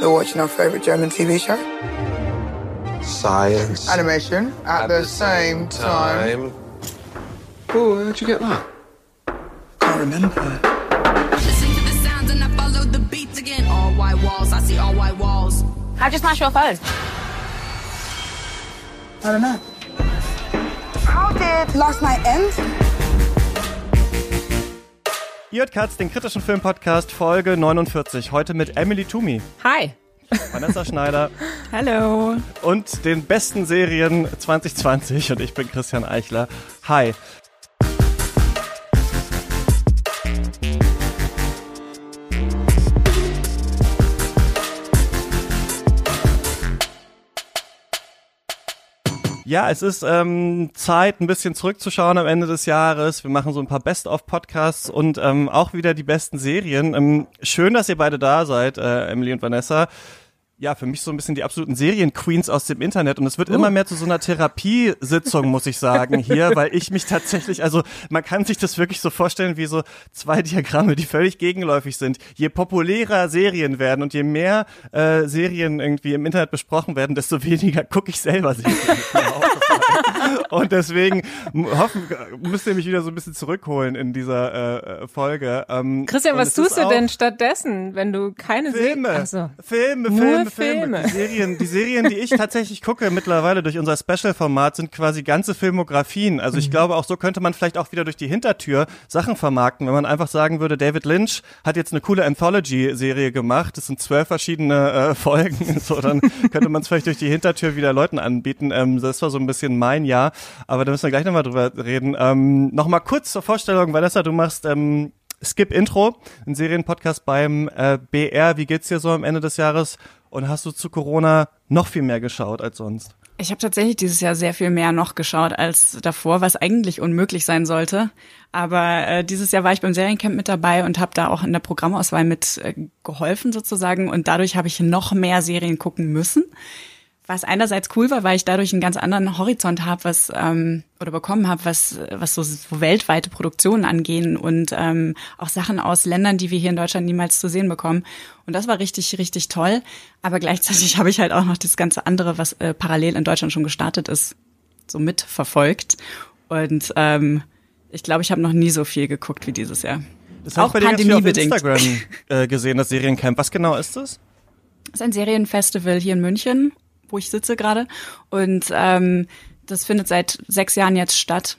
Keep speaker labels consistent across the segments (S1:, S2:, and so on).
S1: We're watching our favorite German TV show.
S2: Science.
S1: Animation at, the, same time.
S2: Oh, how'd you get that?
S1: Can't remember.
S3: Listen to the sounds and I follow the beats again. All white walls, I see all white walls.
S4: How'd you smash your phone?
S1: I don't know. How did last night end?
S5: Ihr hört Katz, den kritischen Filmpodcast, Folge 49. Heute mit Emily Toomey,
S6: Hi.
S5: Vanessa Schneider
S6: Hallo.
S5: und den besten Serien 2020. Und ich bin Christian Eichler. Hi. Ja, es ist ähm, Zeit, ein bisschen zurückzuschauen am Ende des Jahres. Wir machen so ein paar Best-of-Podcasts und ähm, auch wieder die besten Serien. Ähm, schön, dass ihr beide da seid, äh, Emily und Vanessa. Ja, für mich so ein bisschen die absoluten Serienqueens aus dem Internet und es wird immer mehr zu so einer Therapiesitzung, muss ich sagen, hier, weil ich mich tatsächlich, also man kann sich das wirklich so vorstellen wie so zwei Diagramme, die völlig gegenläufig sind. Je populärer Serien werden und je mehr äh, Serien irgendwie im Internet besprochen werden, desto weniger gucke ich selber Serien. Und deswegen hoffen, müsst ihr mich wieder so ein bisschen zurückholen in dieser äh, Folge. Ähm,
S6: Christian, was tust du denn stattdessen, wenn du keine
S5: Filme,
S6: Ach so.
S5: Filme,
S6: Nur
S5: Filme, Filme,
S6: Filme.
S5: Die Serien, die Serien, die ich tatsächlich gucke mittlerweile durch unser Special-Format sind quasi ganze Filmografien. Also
S6: Mhm.
S5: ich glaube, auch so könnte man vielleicht auch wieder durch die Hintertür Sachen vermarkten, wenn man einfach sagen würde, David Lynch hat jetzt eine coole Anthology-Serie gemacht. Das sind zwölf verschiedene äh, Folgen. So, dann könnte man es vielleicht durch die Hintertür wieder Leuten anbieten. Ähm, das war so ein bisschen mein Jahr. Aber da müssen wir gleich nochmal drüber reden. Ähm, Nochmal kurz zur Vorstellung, Vanessa, du machst ähm, Skip Intro, ein Serienpodcast beim äh, BR. Wie geht's dir so am Ende des Jahres? Und hast du zu Corona noch viel mehr geschaut als sonst?
S7: Ich habe tatsächlich dieses Jahr sehr viel mehr noch geschaut als davor, was eigentlich unmöglich sein sollte. Aber äh, dieses Jahr war ich beim Seriencamp mit dabei und habe da auch in der Programmauswahl mit äh, geholfen sozusagen. Und dadurch habe ich noch mehr Serien gucken müssen. Was einerseits cool war, weil ich dadurch einen ganz anderen Horizont habe, was ähm, oder bekommen habe, was was so, so weltweite Produktionen angehen und ähm, auch Sachen aus Ländern, die wir hier in Deutschland niemals zu sehen bekommen. Und das war richtig richtig toll. Aber gleichzeitig habe ich halt auch noch das ganze andere, was äh, parallel in Deutschland schon gestartet ist, so mitverfolgt. Und ähm, ich glaube, ich habe noch nie so viel geguckt wie dieses Jahr.
S5: Das
S7: Auch
S5: ich bei dir ganz viel auf
S7: pandemiebedingt.
S5: Instagram äh, gesehen, das Seriencamp. Was genau ist das?
S7: Das ist ein Serienfestival hier in München, wo ich sitze gerade. Und ähm, das findet seit sechs Jahren jetzt statt.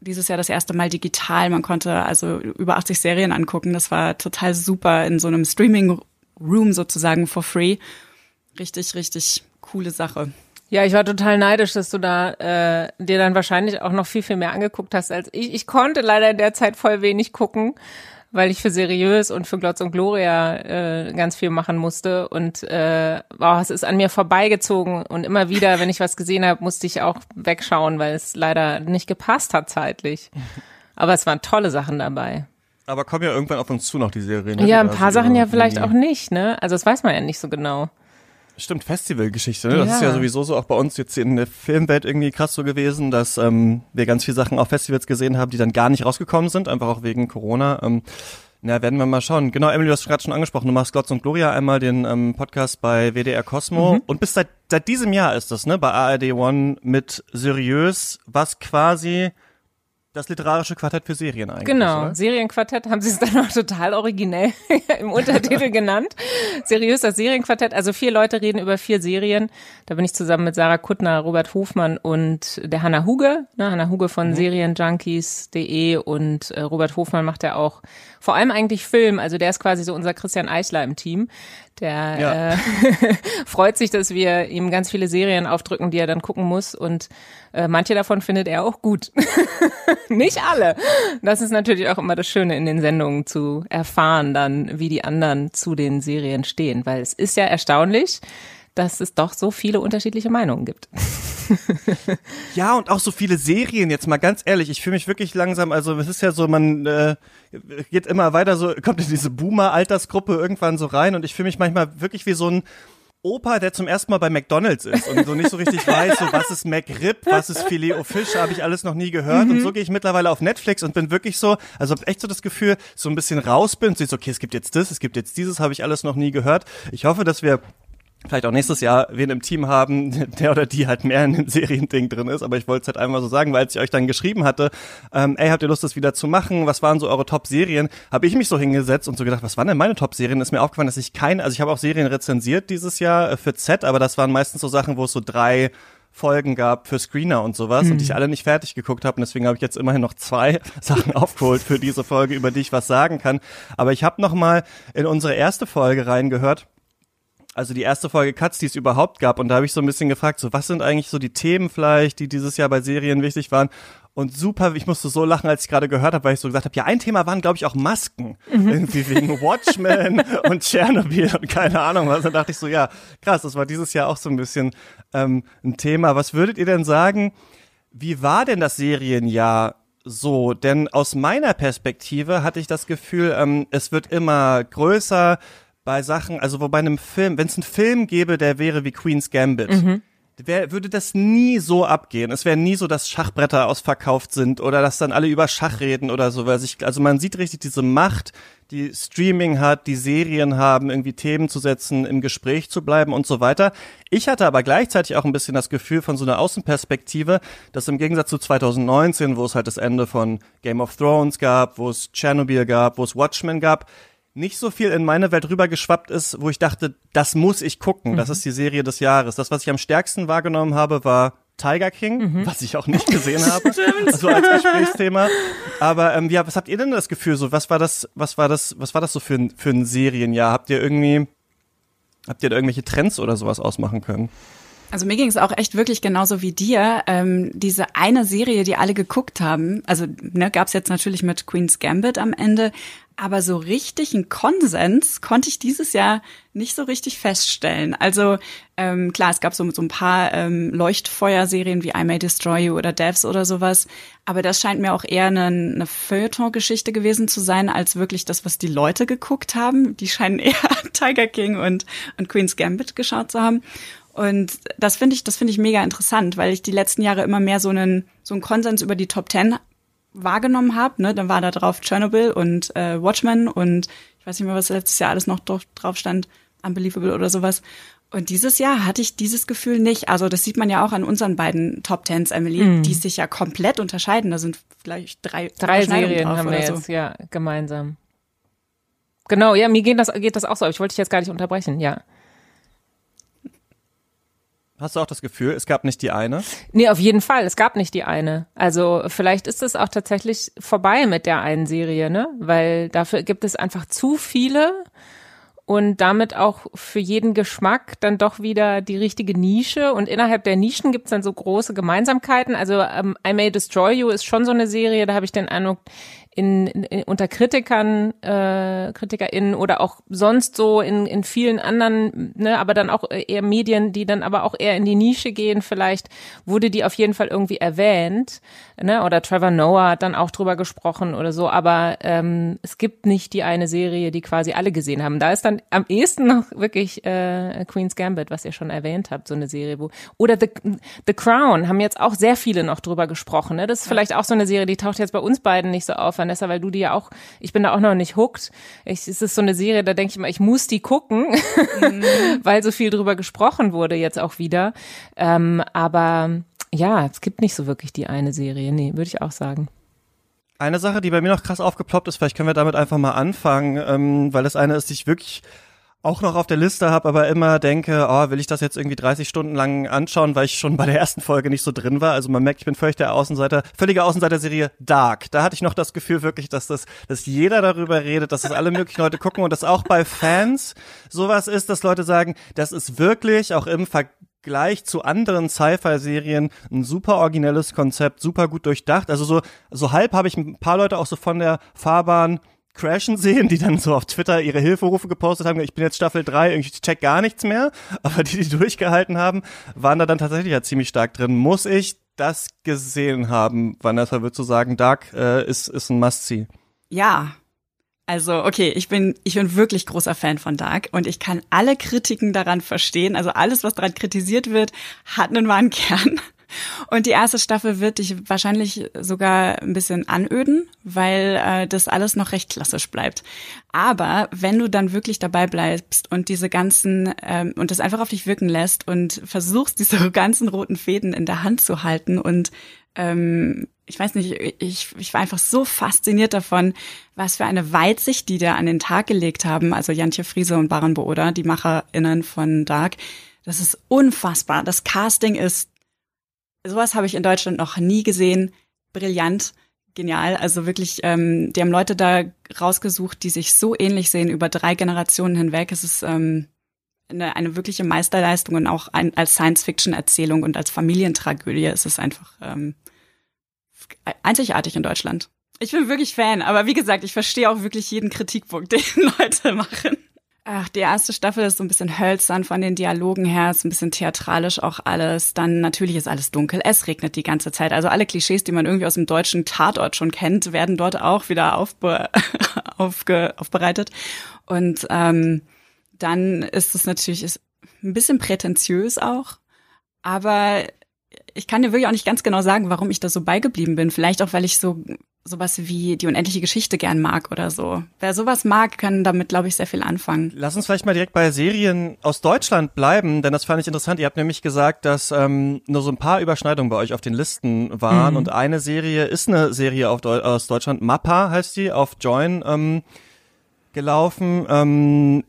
S7: Dieses Jahr das erste Mal digital. Man konnte also über 80 Serien angucken. Das war total super in so einem Streaming-Room sozusagen for free. Richtig, richtig coole Sache.
S6: Ja, ich war total neidisch, dass du da äh, dir dann wahrscheinlich auch noch viel, viel mehr angeguckt hast als ich. Ich konnte leider in der Zeit voll wenig gucken, weil ich für seriös und für Glotz und Gloria äh, ganz viel machen musste. Und äh, wow, es ist an mir vorbeigezogen. Und immer wieder, wenn ich was gesehen habe, musste ich auch wegschauen, weil es leider nicht gepasst hat zeitlich. Aber es waren tolle Sachen dabei.
S5: Aber kommen ja irgendwann auf uns zu noch die Serien. ne?
S6: Ja, ein paar Sachen ja vielleicht auch nicht, ne? Also das weiß man ja nicht so genau.
S5: Stimmt, Festivalgeschichte. Ne? Das
S6: Ja.
S5: ist ja sowieso so auch bei uns jetzt in der Filmwelt irgendwie krass so gewesen, dass ähm, wir ganz viele Sachen auf Festivals gesehen haben, die dann gar nicht rausgekommen sind, einfach auch wegen Corona. Ähm, na, werden wir mal schauen. Genau, Emily, du hast gerade schon angesprochen. Du machst Glotz und Gloria einmal den ähm, Podcast bei WDR Cosmo und bist seit seit diesem Jahr ist das, ne, bei ARD One mit Seriös, was quasi das literarische Quartett für Serien eigentlich.
S6: Genau,
S5: Oder?
S6: Serienquartett haben sie es dann auch total originell im Untertitel genannt. Seriös das Serienquartett. Also vier Leute reden über vier Serien. Da bin ich zusammen mit Sarah Kuttner, Robert Hofmann und der Hanna Huge. Ne, Hanna Huge von Serienjunkies.de und äh, Robert Hofmann macht ja auch vor allem eigentlich Film. Also der ist quasi so unser Christian Eichler im Team. Der
S5: Ja.
S6: äh, freut sich, dass wir ihm ganz viele Serien aufdrücken, die er dann gucken muss. Und äh, manche davon findet er auch gut. Nicht alle. Das ist natürlich auch immer das Schöne in den Sendungen zu erfahren, dann, wie die anderen zu den Serien stehen. Weil es ist ja erstaunlich, dass es doch so viele unterschiedliche Meinungen gibt.
S5: Ja, und auch so viele Serien, jetzt mal ganz ehrlich, ich fühle mich wirklich langsam, also es ist ja so, man äh, geht immer weiter so, kommt in diese Boomer-Altersgruppe irgendwann so rein und ich fühle mich manchmal wirklich wie so ein Opa, der zum ersten Mal bei McDonalds ist und so nicht so richtig weiß, so was ist McRib, was ist Filet au Fisch, habe ich alles noch nie gehört. Und so gehe ich mittlerweile auf Netflix und bin wirklich so, also hab echt so das Gefühl, so ein bisschen raus bin und sehe so, okay, es gibt jetzt das, es gibt jetzt dieses, habe ich alles noch nie gehört. Ich hoffe, dass wir vielleicht auch nächstes Jahr wen im Team haben, der oder die halt mehr in dem Seriending drin ist. Aber ich wollte es halt einmal so sagen, weil als ich euch dann geschrieben hatte, ähm, ey, habt ihr Lust, das wieder zu machen? Was waren so eure Top-Serien? Habe ich mich so hingesetzt und so gedacht, was waren denn meine Top-Serien? Ist mir aufgefallen, dass ich keine, also ich habe auch Serien rezensiert dieses Jahr äh, für Z, aber das waren meistens so Sachen, wo es so drei Folgen gab für Screener und sowas und die ich alle nicht fertig geguckt habe und deswegen habe ich jetzt immerhin noch zwei Sachen aufgeholt für diese Folge, über die ich was sagen kann. Aber ich habe noch mal in unsere erste Folge reingehört also die erste Folge Cuts, die es überhaupt gab. Und da habe ich so ein bisschen gefragt, so was sind eigentlich so die Themen vielleicht, die dieses Jahr bei Serien wichtig waren. Und super, ich musste so lachen, als ich gerade gehört habe, weil ich so gesagt habe, ja, ein Thema waren, glaube ich, auch Masken. Irgendwie wegen Watchmen und Tschernobyl und keine Ahnung was. Dann dachte ich so, ja, krass, das war dieses Jahr auch so ein bisschen ähm, ein Thema. Was würdet ihr denn sagen, wie war denn das Serienjahr so? Denn aus meiner Perspektive hatte ich das Gefühl, ähm, es wird immer größer, bei Sachen, also wo bei einem Film, wenn es einen Film gäbe, der wäre wie Queen's Gambit, wär, würde das nie so abgehen. Es wäre nie so, dass Schachbretter ausverkauft sind oder dass dann alle über Schach reden oder so. Weil sich, also man sieht richtig diese Macht, die Streaming hat, die Serien haben, irgendwie Themen zu setzen, im Gespräch zu bleiben und so weiter. Ich hatte aber gleichzeitig auch ein bisschen das Gefühl von so einer Außenperspektive, dass im Gegensatz zu 2019, wo es halt das Ende von Game of Thrones gab, wo es Chernobyl gab, wo es Watchmen gab, nicht so viel in meine Welt rübergeschwappt ist, wo ich dachte, das muss ich gucken. Das ist die Serie des Jahres. Das, was ich am stärksten wahrgenommen habe, war Tiger King, was ich auch nicht gesehen habe, also als Gesprächsthema. Aber ähm, ja, was habt ihr denn das Gefühl? So, was war das? Was war das? Was war das so für ein für ein Serienjahr? Habt ihr irgendwie habt ihr da irgendwelche Trends oder sowas ausmachen können?
S7: Also mir ging es auch echt wirklich genauso wie dir. Ähm, diese eine Serie, die alle geguckt haben, also ne, gab es jetzt natürlich mit Queen's Gambit am Ende, aber so richtig einen Konsens konnte ich dieses Jahr nicht so richtig feststellen. Also ähm, klar, es gab so, so ein paar ähm, Leuchtfeuerserien wie I May Destroy You oder Devs oder sowas, aber das scheint mir auch eher eine, eine Feuilleton-Geschichte gewesen zu sein, als wirklich das, was die Leute geguckt haben. Die scheinen eher Tiger King und, und Queen's Gambit geschaut zu haben. Und das finde ich, das finde ich mega interessant, weil ich die letzten Jahre immer mehr so einen, so einen Konsens über die Top Ten wahrgenommen habe. Ne? Dann war da drauf Chernobyl und äh, Watchmen und ich weiß nicht mehr, was letztes Jahr alles noch drauf stand, Unbelievable oder sowas. Und dieses Jahr hatte ich dieses Gefühl nicht. Also das sieht man ja auch an unseren beiden Top Tens, Emily,
S6: Mhm.
S7: die sich ja komplett unterscheiden. Da sind vielleicht drei,
S6: Drei Serien haben wir jetzt, ja, gemeinsam. Genau, ja, mir geht das, geht das auch so, aber ich wollte dich jetzt gar nicht unterbrechen, ja.
S5: Hast du auch das Gefühl, es gab nicht die eine?
S6: Nee, auf jeden Fall. Es gab nicht die eine. Also vielleicht ist es auch tatsächlich vorbei mit der einen Serie, ne? Weil dafür gibt es einfach zu viele und damit auch für jeden Geschmack dann doch wieder die richtige Nische. Und innerhalb der Nischen gibt es dann so große Gemeinsamkeiten. Also ähm, I May Destroy You ist schon so eine Serie, da habe ich den Eindruck, in, in, unter Kritikern, äh, KritikerInnen oder auch sonst so in, in vielen anderen, ne, aber dann auch eher Medien, die dann aber auch eher in die Nische gehen, vielleicht wurde die auf jeden Fall irgendwie erwähnt, ne, oder Trevor Noah hat dann auch drüber gesprochen oder so, aber ähm, es gibt nicht die eine Serie, die quasi alle gesehen haben. Da ist dann am ehesten noch wirklich äh, Queen's Gambit, was ihr schon erwähnt habt, so eine Serie, wo oder The, The Crown haben jetzt auch sehr viele noch drüber gesprochen, ne, das ist vielleicht auch so eine Serie, die taucht jetzt bei uns beiden nicht so auf, Vanessa, weil du die ja auch, ich bin da auch noch nicht hooked. Ich, es ist so eine Serie, da denke ich immer, ich muss die gucken, weil so viel drüber gesprochen wurde jetzt auch wieder. Ähm, aber ja, es gibt nicht so wirklich die eine Serie, nee, würde ich auch sagen.
S5: Eine Sache, die bei mir noch krass aufgeploppt ist, vielleicht können wir damit einfach mal anfangen, ähm, weil das eine ist, die ich wirklich auch noch auf der Liste habe, aber immer denke, oh, will ich das jetzt irgendwie 30 Stunden lang anschauen, weil ich schon bei der ersten Folge nicht so drin war. Also man merkt, ich bin völlig der Außenseiter, völlige Außenseiter-Serie Dark. Da hatte ich noch das Gefühl wirklich, dass das, dass jeder darüber redet, dass das alle möglichen Leute gucken und dass auch bei Fans sowas ist, dass Leute sagen, das ist wirklich auch im Vergleich zu anderen Sci-Fi-Serien ein super originelles Konzept, super gut durchdacht. Also so, so halb habe ich ein paar Leute auch so von der Fahrbahn crashen sehen, die dann so auf Twitter ihre Hilferufe gepostet haben, ich bin jetzt Staffel 3, ich check gar nichts mehr, aber die, die durchgehalten haben, waren da dann tatsächlich ja ziemlich stark drin. Muss ich das gesehen haben, Vanessa, würdest du sagen, Dark äh, ist, ist ein Must-See?
S7: Ja, Also, okay, ich bin, ich bin wirklich großer Fan von Dark und ich kann alle Kritiken daran verstehen. Also alles, was daran kritisiert wird, hat einen wahren Kern. Und die erste Staffel wird dich wahrscheinlich sogar ein bisschen anöden, weil äh, das alles noch recht klassisch bleibt. Aber wenn du dann wirklich dabei bleibst und diese ganzen ähm, und das einfach auf dich wirken lässt und versuchst, diese ganzen roten Fäden in der Hand zu halten und ähm, ich weiß nicht, ich, ich war einfach so fasziniert davon, was für eine Weitsicht die da an den Tag gelegt haben. Also Jantje Friese und Baran Booda, die MacherInnen von Dark. Das ist unfassbar. Das Casting ist, sowas habe ich in Deutschland noch nie gesehen. Brillant, genial. Also wirklich, ähm, die haben Leute da rausgesucht, die sich so ähnlich sehen über drei Generationen hinweg. Es ist ähm, eine, eine wirkliche Meisterleistung und auch ein, als Science-Fiction-Erzählung und als Familientragödie ist es einfach ähm, einzigartig in Deutschland. Ich bin wirklich Fan, aber wie gesagt, ich verstehe auch wirklich jeden Kritikpunkt, den Leute machen. Ach, die erste Staffel ist so ein bisschen hölzern von den Dialogen her, ist ein bisschen theatralisch auch alles. Dann natürlich ist alles dunkel, es regnet die ganze Zeit. Also alle Klischees, die man irgendwie aus dem deutschen Tatort schon kennt, werden dort auch wieder aufbe aufge aufbereitet. Und ähm, dann ist es natürlich ist ein bisschen prätentiös auch, aber ich kann dir wirklich auch nicht ganz genau sagen, warum ich da so beigeblieben bin. Vielleicht auch, weil ich so sowas wie die unendliche Geschichte gern mag oder so. Wer sowas mag, kann damit, glaube ich, sehr viel anfangen.
S5: Lass uns vielleicht mal direkt bei Serien aus Deutschland bleiben, denn das fand ich interessant. Ihr habt nämlich gesagt, dass ähm, nur so ein paar Überschneidungen bei euch auf den Listen waren mhm. und eine Serie ist eine Serie Deu aus Deutschland, Mappa heißt die, auf Join ähm, gelaufen. Ähm,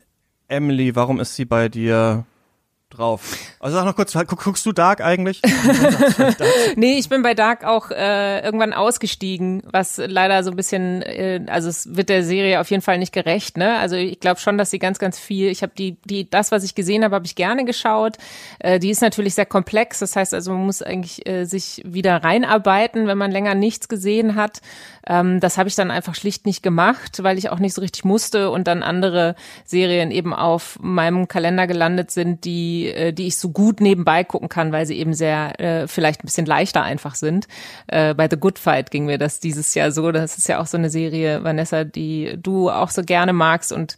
S5: Emily, warum ist sie bei dir drauf. Also sag noch kurz, guck, guckst du Dark eigentlich?
S6: nee, ich bin bei Dark auch äh, irgendwann ausgestiegen, was leider so ein bisschen, äh, also es wird der Serie auf jeden Fall nicht gerecht, ne? Also ich glaube schon, dass sie ganz, ganz viel, ich habe die, die, das, was ich gesehen habe, habe ich gerne geschaut. Äh, die ist natürlich sehr komplex, das heißt also, man muss eigentlich äh, sich wieder reinarbeiten, wenn man länger nichts gesehen hat. Ähm, das habe ich dann einfach schlicht nicht gemacht, weil ich auch nicht so richtig musste und dann andere Serien eben auf meinem Kalender gelandet sind, die, äh, die ich so gut nebenbei gucken kann, weil sie eben sehr äh, vielleicht ein bisschen leichter einfach sind. Äh, bei The Good Fight ging mir das dieses Jahr so. Das ist ja auch so eine Serie, Vanessa, die du auch so gerne magst und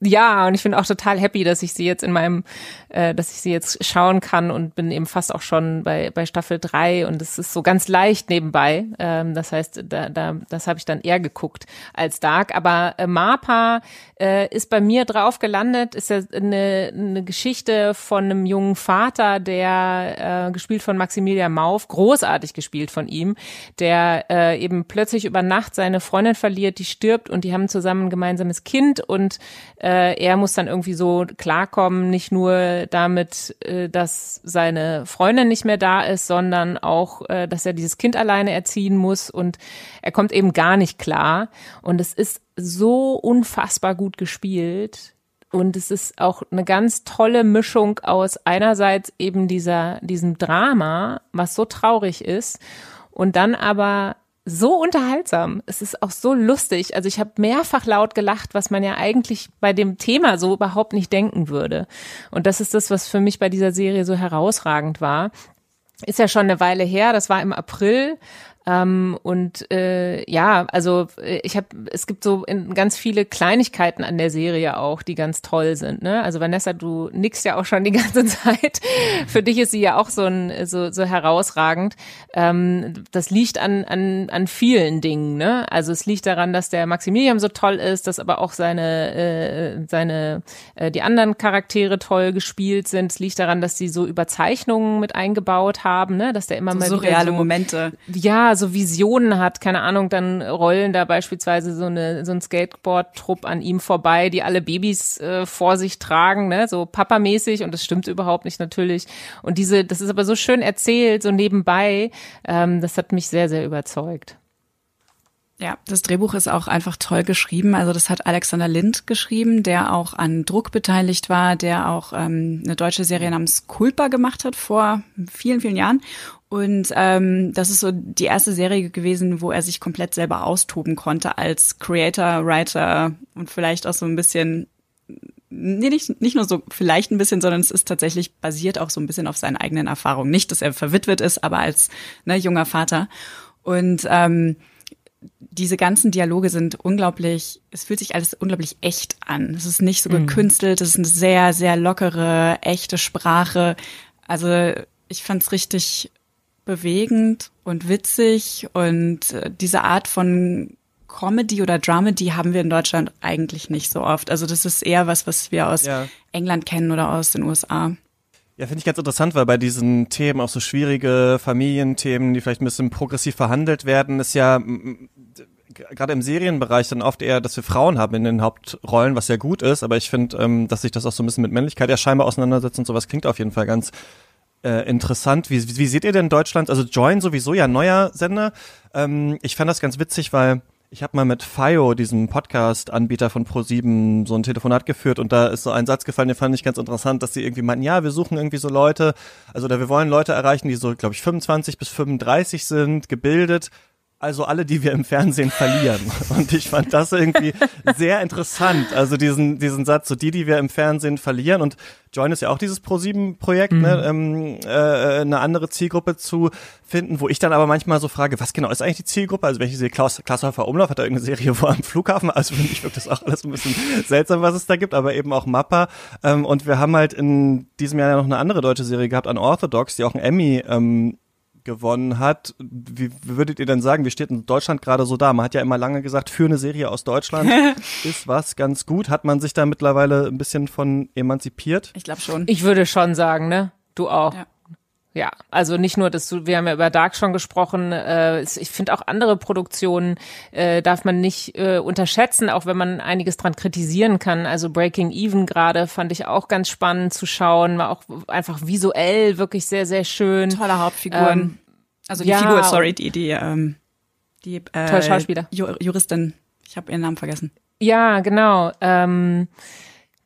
S6: ja, und ich bin auch total happy, dass ich sie jetzt in meinem, äh, dass ich sie jetzt schauen kann und bin eben fast auch schon bei, bei Staffel drei und es ist so ganz leicht nebenbei. Ähm, das heißt, da, da, das habe ich dann eher geguckt als Dark. Aber äh, Mapa äh, ist bei mir drauf gelandet, ist ja eine, eine Geschichte von einem jungen Vater, der äh, gespielt von Maximilian Mauf, großartig gespielt von ihm, der äh, eben plötzlich über Nacht seine Freundin verliert, die stirbt und die haben zusammen ein gemeinsames Kind und äh, er muss dann irgendwie so klarkommen, nicht nur damit, äh, dass seine Freundin nicht mehr da ist, sondern auch, äh, dass er dieses Kind alleine erziehen muss und er kommt eben gar nicht klar. Und es ist so unfassbar gut gespielt. Und es ist auch eine ganz tolle Mischung aus einerseits eben dieser, diesem Drama, was so traurig ist, und dann aber so unterhaltsam. Es ist auch so lustig. Also ich habe mehrfach laut gelacht, was man ja eigentlich bei dem Thema so überhaupt nicht denken würde. Und das ist das, was für mich bei dieser Serie so herausragend war. Ist ja schon eine Weile her, das war im April ähm, und äh, ja, also äh, ich habe, es gibt so in, ganz viele Kleinigkeiten an der Serie auch, die ganz toll sind. Ne? Also Vanessa, du nickst ja auch schon die ganze Zeit. Für dich ist sie ja auch so ein so, so herausragend. Ähm, das liegt an, an, an vielen Dingen. Ne? Also es liegt daran, dass der Maximilian so toll ist, dass aber auch seine äh, seine äh, die anderen Charaktere toll gespielt sind. Es liegt daran, dass sie so Überzeichnungen mit eingebaut haben, ne? dass der immer so mal
S7: surreale so, Momente.
S6: Ja, so Visionen hat, keine Ahnung, dann rollen da beispielsweise so eine so ein Skateboard-Trupp an ihm vorbei, die alle Babys äh, vor sich tragen, ne, so Papa-mäßig und das stimmt überhaupt nicht natürlich. Und diese, das ist aber so schön erzählt, so nebenbei, ähm, das hat mich sehr, sehr überzeugt.
S7: Ja, das Drehbuch ist auch einfach toll geschrieben. Also das hat Alexander Lind geschrieben, der auch an Druck beteiligt war, der auch ähm, eine deutsche Serie namens Culpa gemacht hat vor vielen, vielen Jahren. Und ähm, das ist so die erste Serie gewesen, wo er sich komplett selber austoben konnte als Creator, Writer und vielleicht auch so ein bisschen, nee, nicht, nicht nur so vielleicht ein bisschen, sondern es ist tatsächlich basiert auch so ein bisschen auf seinen eigenen Erfahrungen. Nicht, dass er verwitwet ist, aber als ne, junger Vater. Und ähm, diese ganzen Dialoge sind unglaublich, es fühlt sich alles unglaublich echt an. Es ist nicht so gekünstelt, es ist eine sehr, sehr lockere, echte Sprache. Also ich fand's richtig bewegend und witzig und äh, diese Art von Comedy oder Dramedy haben wir in Deutschland eigentlich nicht so oft. Also das ist eher was, was wir aus
S5: Ja.
S7: England kennen oder aus den USA.
S5: Ja, finde ich ganz interessant, weil bei diesen Themen, auch so schwierige Familienthemen, die vielleicht ein bisschen progressiv verhandelt werden, ist ja gerade im Serienbereich dann oft eher, dass wir Frauen haben in den Hauptrollen, was ja gut ist, aber ich finde, ähm, dass sich das auch so ein bisschen mit Männlichkeit ja scheinbar auseinandersetzt und sowas klingt auf jeden Fall ganz äh, interessant. Wie, wie seht ihr denn Deutschland? Also Join sowieso ja neuer Sender. Ähm, ich fand das ganz witzig, weil ich habe mal mit FIO, diesem Podcast-Anbieter von Pro7, so ein Telefonat geführt und da ist so ein Satz gefallen, den fand ich ganz interessant, dass sie irgendwie meinten, ja, wir suchen irgendwie so Leute, also oder wir wollen Leute erreichen, die so, glaube ich, 25 bis 35 sind, gebildet, also alle, die wir im Fernsehen verlieren. Und ich fand das irgendwie sehr interessant. Also diesen, diesen Satz, so die, die wir im Fernsehen verlieren. Und Join ist ja auch dieses Pro7-Projekt, ne, ähm, äh, eine andere Zielgruppe zu finden, wo ich dann aber manchmal so frage, was genau ist eigentlich die Zielgruppe? Also welche Serie, Klaus, Klaus Häufer Umlauf hat da irgendeine Serie wo am Flughafen, also für mich wirkt das auch alles ein bisschen seltsam, was es da gibt, aber eben auch Mappa. Ähm, und wir haben halt in diesem Jahr ja noch eine andere deutsche Serie gehabt, Unorthodox, die auch einen Emmy ähm, gewonnen hat. Wie, wie würdet ihr denn sagen, wie steht in Deutschland gerade so da? Man hat ja immer lange gesagt, für eine Serie aus Deutschland ist was ganz gut. Hat man sich da mittlerweile ein bisschen von emanzipiert?
S7: Ich glaube schon.
S6: Ich würde schon sagen, ne? Du auch.
S7: Ja.
S6: Ja, also nicht nur, dass du, wir haben ja über Dark schon gesprochen, äh, ich finde auch andere Produktionen äh, darf man nicht äh, unterschätzen, auch wenn man einiges dran kritisieren kann. Also Breaking Even gerade fand ich auch ganz spannend zu schauen, war auch einfach visuell wirklich sehr, sehr schön.
S7: Tolle Hauptfiguren.
S6: Ähm,
S7: also die
S6: ja,
S7: Figur, sorry, die, die, ähm, die äh,
S6: Schauspieler.
S7: Ju Juristin. Ich habe ihren Namen vergessen.
S6: Ja, genau. Ähm,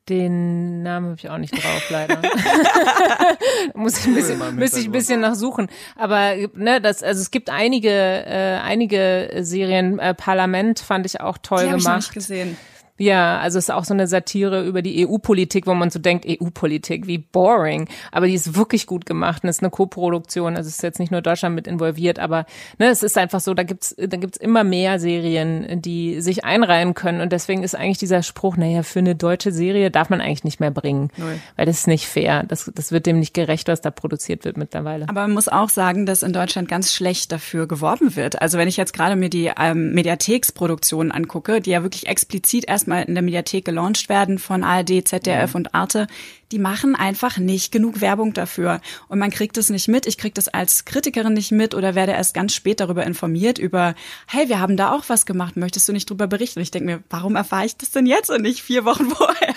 S6: den Namen habe ich auch nicht drauf, leider. muss ich ein bisschen, müsste ich ein bisschen nachsuchen. Aber ne, das, also es gibt einige, äh, einige Serien. Äh, Parlament fand ich auch toll
S7: die habe ich
S6: gemacht.
S7: nicht gesehen.
S6: Ja, also es ist auch so eine Satire über die EU-Politik, wo man so denkt, EU-Politik, wie boring. Aber die ist wirklich gut gemacht und es ist eine Co-Produktion. Also es ist jetzt nicht nur Deutschland mit involviert, aber ne, es ist einfach so, da gibt's, da gibt's immer mehr Serien, die sich einreihen können. Und deswegen ist eigentlich dieser Spruch, naja, für eine deutsche Serie darf man eigentlich nicht mehr bringen.
S7: Null.
S6: Weil das ist nicht fair. Das, das wird dem nicht gerecht, was da produziert wird mittlerweile.
S7: Aber man muss auch sagen, dass in Deutschland ganz schlecht dafür geworben wird. Also wenn ich jetzt gerade mir die ähm, Mediatheksproduktionen angucke, die ja wirklich explizit erstmal in der Mediathek gelauncht werden von ARD, ZDF und Arte, die machen einfach nicht genug Werbung dafür. Und man kriegt es nicht mit. Ich krieg das als Kritikerin nicht mit oder werde erst ganz spät darüber informiert, über, hey, wir haben da auch was gemacht, möchtest du nicht drüber berichten? Und ich denke mir, warum erfahre ich das denn jetzt und nicht vier Wochen vorher?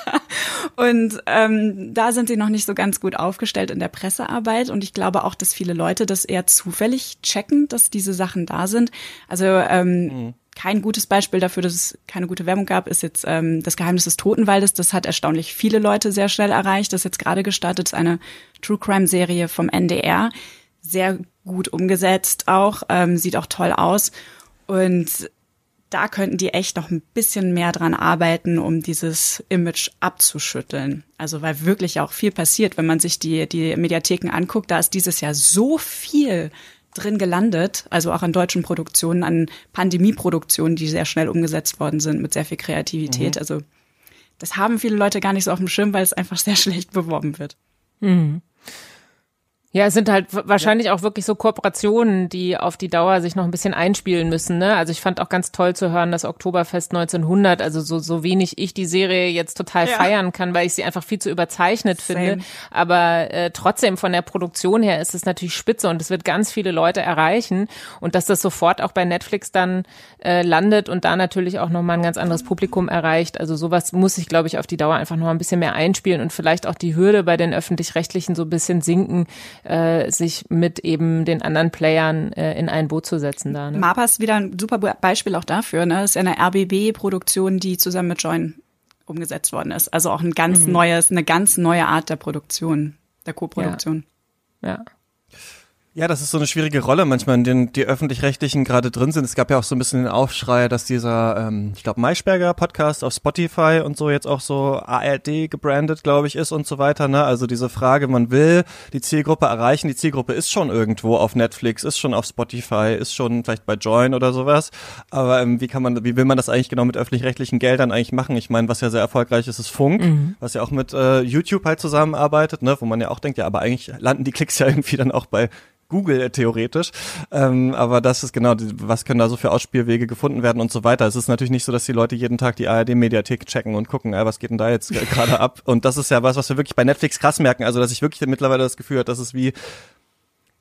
S7: Und ähm, da sind sie noch nicht so ganz gut aufgestellt in der Pressearbeit. Und ich glaube auch, dass viele Leute das eher zufällig checken, dass diese Sachen da sind. Also ähm, kein gutes Beispiel dafür, dass es keine gute Werbung gab, ist jetzt ähm, das Geheimnis des Totenwaldes. Das hat erstaunlich viele Leute sehr schnell erreicht. Das ist jetzt gerade gestartet, ist eine True Crime Serie vom NDR. Sehr gut umgesetzt auch, ähm, sieht auch toll aus. Und da könnten die echt noch ein bisschen mehr dran arbeiten, um dieses Image abzuschütteln. Also weil wirklich auch viel passiert, wenn man sich die, die Mediatheken anguckt, da ist dieses Jahr so viel drin gelandet, also auch an deutschen Produktionen, an Pandemieproduktionen, die sehr schnell umgesetzt worden sind mit sehr viel Kreativität. Also das haben viele Leute gar nicht so auf dem Schirm, weil es einfach sehr schlecht beworben wird.
S6: Ja, es sind halt wahrscheinlich auch wirklich so Kooperationen, die auf die Dauer sich noch ein bisschen einspielen müssen. Ne? Also ich fand auch ganz toll zu hören, dass Oktoberfest 1900, also so, so wenig ich die Serie jetzt total
S7: Ja.
S6: feiern kann, weil ich sie einfach viel zu überzeichnet
S7: Same.
S6: finde. Aber äh, trotzdem von der Produktion her ist es natürlich spitze und es wird ganz viele Leute erreichen. Und dass das sofort auch bei Netflix dann äh, landet und da natürlich auch nochmal ein ganz anderes Publikum erreicht. Also sowas muss ich, glaube ich, auf die Dauer einfach noch ein bisschen mehr einspielen und vielleicht auch die Hürde bei den öffentlich-rechtlichen so ein bisschen sinken, äh, sich mit eben den anderen Playern äh, in ein Boot zu setzen da. Ne?
S7: Mapa ist wieder ein super Beispiel auch dafür. Ne? Das ist ja eine RBB-Produktion, die zusammen mit Join umgesetzt worden ist. Also auch ein ganz neues, eine ganz neue Art der Produktion, der Co-Produktion.
S6: Ja.
S5: Ja, das ist so eine schwierige Rolle manchmal, in denen die öffentlich-rechtlichen gerade drin sind. Es gab ja auch so ein bisschen den Aufschrei, dass dieser, ähm, ich glaube, Maischberger Podcast auf Spotify und so jetzt auch so ARD gebrandet, glaube ich, ist und so weiter. Ne? Also diese Frage, man will die Zielgruppe erreichen. Die Zielgruppe ist schon irgendwo auf Netflix, ist schon auf Spotify, ist schon vielleicht bei Join oder sowas. Aber ähm, wie kann man, wie will man das eigentlich genau mit öffentlich-rechtlichen Geldern eigentlich machen? Ich meine, was ja sehr erfolgreich ist, ist Funk, mhm. was ja auch mit äh, YouTube halt zusammenarbeitet, ne? wo man ja auch denkt, ja, aber eigentlich landen die Klicks ja irgendwie dann auch bei Google äh, theoretisch. Ähm, aber das ist genau, was können da so für Ausspielwege gefunden werden und so weiter. Es ist natürlich nicht so, dass die Leute jeden Tag die ARD-Mediathek checken und gucken, äh, was geht denn da jetzt gerade ab. Und das ist ja was, was wir wirklich bei Netflix krass merken. Also, dass ich wirklich mittlerweile das Gefühl habe, dass es wie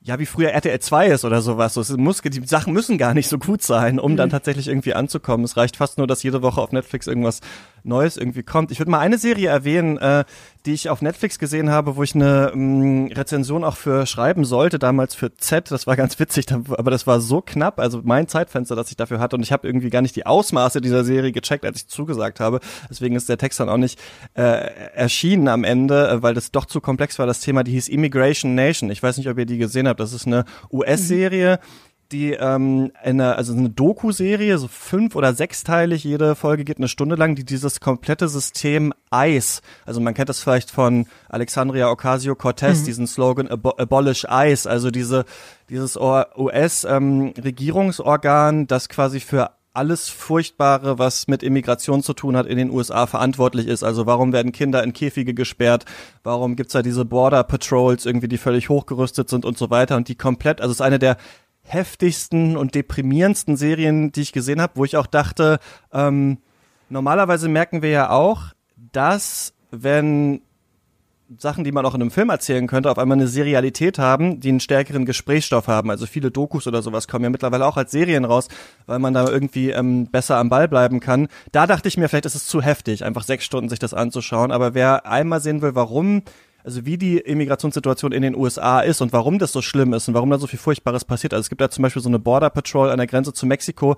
S5: ja, wie früher RTL 2 ist oder sowas. So, es muss, die Sachen müssen gar nicht so gut sein, um mhm. dann tatsächlich irgendwie anzukommen. Es reicht fast nur, dass jede Woche auf Netflix irgendwas Neues irgendwie kommt. Ich würde mal eine Serie erwähnen, äh, die ich auf Netflix gesehen habe, wo ich eine ähm, Rezension auch für schreiben sollte, damals für Z. Das war ganz witzig, aber das war so knapp, also mein Zeitfenster, das ich dafür hatte. Und ich habe irgendwie gar nicht die Ausmaße dieser Serie gecheckt, als ich zugesagt habe. Deswegen ist der Text dann auch nicht äh, erschienen am Ende, äh, weil das doch zu komplex war, das Thema. Die hieß Immigration Nation. Ich weiß nicht, ob ihr die gesehen habt. Das ist eine US-Serie. Mhm die ähm, eine, also eine Doku-Serie, so fünf- oder sechsteilig, jede Folge geht eine Stunde lang, die dieses komplette System ICE, also man kennt das vielleicht von Alexandria Ocasio-Cortez, mhm. diesen Slogan Abo Abolish ICE, also diese, dieses US-Regierungsorgan, ähm, das quasi für alles Furchtbare, was mit Immigration zu tun hat, in den USA verantwortlich ist. Also warum werden Kinder in Käfige gesperrt? Warum gibt's da diese Border Patrols irgendwie, die völlig hochgerüstet sind und so weiter und die komplett, also es ist eine der heftigsten und deprimierendsten Serien, die ich gesehen habe, wo ich auch dachte, ähm, normalerweise merken wir ja auch, dass wenn Sachen, die man auch in einem Film erzählen könnte, auf einmal eine Serialität haben, die einen stärkeren Gesprächsstoff haben. Also viele Dokus oder sowas kommen ja mittlerweile auch als Serien raus, weil man da irgendwie ähm, besser am Ball bleiben kann. Da dachte ich mir, vielleicht ist es zu heftig, einfach sechs Stunden sich das anzuschauen. Aber wer einmal sehen will, warum also wie die Immigrationssituation in den USA ist und warum das so schlimm ist und warum da so viel Furchtbares passiert. Also es gibt da zum Beispiel so eine Border Patrol an der Grenze zu Mexiko,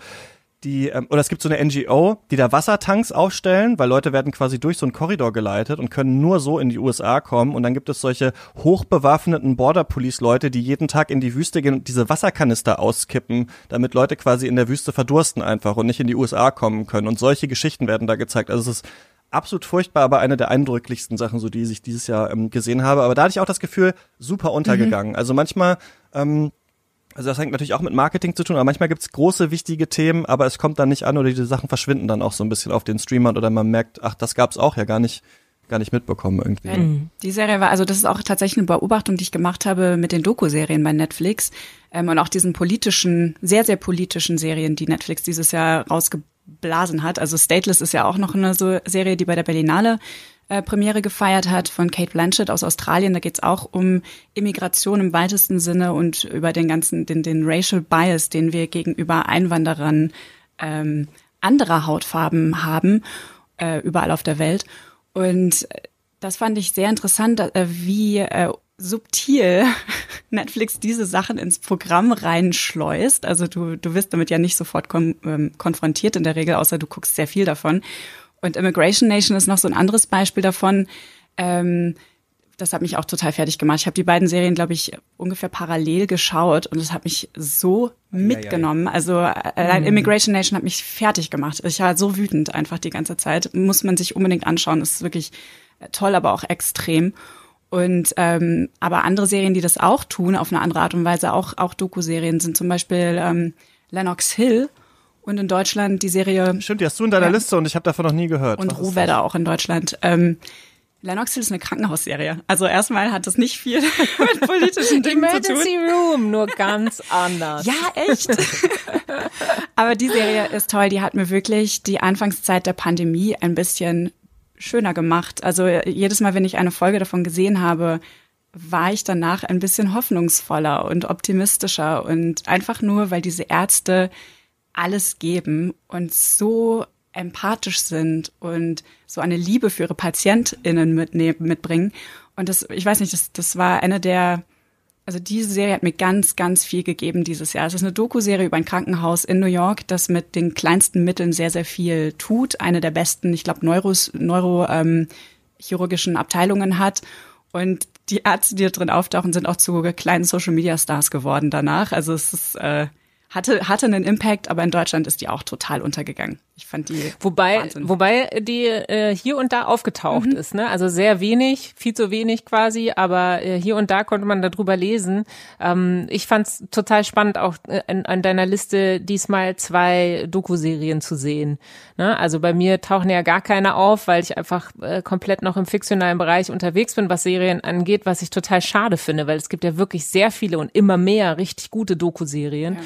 S5: die, ähm, oder es gibt so eine NGO, die da Wassertanks aufstellen, weil Leute werden quasi durch so einen Korridor geleitet und können nur so in die USA kommen. Und dann gibt es solche hochbewaffneten Border Police Leute, die jeden Tag in die Wüste gehen und diese Wasserkanister auskippen, damit Leute quasi in der Wüste verdursten einfach und nicht in die USA kommen können. Und solche Geschichten werden da gezeigt. Also es ist absolut furchtbar, aber eine der eindrücklichsten Sachen, so die ich dieses Jahr ähm, gesehen habe. Aber da hatte ich auch das Gefühl, super untergegangen. Mhm. Also manchmal, ähm, also das hängt natürlich auch mit Marketing zu tun, aber manchmal gibt's große, wichtige Themen, aber es kommt dann nicht an oder diese Sachen verschwinden dann auch so ein bisschen auf den Streamern oder man merkt, ach, das gab's auch ja gar nicht gar nicht mitbekommen irgendwie.
S7: Mhm. Die Serie war, also das ist auch tatsächlich eine Beobachtung, die ich gemacht habe mit den Doku-Serien bei Netflix ähm, und auch diesen politischen, sehr, sehr politischen Serien, die Netflix dieses Jahr rausgebracht Blasen hat. Also Stateless ist ja auch noch eine so Serie, die bei der Berlinale äh, Premiere gefeiert hat von Kate Blanchett aus Australien. Da geht's auch um Immigration im weitesten Sinne und über den ganzen, den, den Racial Bias, den wir gegenüber Einwanderern ähm, anderer Hautfarben haben, äh, überall auf der Welt. Und das fand ich sehr interessant, äh, wie äh, subtil Netflix diese Sachen ins Programm reinschleust. Also du, du wirst damit ja nicht sofort kon ähm, konfrontiert in der Regel, außer du guckst sehr viel davon. Und Immigration Nation ist noch so ein anderes Beispiel davon. Ähm, das hat mich auch total fertig gemacht. Ich habe die beiden Serien, glaube ich, ungefähr parallel geschaut und es hat mich so mitgenommen. Also äh, mhm. Immigration Nation hat mich fertig gemacht. Ich war so wütend einfach die ganze Zeit. Muss man sich unbedingt anschauen. Das ist wirklich toll, aber auch extrem. Und ähm, aber andere Serien, die das auch tun, auf eine andere Art und Weise, auch auch Doku-Serien, sind zum Beispiel ähm, Lennox Hill und in Deutschland die Serie.
S5: Stimmt, die hast du in deiner ja, Liste und ich habe davon noch nie gehört.
S7: Und Ruhwedder auch in Deutschland. Ähm, Lennox Hill ist eine Krankenhausserie. Also erstmal hat das nicht viel mit politischen Dingen zu tun.
S6: Emergency Room, nur ganz anders.
S7: Ja, echt. Aber die Serie ist toll. Die hat mir wirklich die Anfangszeit der Pandemie ein bisschen schöner gemacht. Also jedes Mal, wenn ich eine Folge davon gesehen habe, war ich danach ein bisschen hoffnungsvoller und optimistischer und einfach nur, weil diese Ärzte alles geben und so empathisch sind und so eine Liebe für ihre PatientInnen mitbringen. Und das, ich weiß nicht, das, das war eine der also diese Serie hat mir ganz, ganz viel gegeben dieses Jahr. Es ist eine Doku-Serie über ein Krankenhaus in New York, das mit den kleinsten Mitteln sehr, sehr viel tut. Eine der besten, ich glaube, neurochirurgischen ähm, Abteilungen hat. Und die Ärzte, die da drin auftauchen, sind auch zu kleinen Social Media Stars geworden danach. Also es ist äh, hatte, hatte einen Impact, aber in Deutschland ist die auch total untergegangen. Ich fand die
S6: Wobei,
S7: Wahnsinn.
S6: wobei die äh, hier und da aufgetaucht
S7: Mhm.
S6: ist, ne? Also sehr wenig, viel zu wenig quasi, aber äh, hier und da konnte man darüber lesen. Ähm, ich fand's total spannend, auch äh, an, an deiner Liste diesmal zwei Doku-Serien zu sehen. Ne? Also bei mir tauchen ja gar keine auf, weil ich einfach äh, komplett noch im fiktionalen Bereich unterwegs bin, was Serien angeht, was ich total schade finde, weil es gibt ja wirklich sehr viele und immer mehr richtig gute Doku-Serien.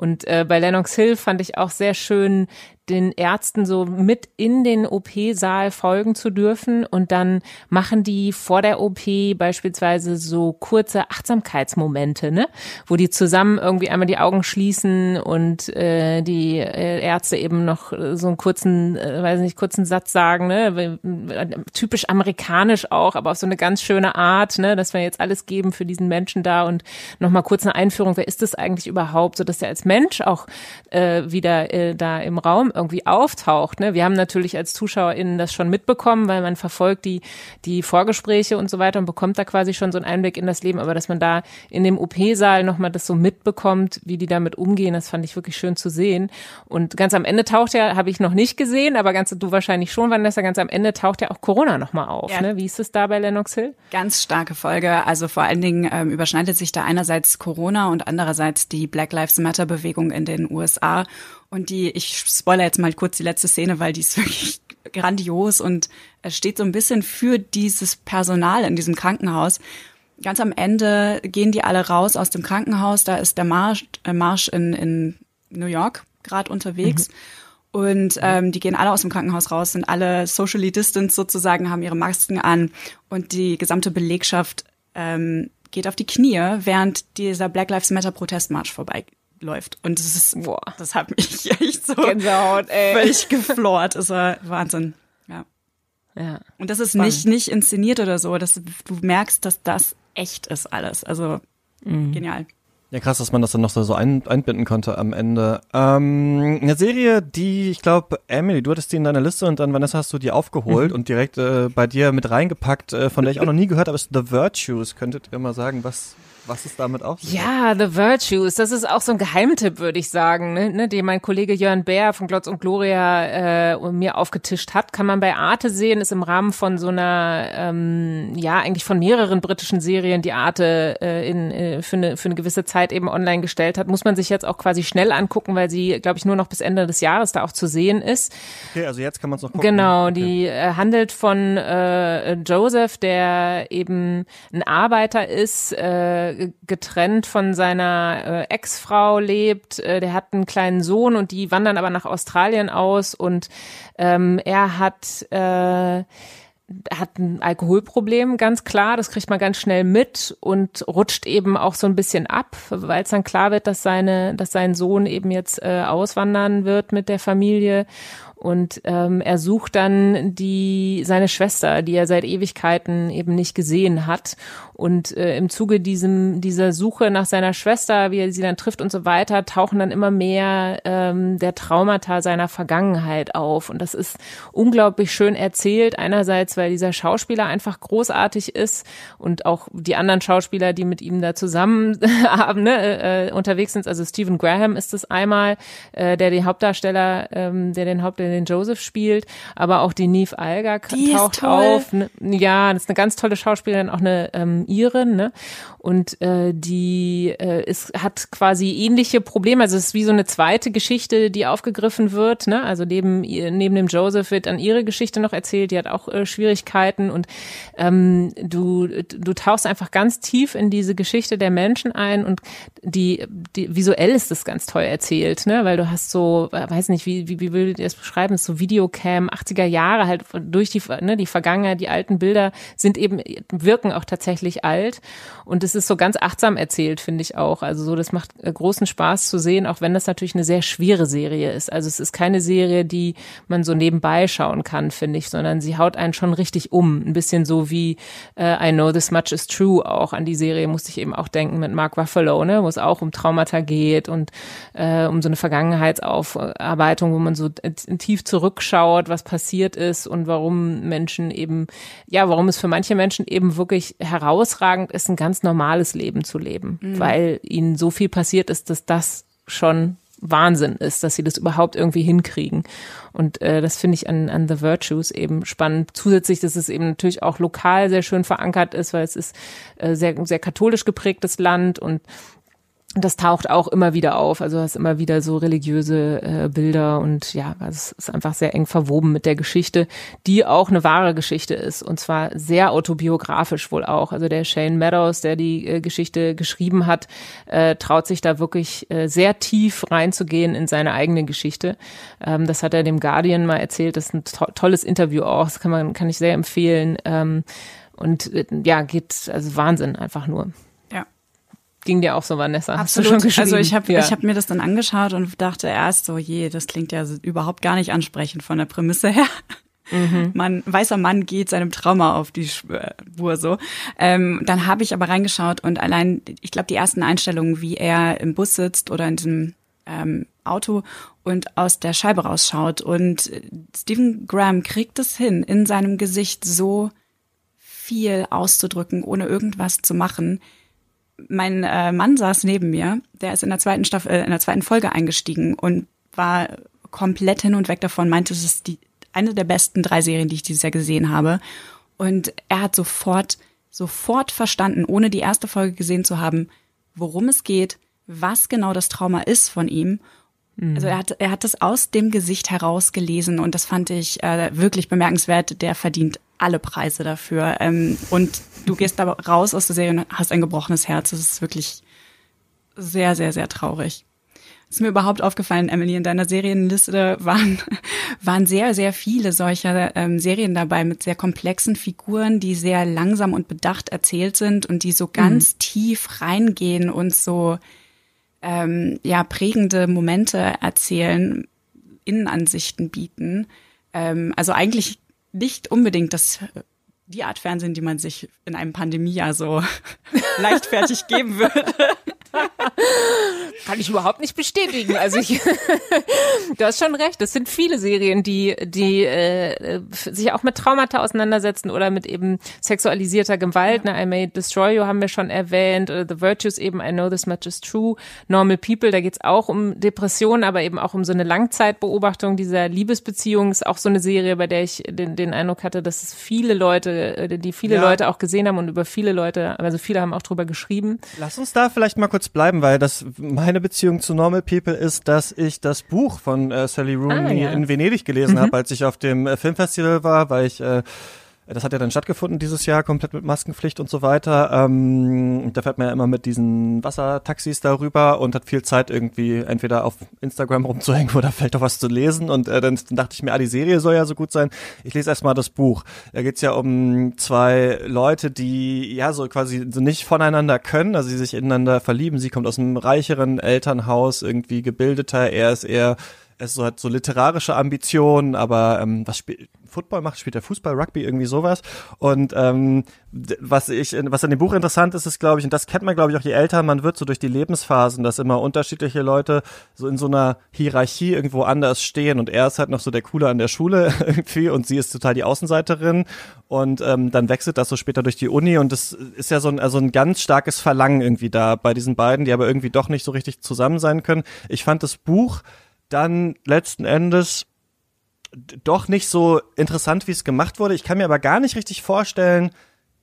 S6: Und äh, bei Lennox Hill fand ich auch sehr schön, den Ärzten so mit in den OP-Saal folgen zu dürfen. Und dann machen die vor der OP beispielsweise so kurze Achtsamkeitsmomente, ne, wo die zusammen irgendwie einmal die Augen schließen und äh, die äh, Ärzte eben noch äh, so einen kurzen, äh, weiß nicht, kurzen Satz sagen, ne, typisch amerikanisch auch, aber auf so eine ganz schöne Art, ne, dass wir jetzt alles geben für diesen Menschen da und nochmal kurz eine Einführung, wer ist das eigentlich überhaupt, so dass er als Mensch auch äh, wieder äh, da im Raum irgendwie auftaucht. Ne? Wir haben natürlich als ZuschauerInnen das schon mitbekommen, weil man verfolgt die, die Vorgespräche und so weiter und bekommt da quasi schon so einen Einblick in das Leben, aber dass man da in dem OP-Saal nochmal das so mitbekommt, wie die damit umgehen, das fand ich wirklich schön zu sehen. Und ganz am Ende taucht ja, habe ich noch nicht gesehen, aber ganz du wahrscheinlich schon, Vanessa, ganz am Ende taucht ja auch Corona nochmal auf.
S7: Ja.
S6: Ne? Wie ist es da bei Lennox Hill?
S7: Ganz starke Folge. Also vor allen Dingen ähm, überschneidet sich da einerseits Corona und andererseits die Black Lives Matter Bewegung in den USA. Und die, ich spoiler jetzt mal kurz die letzte Szene, weil die ist wirklich grandios und es steht so ein bisschen für dieses Personal in diesem Krankenhaus. Ganz am Ende gehen die alle raus aus dem Krankenhaus. Da ist der Marsch, äh, Marsch in, in New York gerade unterwegs. Und ähm, die gehen alle aus dem Krankenhaus raus, sind alle socially distanced sozusagen, haben ihre Masken an und die gesamte Belegschaft ähm, geht auf die Knie, während dieser Black Lives Matter Protestmarsch vorbeiläuft. Und das ist,
S6: Boah.
S7: das hat mich echt so
S6: Gänsehaut, ey.
S7: völlig geflort. Es war Wahnsinn. Ja.
S6: Ja.
S7: Und das ist nicht, nicht inszeniert oder so. Das, du merkst, dass das echt ist alles. Also genial.
S5: Ja, krass, dass man das dann noch so, so ein, einbinden konnte am Ende. Ähm, eine Serie, die, ich glaube, Emily, du hattest die in deiner Liste und dann, Vanessa, hast du die aufgeholt und direkt äh, bei dir mit reingepackt, äh, von der ich auch noch nie gehört habe, ist The Virtues. Könntet ihr mal sagen, was, was es damit auf sich?
S6: Ja, The Virtues, das ist auch so ein Geheimtipp, würde ich sagen, ne, ne, den mein Kollege Jörn Bär von Glotz und Gloria äh, mir aufgetischt hat. Kann man bei Arte sehen, ist im Rahmen von so einer, ähm, ja, eigentlich von mehreren britischen Serien, die Arte äh, in, äh, für, eine, für eine gewisse Zeit eben online gestellt hat. Muss man sich jetzt auch quasi schnell angucken, weil sie, glaube ich, nur noch bis Ende des Jahres da auch zu sehen ist.
S5: Okay, also jetzt kann man es noch gucken.
S6: Genau,
S5: Okay.
S6: die äh, handelt von äh, Joseph, der eben ein Arbeiter ist, äh, getrennt von seiner äh, Ex-Frau lebt. Äh, der hat einen kleinen Sohn und die wandern aber nach Australien aus und ähm, er hat äh, hat ein Alkoholproblem, ganz klar. Das kriegt man ganz schnell mit und rutscht eben auch so ein bisschen ab, weil es dann klar wird, dass seine, dass sein Sohn eben jetzt äh, auswandern wird mit der Familie. Und ähm, er sucht dann die seine Schwester, die er seit Ewigkeiten eben nicht gesehen hat. Und äh, im Zuge diesem dieser Suche nach seiner Schwester, wie er sie dann trifft und so weiter, tauchen dann immer mehr ähm, der Traumata seiner Vergangenheit auf. Und das ist unglaublich schön erzählt. Einerseits, weil dieser Schauspieler einfach großartig ist und auch die anderen Schauspieler, die mit ihm da zusammen haben, ne, äh, unterwegs sind. Also Stephen Graham ist es einmal, äh, der den Hauptdarsteller, ähm, der den Haupt, den Joseph spielt, aber auch die Neve Alger
S7: Die
S6: taucht auf. Ne, ja, das ist eine ganz tolle Schauspielerin, auch eine ähm, Irin, ne? Und äh, die äh, ist, hat quasi ähnliche Probleme. Also es ist wie so eine zweite Geschichte, die aufgegriffen wird. Ne? Also neben, neben dem Joseph wird dann ihre Geschichte noch erzählt. Die hat auch äh, Schwierigkeiten und ähm, du, du tauchst einfach ganz tief in diese Geschichte der Menschen ein und die, die visuell ist das ganz toll erzählt, ne? Weil du hast so, äh, weiß nicht, wie, wie, wie würdet ihr das beschreiben? Es ist so Videocam, 80er Jahre halt durch die, ne, die Vergangenheit, die alten Bilder sind eben, wirken auch tatsächlich alt. Und es ist so ganz achtsam erzählt, finde ich auch. Also so, das macht äh, großen Spaß zu sehen, auch wenn das natürlich eine sehr schwere Serie ist. Also es ist keine Serie, die man so nebenbei schauen kann, finde ich, sondern sie haut einen schon richtig um. Ein bisschen so wie äh, I Know This Much Is True auch. An die Serie musste ich eben auch denken mit Mark Ruffalo, ne, wo es auch um Traumata geht und äh, um so eine Vergangenheitsaufarbeitung, wo man so tief zurückschaut, was passiert ist und warum Menschen eben, ja, warum es für manche Menschen eben wirklich herausragend ist, ein ganz normales Leben zu leben,
S7: Mhm.
S6: weil ihnen so viel passiert ist, dass das schon Wahnsinn ist, dass sie das überhaupt irgendwie hinkriegen. Und äh, das finde ich an, an The Virtues eben spannend. Zusätzlich, dass es eben natürlich auch lokal sehr schön verankert ist, weil es ist äh, sehr, sehr katholisch geprägtes Land und das taucht auch immer wieder auf. Also hast immer wieder so religiöse äh, Bilder und ja, also es ist einfach sehr eng verwoben mit der Geschichte, die auch eine wahre Geschichte ist und zwar sehr autobiografisch wohl auch. Also der Shane Meadows, der die äh, Geschichte geschrieben hat, äh, traut sich da wirklich äh, sehr tief reinzugehen in seine eigene Geschichte. Ähm, das hat er dem Guardian mal erzählt. Das ist ein to tolles Interview auch. Das kann man kann ich sehr empfehlen. Ähm, und äh, ja, geht also Wahnsinn einfach nur. Ging dir auch so, Vanessa?
S7: Absolut. also ich habe
S6: ja.
S7: ich hab mir das dann angeschaut und dachte erst so, je, das klingt ja überhaupt gar nicht ansprechend von der Prämisse her.
S6: Mhm.
S7: Man, weißer Mann geht seinem Trauma auf die Spur so. Ähm, dann habe ich aber reingeschaut und allein, ich glaube, die ersten Einstellungen, wie er im Bus sitzt oder in diesem ähm, Auto und aus der Scheibe rausschaut. Und äh, Stephen Graham kriegt es hin, in seinem Gesicht so viel auszudrücken, ohne irgendwas zu machen. Mein äh, Mann saß neben mir, der ist in der zweiten Staffel, äh, in der zweiten Folge eingestiegen und war komplett hin und weg davon, meinte, es ist die eine der besten drei Serien, die ich dieses Jahr gesehen habe. Und er hat sofort, sofort verstanden, ohne die erste Folge gesehen zu haben, worum es geht, was genau das Trauma ist von ihm. Also er hat, er hat das aus dem Gesicht heraus gelesen und das fand ich äh, wirklich bemerkenswert. Der verdient alle Preise dafür. Ähm, und du gehst da raus aus der Serie und hast ein gebrochenes Herz. Das ist wirklich sehr, sehr, sehr traurig. Ist mir überhaupt aufgefallen, Emily, in deiner Serienliste waren, waren sehr, sehr viele solcher ähm, Serien dabei mit sehr komplexen Figuren, die sehr langsam und bedacht erzählt sind und die so ganz tief reingehen und so ähm, ja prägende Momente erzählen, Innenansichten bieten. Ähm, also eigentlich nicht unbedingt das die Art Fernsehen, die man sich in einem Pandemiejahr so leichtfertig geben würde.
S6: Kann ich überhaupt nicht bestätigen. Also ich, du hast schon recht. Es sind viele Serien, die, die äh, sich auch mit Traumata auseinandersetzen oder mit eben sexualisierter Gewalt. Ne? I May Destroy You haben wir schon erwähnt. Oder The Virtues eben, I Know This Much Is True. Normal People, da geht's auch um Depressionen, aber eben auch um so eine Langzeitbeobachtung dieser Liebesbeziehung. Ist auch so eine Serie, bei der ich den, den Eindruck hatte, dass es viele Leute, äh, die viele
S5: Ja.
S6: Leute auch gesehen haben und über viele Leute, also viele haben auch drüber geschrieben.
S5: Lass uns da vielleicht mal kurz bleiben, weil das meine Beziehung zu Normal People ist, dass ich das Buch von äh, Sally Rooney
S6: Ah, ja.
S5: in Venedig gelesen habe, als ich auf dem äh, Filmfestival war, weil ich äh, das hat ja dann stattgefunden dieses Jahr, komplett mit Maskenpflicht und so weiter. Ähm, da fährt man ja immer mit diesen Wassertaxis darüber und hat viel Zeit irgendwie entweder auf Instagram rumzuhängen oder vielleicht auch was zu lesen. Und äh, dann dachte ich mir, ah, die Serie soll ja so gut sein. Ich lese erstmal das Buch. Da geht's ja um zwei Leute, die ja so quasi so nicht voneinander können, also sie sich ineinander verlieben. Sie kommt aus einem reicheren Elternhaus, irgendwie gebildeter. Er ist eher so, hat so literarische Ambitionen, aber ähm, was spielt Football macht, spielt er Fußball, Rugby, irgendwie sowas. Und ähm, was ich, was an dem Buch interessant ist, ist, glaube ich, und das kennt man, glaube ich, auch je älter man wird, so durch die Lebensphasen, dass immer unterschiedliche Leute so in so einer Hierarchie irgendwo anders stehen. Und er ist halt noch so der Coole an der Schule irgendwie und sie ist total die Außenseiterin. Und ähm, dann wechselt das so später durch die Uni und das ist ja so ein, also ein ganz starkes Verlangen irgendwie da bei diesen beiden, die aber irgendwie doch nicht so richtig zusammen sein können. Ich fand das Buch dann letzten Endes doch nicht so interessant, wie es gemacht wurde. Ich kann mir aber gar nicht richtig vorstellen,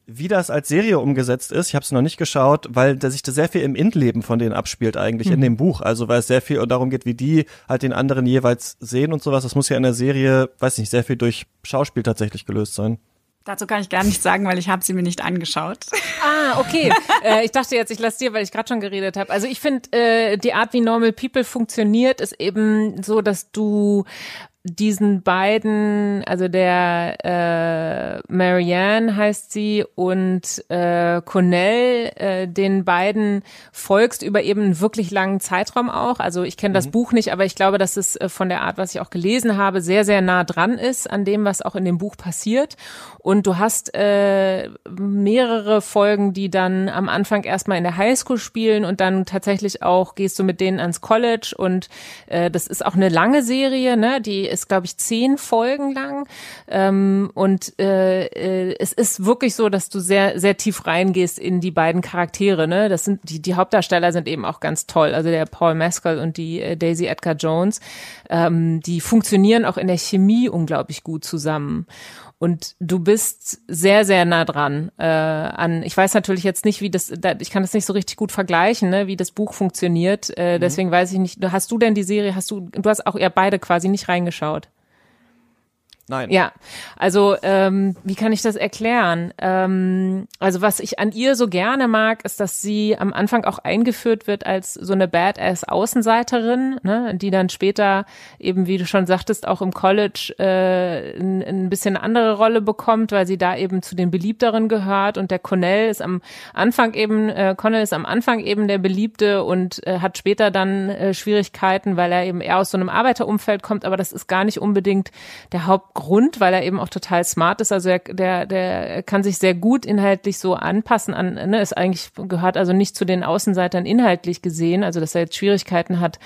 S5: wie das als Serie umgesetzt ist. Ich habe es noch nicht geschaut, weil da sich da sehr viel im Innenleben von denen abspielt eigentlich in dem Buch. Also weil es sehr viel darum geht, wie die halt den anderen jeweils sehen und sowas. Das muss ja in der Serie, weiß nicht, sehr viel durch Schauspiel tatsächlich gelöst sein.
S7: Dazu kann ich gar nichts sagen, weil ich habe sie mir nicht angeschaut.
S6: Ah, okay. äh, ich dachte jetzt, ich lasse dir, weil ich gerade schon geredet habe. Also ich finde, äh, die Art, wie Normal People funktioniert, ist eben so, dass du diesen beiden, also der äh, Marianne heißt sie und äh, Cornell, äh, den beiden folgst über eben einen wirklich langen Zeitraum auch. Also ich kenne das Buch nicht, aber ich glaube, dass es äh, von der Art, was ich auch gelesen habe, sehr, sehr nah dran ist an dem, was auch in dem Buch passiert. Und du hast äh, mehrere Folgen, die dann am Anfang erstmal in der Highschool spielen und dann tatsächlich auch gehst du mit denen ans College und äh, das ist auch eine lange Serie, ne? Die ist, glaube ich, zehn Folgen lang. Ähm, und äh, äh, es ist wirklich so, dass du sehr, sehr tief reingehst in die beiden Charaktere. Ne? Das sind die, die Hauptdarsteller sind eben auch ganz toll. Also der Paul Mescal und die äh, Daisy Edgar Jones, ähm, die funktionieren auch in der Chemie unglaublich gut zusammen. Und du bist sehr, sehr nah dran äh, an. Ich weiß natürlich jetzt nicht, wie das, da, ich kann das nicht so richtig gut vergleichen, ne, wie das Buch funktioniert. Äh, mhm. Deswegen weiß ich nicht. Hast du denn die Serie? Hast du? Du hast auch ihr beide quasi nicht reingeschaut.
S5: Nein.
S6: Ja, also ähm, wie kann ich das erklären? Ähm, also was ich an ihr so gerne mag, ist, dass sie am Anfang auch eingeführt wird als so eine Badass-Außenseiterin, ne, die dann später eben, wie du schon sagtest, auch im College äh, ein, ein bisschen andere Rolle bekommt, weil sie da eben zu den beliebteren gehört und der Connell ist am Anfang eben, äh, Connell ist am Anfang eben der Beliebte und äh, hat später dann äh, Schwierigkeiten, weil er eben eher aus so einem Arbeiterumfeld kommt, aber das ist gar nicht unbedingt der Haupt Grund, weil er eben auch total smart ist. Also er, der, der kann sich sehr gut inhaltlich so anpassen an, ne, ist eigentlich gehört also nicht zu den Außenseitern inhaltlich gesehen, also dass er jetzt Schwierigkeiten hat,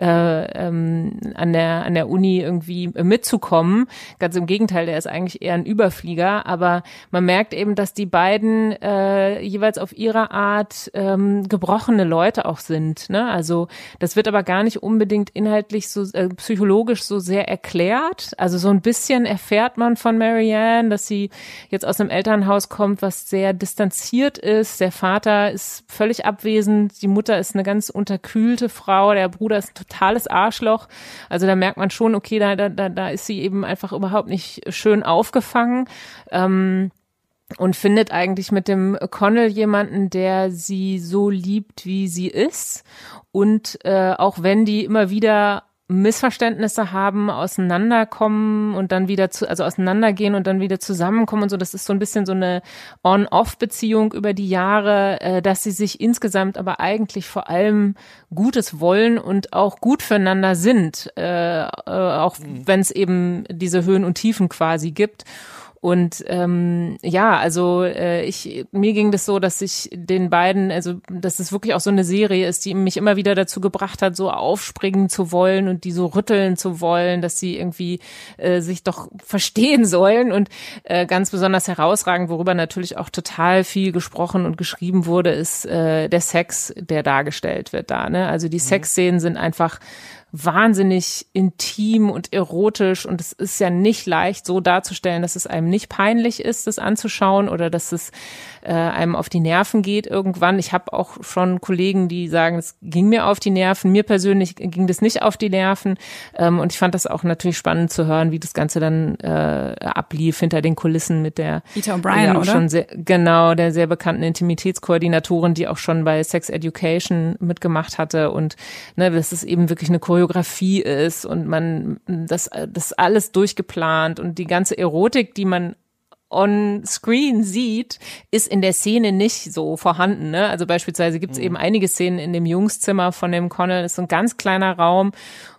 S6: äh, ähm, an der an der Uni irgendwie mitzukommen. Ganz im Gegenteil, der ist eigentlich eher ein Überflieger. Aber man merkt eben, dass die beiden äh, jeweils auf ihre Art ähm, gebrochene Leute auch sind. Ne? Also das wird aber gar nicht unbedingt inhaltlich so äh, psychologisch so sehr erklärt. Also so ein bisschen bisschen erfährt man von Marianne, dass sie jetzt aus einem Elternhaus kommt, was sehr distanziert ist. Der Vater ist völlig abwesend, die Mutter ist eine ganz unterkühlte Frau, der Bruder ist ein totales Arschloch. Also da merkt man schon, okay, da, da, da ist sie eben einfach überhaupt nicht schön aufgefangen. Ähm, und findet eigentlich mit dem Connell jemanden, der sie so liebt, wie sie ist. Und äh, auch wenn die immer wieder Missverständnisse haben, auseinanderkommen und dann wieder zu, also auseinandergehen und dann wieder zusammenkommen und so. Das ist so ein bisschen so eine On-Off-Beziehung über die Jahre, äh, dass sie sich insgesamt aber eigentlich vor allem Gutes wollen und auch gut füreinander sind, äh, äh, auch mhm. wenn es eben diese Höhen und Tiefen quasi gibt. Und ähm, ja, also äh, ich mir ging das so, dass ich den beiden, also dass es wirklich auch so eine Serie ist, die mich immer wieder dazu gebracht hat, so aufspringen zu wollen und die so rütteln zu wollen, dass sie irgendwie äh, sich doch verstehen sollen und äh, ganz besonders herausragend, worüber natürlich auch total viel gesprochen und geschrieben wurde, ist äh, der Sex, der dargestellt wird da. Ne? Also die mhm. Sexszenen sind einfach wahnsinnig intim und erotisch und es ist ja nicht leicht so darzustellen, dass es einem nicht peinlich ist, das anzuschauen oder dass es äh, einem auf die Nerven geht irgendwann. Ich habe auch schon Kollegen, die sagen, es ging mir auf die Nerven. Mir persönlich ging das nicht auf die Nerven ähm, und ich fand das auch natürlich spannend zu hören, wie das Ganze dann äh, ablief hinter den Kulissen mit der
S7: Ita O'Brien, ja, oder?
S6: Schon sehr, genau, der sehr bekannten Intimitätskoordinatorin, die auch schon bei Sex Education mitgemacht hatte und ne, das ist eben wirklich eine Choreografie ist und man das, das alles durchgeplant und die ganze Erotik, die man on screen sieht, ist in der Szene nicht so vorhanden. Ne? Also beispielsweise gibt es mhm. eben einige Szenen in dem Jungszimmer von dem Connell, das ist so ein ganz kleiner Raum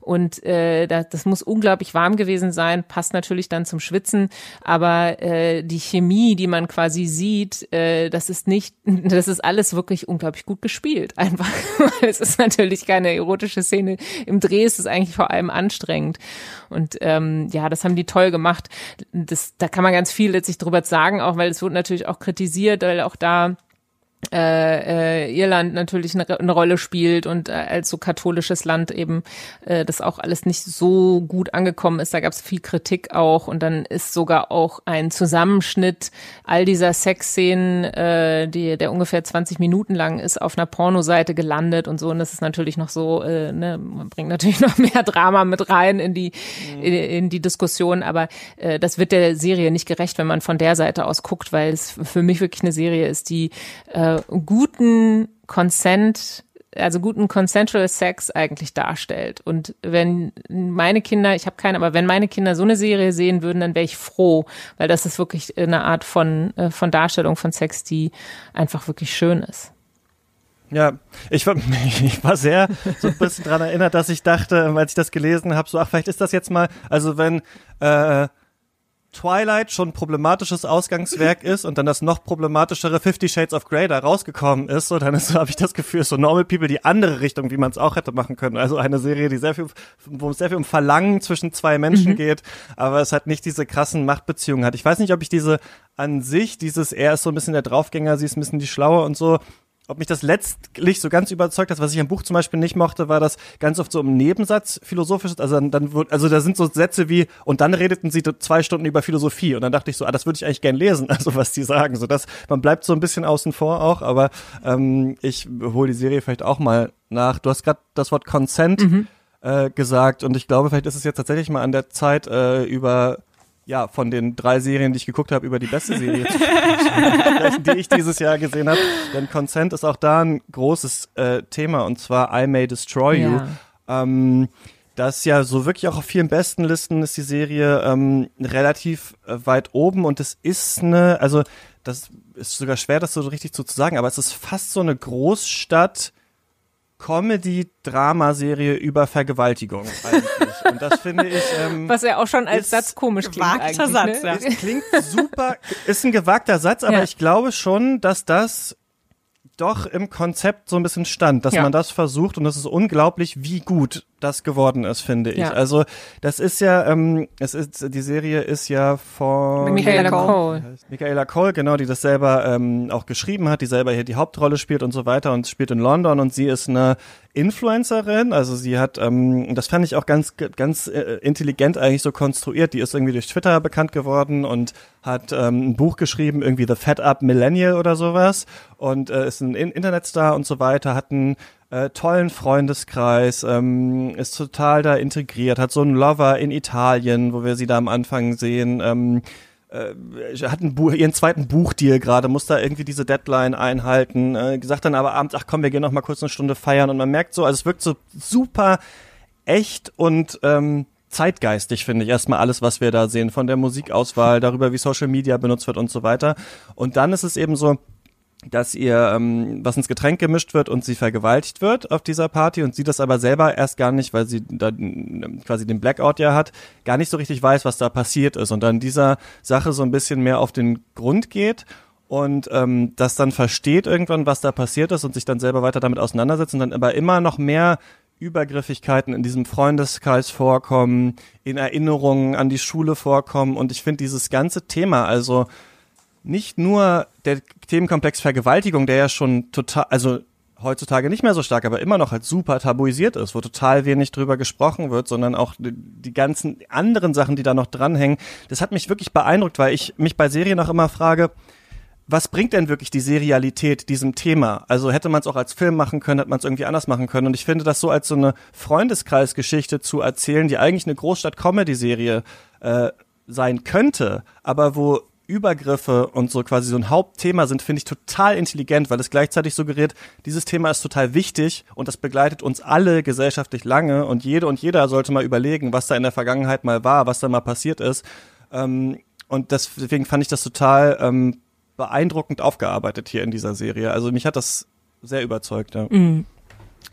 S6: und äh, das, das muss unglaublich warm gewesen sein, passt natürlich dann zum Schwitzen, aber äh, die Chemie, die man quasi sieht, äh, das ist nicht, das ist alles wirklich unglaublich gut gespielt. Einfach, es ist natürlich keine erotische Szene im Dreh, es ist eigentlich vor allem anstrengend. Und ähm, ja, das haben die toll gemacht. Das, da kann man ganz viel letztlich drüber sagen, auch weil es wird natürlich auch kritisiert, weil auch da äh, äh, Irland natürlich eine, eine Rolle spielt und äh, als so katholisches Land eben äh, das auch alles nicht so gut angekommen ist. Da gab es viel Kritik auch und dann ist sogar auch ein Zusammenschnitt all dieser Sexszenen, äh, die der ungefähr 20 Minuten lang ist, auf einer Pornoseite gelandet und so. Und das ist natürlich noch so, äh, ne, man bringt natürlich noch mehr Drama mit rein in die mhm. in, in, die Diskussion, aber äh, das wird der Serie nicht gerecht, wenn man von der Seite aus guckt, weil es für mich wirklich eine Serie ist, die äh, äh, guten Consent, also guten Consensual Sex eigentlich darstellt. Und wenn meine Kinder, ich habe keine, aber wenn meine Kinder so eine Serie sehen würden, dann wäre ich froh, weil das ist wirklich eine Art von, äh, von Darstellung von Sex, die einfach wirklich schön ist.
S5: Ja, ich war, ich war sehr so ein bisschen dran erinnert, dass ich dachte, als ich das gelesen habe, so, ach, vielleicht ist das jetzt mal, also wenn äh, Twilight schon ein problematisches Ausgangswerk ist und dann das noch problematischere Fifty Shades of Grey da rausgekommen ist, so dann ist, habe ich das Gefühl, so Normal People die andere Richtung, wie man es auch hätte machen können. Also eine Serie, die sehr viel, wo es sehr viel um Verlangen zwischen zwei Menschen geht, aber es hat nicht diese krassen Machtbeziehungen hat. Ich weiß nicht, ob ich diese an sich, dieses, er ist so ein bisschen der Draufgänger, sie ist ein bisschen die Schlaue und so, ob mich das letztlich so ganz überzeugt hat, was ich im Buch zum Beispiel nicht mochte, war das ganz oft so im Nebensatz philosophisches, also dann, dann wird, also da sind so Sätze wie, und dann redeten sie zwei Stunden über Philosophie. Und dann dachte ich so, ah, das würde ich eigentlich gern lesen, also was die sagen, so das, man bleibt so ein bisschen außen vor auch, aber ähm, ich hole die Serie vielleicht auch mal nach. Du hast gerade das Wort Consent
S6: Mhm.
S5: äh, gesagt. Und ich glaube, vielleicht ist es jetzt tatsächlich mal an der Zeit äh, über ja, von den drei Serien, die ich geguckt habe, über die beste Serie zu sprechen, die ich dieses Jahr gesehen habe. Denn Consent ist auch da ein großes äh, Thema und zwar I May Destroy You.
S6: Ja.
S5: Ähm, das ja so wirklich auch auf vielen besten Listen ist die Serie ähm, relativ äh, weit oben und es ist eine, also das ist sogar schwer, das so richtig so zu sagen, aber es ist fast so eine Großstadt Comedy-Dramaserie über Vergewaltigung. Und das finde ich ähm,
S6: Was ja auch schon als
S5: ist
S6: Satz komisch klingt
S7: gewagter
S6: eigentlich.
S7: Satz,
S6: ne?
S7: ja.
S5: klingt super, ist ein gewagter Satz, aber
S6: Ja.
S5: ich glaube schon, dass das doch im Konzept so ein bisschen stand, dass
S6: Ja.
S5: man das versucht und es ist unglaublich, wie gut das geworden ist, finde ich.
S6: Ja.
S5: Also das ist ja, ähm, es ist die Serie ist ja von
S6: Michaela
S1: Cole.
S6: Cole.
S5: Michaela Cole, genau, die das selber ähm, auch geschrieben hat, die selber hier die Hauptrolle spielt und so weiter und spielt in London und sie ist eine Influencerin, also sie hat, ähm, das fand ich auch ganz, ganz äh, intelligent eigentlich so konstruiert, die ist irgendwie durch Twitter bekannt geworden und hat ähm, ein Buch geschrieben, irgendwie The Fed Up Millennial oder sowas und äh, ist ein In Internetstar und so weiter, hat einen äh, tollen Freundeskreis, ähm, ist total da integriert, hat so einen Lover in Italien, wo wir sie da am Anfang sehen, ähm, äh, hat ein Buch, ihren zweiten Buchdeal gerade, muss da irgendwie diese Deadline einhalten, äh, gesagt dann aber abends, ach komm, wir gehen noch mal kurz eine Stunde feiern und man merkt so, also es wirkt so super echt und ähm, zeitgeistig, finde ich, erstmal alles, was wir da sehen, von der Musikauswahl, darüber, wie Social Media benutzt wird und so weiter. Und dann ist es eben so, dass ihr ähm, was ins Getränk gemischt wird und sie vergewaltigt wird auf dieser Party und sie das aber selber erst gar nicht, weil sie da quasi den Blackout ja hat, gar nicht so richtig weiß, was da passiert ist und dann dieser Sache so ein bisschen mehr auf den Grund geht und ähm, das dann versteht irgendwann, was da passiert ist und sich dann selber weiter damit auseinandersetzt und dann aber immer noch mehr Übergriffigkeiten in diesem Freundeskreis vorkommen, in Erinnerungen an die Schule vorkommen und ich finde dieses ganze Thema, also nicht nur der Themenkomplex Vergewaltigung, der ja schon total, also heutzutage nicht mehr so stark, aber immer noch halt super tabuisiert ist, wo total wenig drüber gesprochen wird, sondern auch die, die ganzen anderen Sachen, die da noch dranhängen. Das hat mich wirklich beeindruckt, weil ich mich bei Serien auch immer frage, was bringt denn wirklich die Serialität diesem Thema? Also hätte man es auch als Film machen können, hätte man es irgendwie anders machen können. Und ich finde das so als so eine Freundeskreisgeschichte zu erzählen, die eigentlich eine Großstadt-Comedy-Serie äh, sein könnte, aber wo Übergriffe und so quasi so ein Hauptthema sind, finde ich total intelligent, weil es gleichzeitig suggeriert, dieses Thema ist total wichtig und das begleitet uns alle gesellschaftlich lange und jede und jeder sollte mal überlegen, was da in der Vergangenheit mal war, was da mal passiert ist. Ähm, und deswegen fand ich das total ähm, beeindruckend aufgearbeitet hier in dieser Serie. Also mich hat das sehr überzeugt. Ja.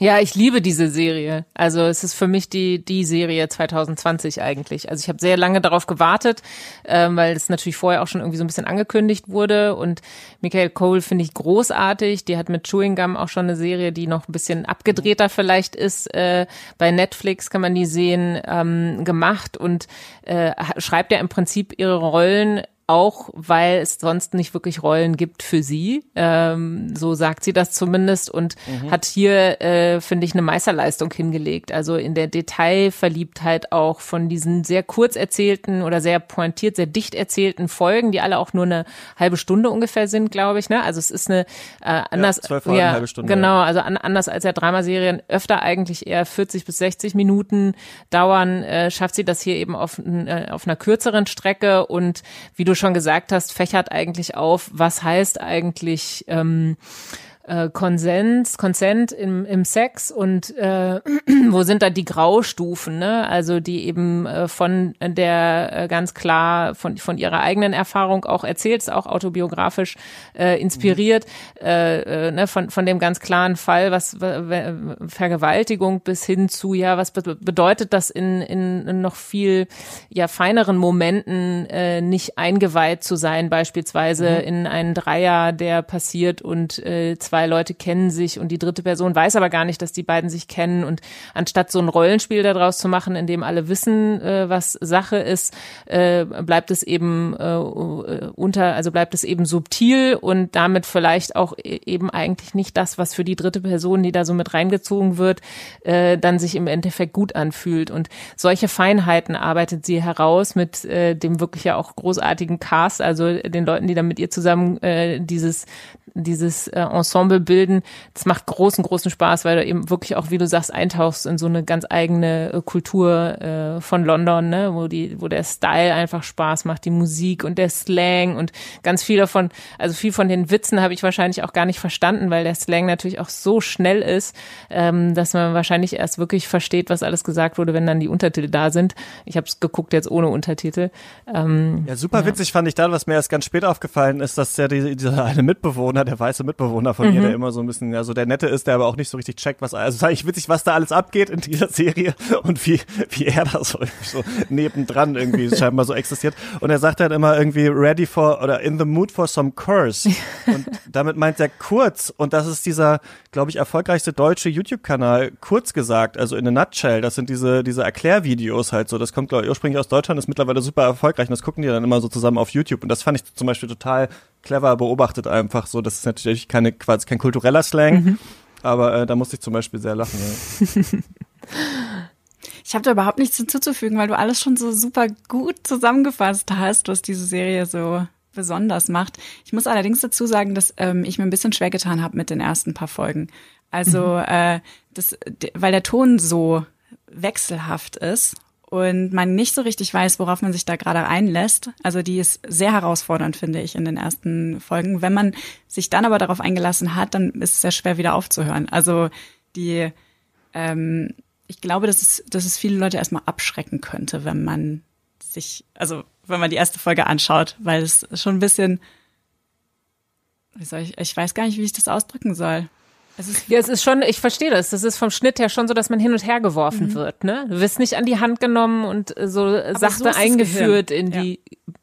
S6: Ja, ich liebe diese Serie. Also es ist für mich die die Serie 2020 eigentlich. Also ich habe sehr lange darauf gewartet, ähm, weil es natürlich vorher auch schon irgendwie so ein bisschen angekündigt wurde. Und Michael Cole finde ich großartig. Die hat mit Chewing Gum auch schon eine Serie, die noch ein bisschen abgedrehter vielleicht ist. Äh, bei Netflix kann man die sehen, ähm, gemacht und äh, schreibt ja im Prinzip ihre Rollen auch weil es sonst nicht wirklich Rollen gibt für sie. Ähm, so sagt sie das zumindest und hat hier, äh, finde ich, eine Meisterleistung hingelegt. Also in der Detailverliebtheit auch von diesen sehr kurz erzählten oder sehr pointiert, sehr dicht erzählten Folgen, die alle auch nur eine halbe Stunde ungefähr sind, glaube ich. Ne? Also es ist eine äh, anders,
S5: zwölf Folgen,
S6: ja,
S5: halbe Stunde,
S6: genau, also an, anders als ja Dramaserien öfter eigentlich eher 40 bis 60 Minuten dauern, äh, schafft sie das hier eben auf, äh, auf einer kürzeren Strecke und wie du schon gesagt hast, fächert eigentlich auf, was heißt eigentlich ähm, äh, Konsens, Konsent im, im Sex und äh, wo sind da die Graustufen, ne? Also die eben äh, von der äh, ganz klar von, von ihrer eigenen Erfahrung auch erzählt, ist auch autobiografisch äh, inspiriert, mhm. äh, äh, ne? von, von dem ganz klaren Fall, was Vergewaltigung bis hin zu, ja, was bedeutet das in, in noch viel ja feineren Momenten äh, nicht eingeweiht zu sein, beispielsweise mhm. in einen Dreier, der passiert und äh, zwei Leute kennen sich und die dritte Person weiß aber gar nicht, dass die beiden sich kennen und anstatt so ein Rollenspiel daraus zu machen, in dem alle wissen, äh, was Sache ist, äh, bleibt es eben äh, unter, also bleibt es eben subtil und damit vielleicht auch e-, eben eigentlich nicht das, was für die dritte Person, die da so mit reingezogen wird, äh, dann sich im Endeffekt gut anfühlt. Und solche Feinheiten arbeitet sie heraus mit äh, dem wirklich ja auch großartigen Cast, also den Leuten, die dann mit ihr zusammen äh, dieses dieses äh, Ensemble bilden. Das macht großen, großen Spaß, weil du eben wirklich auch, wie du sagst, eintauchst in so eine ganz eigene äh, Kultur äh, von London, ne, wo die, wo der Style einfach Spaß macht, die Musik und der Slang und ganz viel davon, also viel von den Witzen habe ich wahrscheinlich auch gar nicht verstanden, weil der Slang natürlich auch so schnell ist, ähm, dass man wahrscheinlich erst wirklich versteht, was alles gesagt wurde, wenn dann die Untertitel da sind. Ich habe es geguckt jetzt ohne Untertitel.
S5: Ähm, ja, super ja. witzig fand ich dann, was mir erst ganz spät aufgefallen ist, dass der die, dieser eine Mitbewohner, der weiße Mitbewohner von mhm. mir, der immer so ein bisschen, also der nette ist, der aber auch nicht so richtig checkt, was, also sage ich witzig, was da alles abgeht in dieser Serie und wie, wie er da so, so nebendran irgendwie scheinbar so existiert. Und er sagt dann immer irgendwie ready for oder in the mood for some curse. Und damit meint er kurz. Und das ist dieser, glaube ich, erfolgreichste deutsche YouTube-Kanal, kurz gesagt, also in a nutshell. Das sind diese, diese Erklärvideos halt so. Das kommt, glaube ich, ursprünglich aus Deutschland, ist mittlerweile super erfolgreich und das gucken die dann immer so zusammen auf YouTube. Und das fand ich zum Beispiel total clever beobachtet einfach so. Das ist natürlich keine, quasi kein kultureller Slang. Mhm. Aber äh, da musste ich zum Beispiel sehr lachen. Ja.
S7: Ich habe da überhaupt nichts hinzuzufügen, weil du alles schon so super gut zusammengefasst hast, was diese Serie so besonders macht. Ich muss allerdings dazu sagen, dass ähm, ich mir ein bisschen schwer getan habe mit den ersten paar Folgen. Also, mhm. äh, das, weil der Ton so wechselhaft ist und man nicht so richtig weiß, worauf man sich da gerade einlässt. Also die ist sehr herausfordernd, finde ich, in den ersten Folgen. Wenn man sich dann aber darauf eingelassen hat, dann ist es sehr schwer wieder aufzuhören. Also die ähm, ich glaube, dass es, dass es viele Leute erstmal abschrecken könnte, wenn man sich, also wenn man die erste Folge anschaut, weil es schon ein bisschen, ich, ich weiß gar nicht, wie ich das ausdrücken soll.
S6: Es ist, ja, es ist schon, ich verstehe das. Das ist vom Schnitt her schon so, dass man hin und her geworfen mhm. wird, ne? Du wirst nicht an die Hand genommen und so Aber sachte so eingeführt in die, ja.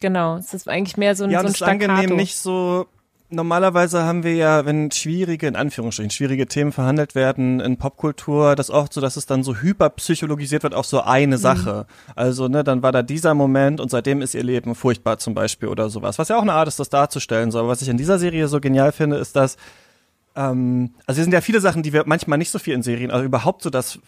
S6: genau. Es ist eigentlich mehr so ein,
S5: ja,
S6: so ein
S5: Staccato. angenehm nicht so normalerweise haben wir ja, wenn schwierige, in Anführungsstrichen, schwierige Themen verhandelt werden in Popkultur, das oft so, dass es dann so hyperpsychologisiert wird auf so eine mhm. Sache. Also, ne, dann war da dieser Moment und seitdem ist ihr Leben furchtbar zum Beispiel oder sowas. Was ja auch eine Art ist, das darzustellen. So, aber was ich in dieser Serie so genial finde, ist, dass ähm, also es sind ja viele Sachen, die wir manchmal nicht so viel in Serien, also überhaupt so das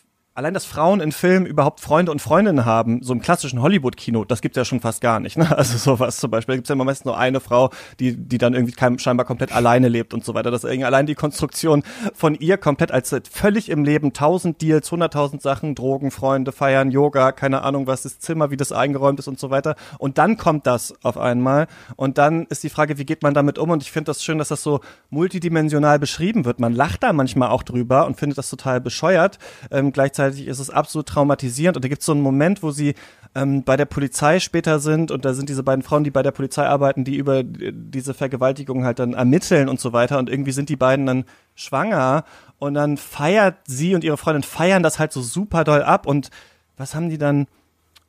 S5: allein, dass Frauen in Filmen überhaupt Freunde und Freundinnen haben, so im klassischen Hollywood-Kino, das gibt's ja schon fast gar nicht. Ne? Also sowas zum Beispiel, da gibt's ja immer meistens nur eine Frau, die, die dann irgendwie kein, scheinbar komplett alleine lebt und so weiter. Das ist irgendwie allein die Konstruktion von ihr komplett als völlig im Leben, tausend Deals, hunderttausend Sachen, Drogen, Freunde, Feiern, Yoga, keine Ahnung, was das Zimmer, wie das eingeräumt ist und so weiter. Und dann kommt das auf einmal. Und dann ist die Frage, wie geht man damit um? Und ich finde das schön, dass das so multidimensional beschrieben wird. Man lacht da manchmal auch drüber und findet das total bescheuert. Ähm, gleichzeitig gleichzeitig ist es absolut traumatisierend. Und da gibt es so einen Moment, wo sie ähm, bei der Polizei später sind und da sind diese beiden Frauen, die bei der Polizei arbeiten, die über diese Vergewaltigung halt dann ermitteln und so weiter. Und irgendwie sind die beiden dann schwanger und dann feiert sie und ihre Freundin feiern das halt so super doll ab. Und was haben die dann?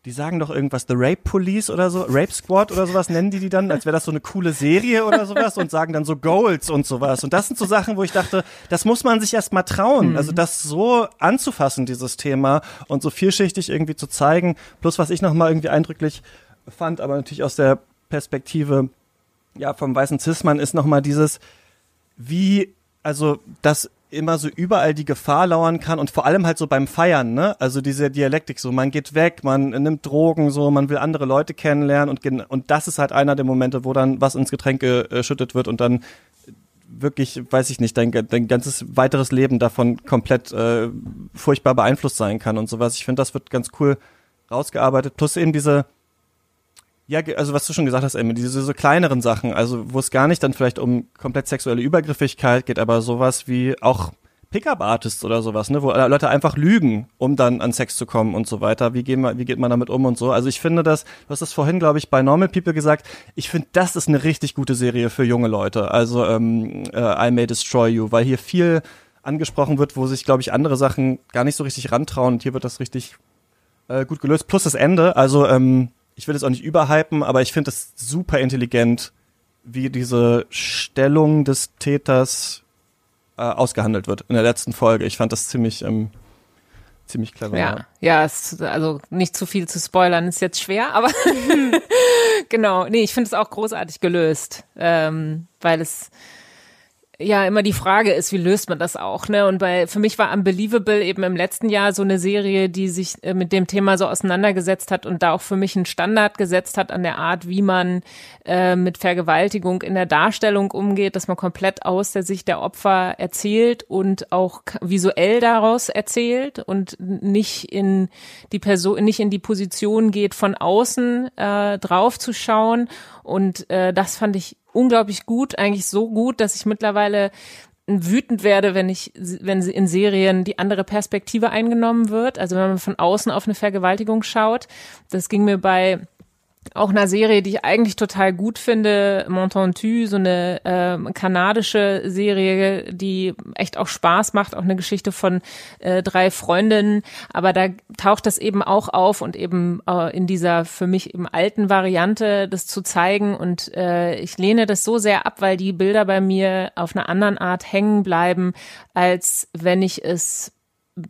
S5: Die sagen doch irgendwas, The Rape Police oder so, Rape Squad oder sowas nennen die die dann, als wäre das so eine coole Serie oder sowas und sagen dann so Goals und sowas. Und das sind so Sachen, wo ich dachte, das muss man sich erst mal trauen. Mhm. Also das so anzufassen, dieses Thema und so vielschichtig irgendwie zu zeigen. Plus, was ich nochmal irgendwie eindrücklich fand, aber natürlich aus der Perspektive ja vom weißen Cis-Mann ist nochmal dieses, wie, also das immer so überall die Gefahr lauern kann und vor allem halt so beim Feiern, ne? Also diese Dialektik so, man geht weg, man nimmt Drogen so, man will andere Leute kennenlernen und und das ist halt einer der Momente, wo dann was ins Getränk geschüttet wird und dann wirklich, weiß ich nicht, dein, dein ganzes weiteres Leben davon komplett äh, furchtbar beeinflusst sein kann und sowas. Ich finde, das wird ganz cool rausgearbeitet. Plus eben diese Ja, also was du schon gesagt hast, Emily, diese so kleineren Sachen, also wo es gar nicht dann vielleicht um komplett sexuelle Übergriffigkeit geht, aber sowas wie auch Pickup-Artists oder sowas, ne, wo Leute einfach lügen, um dann an Sex zu kommen und so weiter. Wie, gehen wir, wie geht man damit um und so? Also ich finde das, du hast das vorhin, glaube ich, bei Normal People gesagt, ich finde, das ist eine richtig gute Serie für junge Leute. Also ähm, äh, I May Destroy You, weil hier viel angesprochen wird, wo sich, glaube ich, andere Sachen gar nicht so richtig rantrauen und hier wird das richtig äh, gut gelöst. Plus das Ende, also ähm, ich will es auch nicht überhypen, aber ich finde es super intelligent, wie diese Stellung des Täters äh, ausgehandelt wird in der letzten Folge. Ich fand das ziemlich, ähm, ziemlich clever.
S6: Ja, ja, es, also nicht zu viel zu spoilern ist jetzt schwer, aber genau, nee, ich finde es auch großartig gelöst, ähm, weil es ja immer die Frage ist, wie löst man das auch, ne? Und bei für mich war Unbelievable eben im letzten Jahr so eine Serie, die sich äh, mit dem Thema so auseinandergesetzt hat und da auch für mich einen Standard gesetzt hat an der Art, wie man äh, mit Vergewaltigung in der Darstellung umgeht, dass man komplett aus der Sicht der Opfer erzählt und auch visuell daraus erzählt und nicht in die Person, nicht in die Position geht, von außen äh, drauf zu schauen. Und äh, das fand ich unglaublich gut, eigentlich so gut, dass ich mittlerweile wütend werde, wenn ich, wenn in Serien die andere Perspektive eingenommen wird. Also wenn man von außen auf eine Vergewaltigung schaut. Das ging mir bei auch einer Serie, die ich eigentlich total gut finde, Montentu, so eine ähm, kanadische Serie, die echt auch Spaß macht, auch eine Geschichte von äh, drei Freundinnen, aber da taucht das eben auch auf und eben äh, in dieser für mich eben alten Variante, das zu zeigen. Und äh, ich lehne das so sehr ab, weil die Bilder bei mir auf einer anderen Art hängen bleiben, als wenn ich es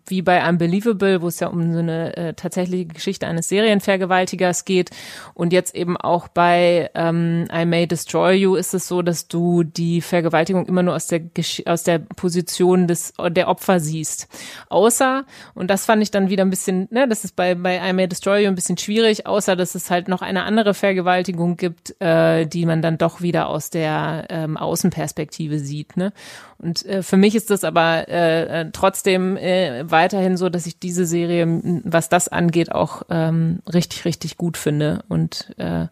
S6: wie bei Unbelievable, wo es ja um so eine äh, tatsächliche Geschichte eines Serienvergewaltigers geht. Und jetzt eben auch bei ähm, I May Destroy You ist es so, dass du die Vergewaltigung immer nur aus der Gesch aus der Position des der Opfer siehst. Außer, und das fand ich dann wieder ein bisschen, ne, das ist bei, bei I May Destroy You ein bisschen schwierig, außer dass es halt noch eine andere Vergewaltigung gibt, äh, die man dann doch wieder aus der ähm, Außenperspektive sieht. Ne? Und äh, für mich ist das aber äh, äh, trotzdem äh, weiterhin so, dass ich diese Serie, was das angeht, auch ähm, richtig, richtig gut finde und äh,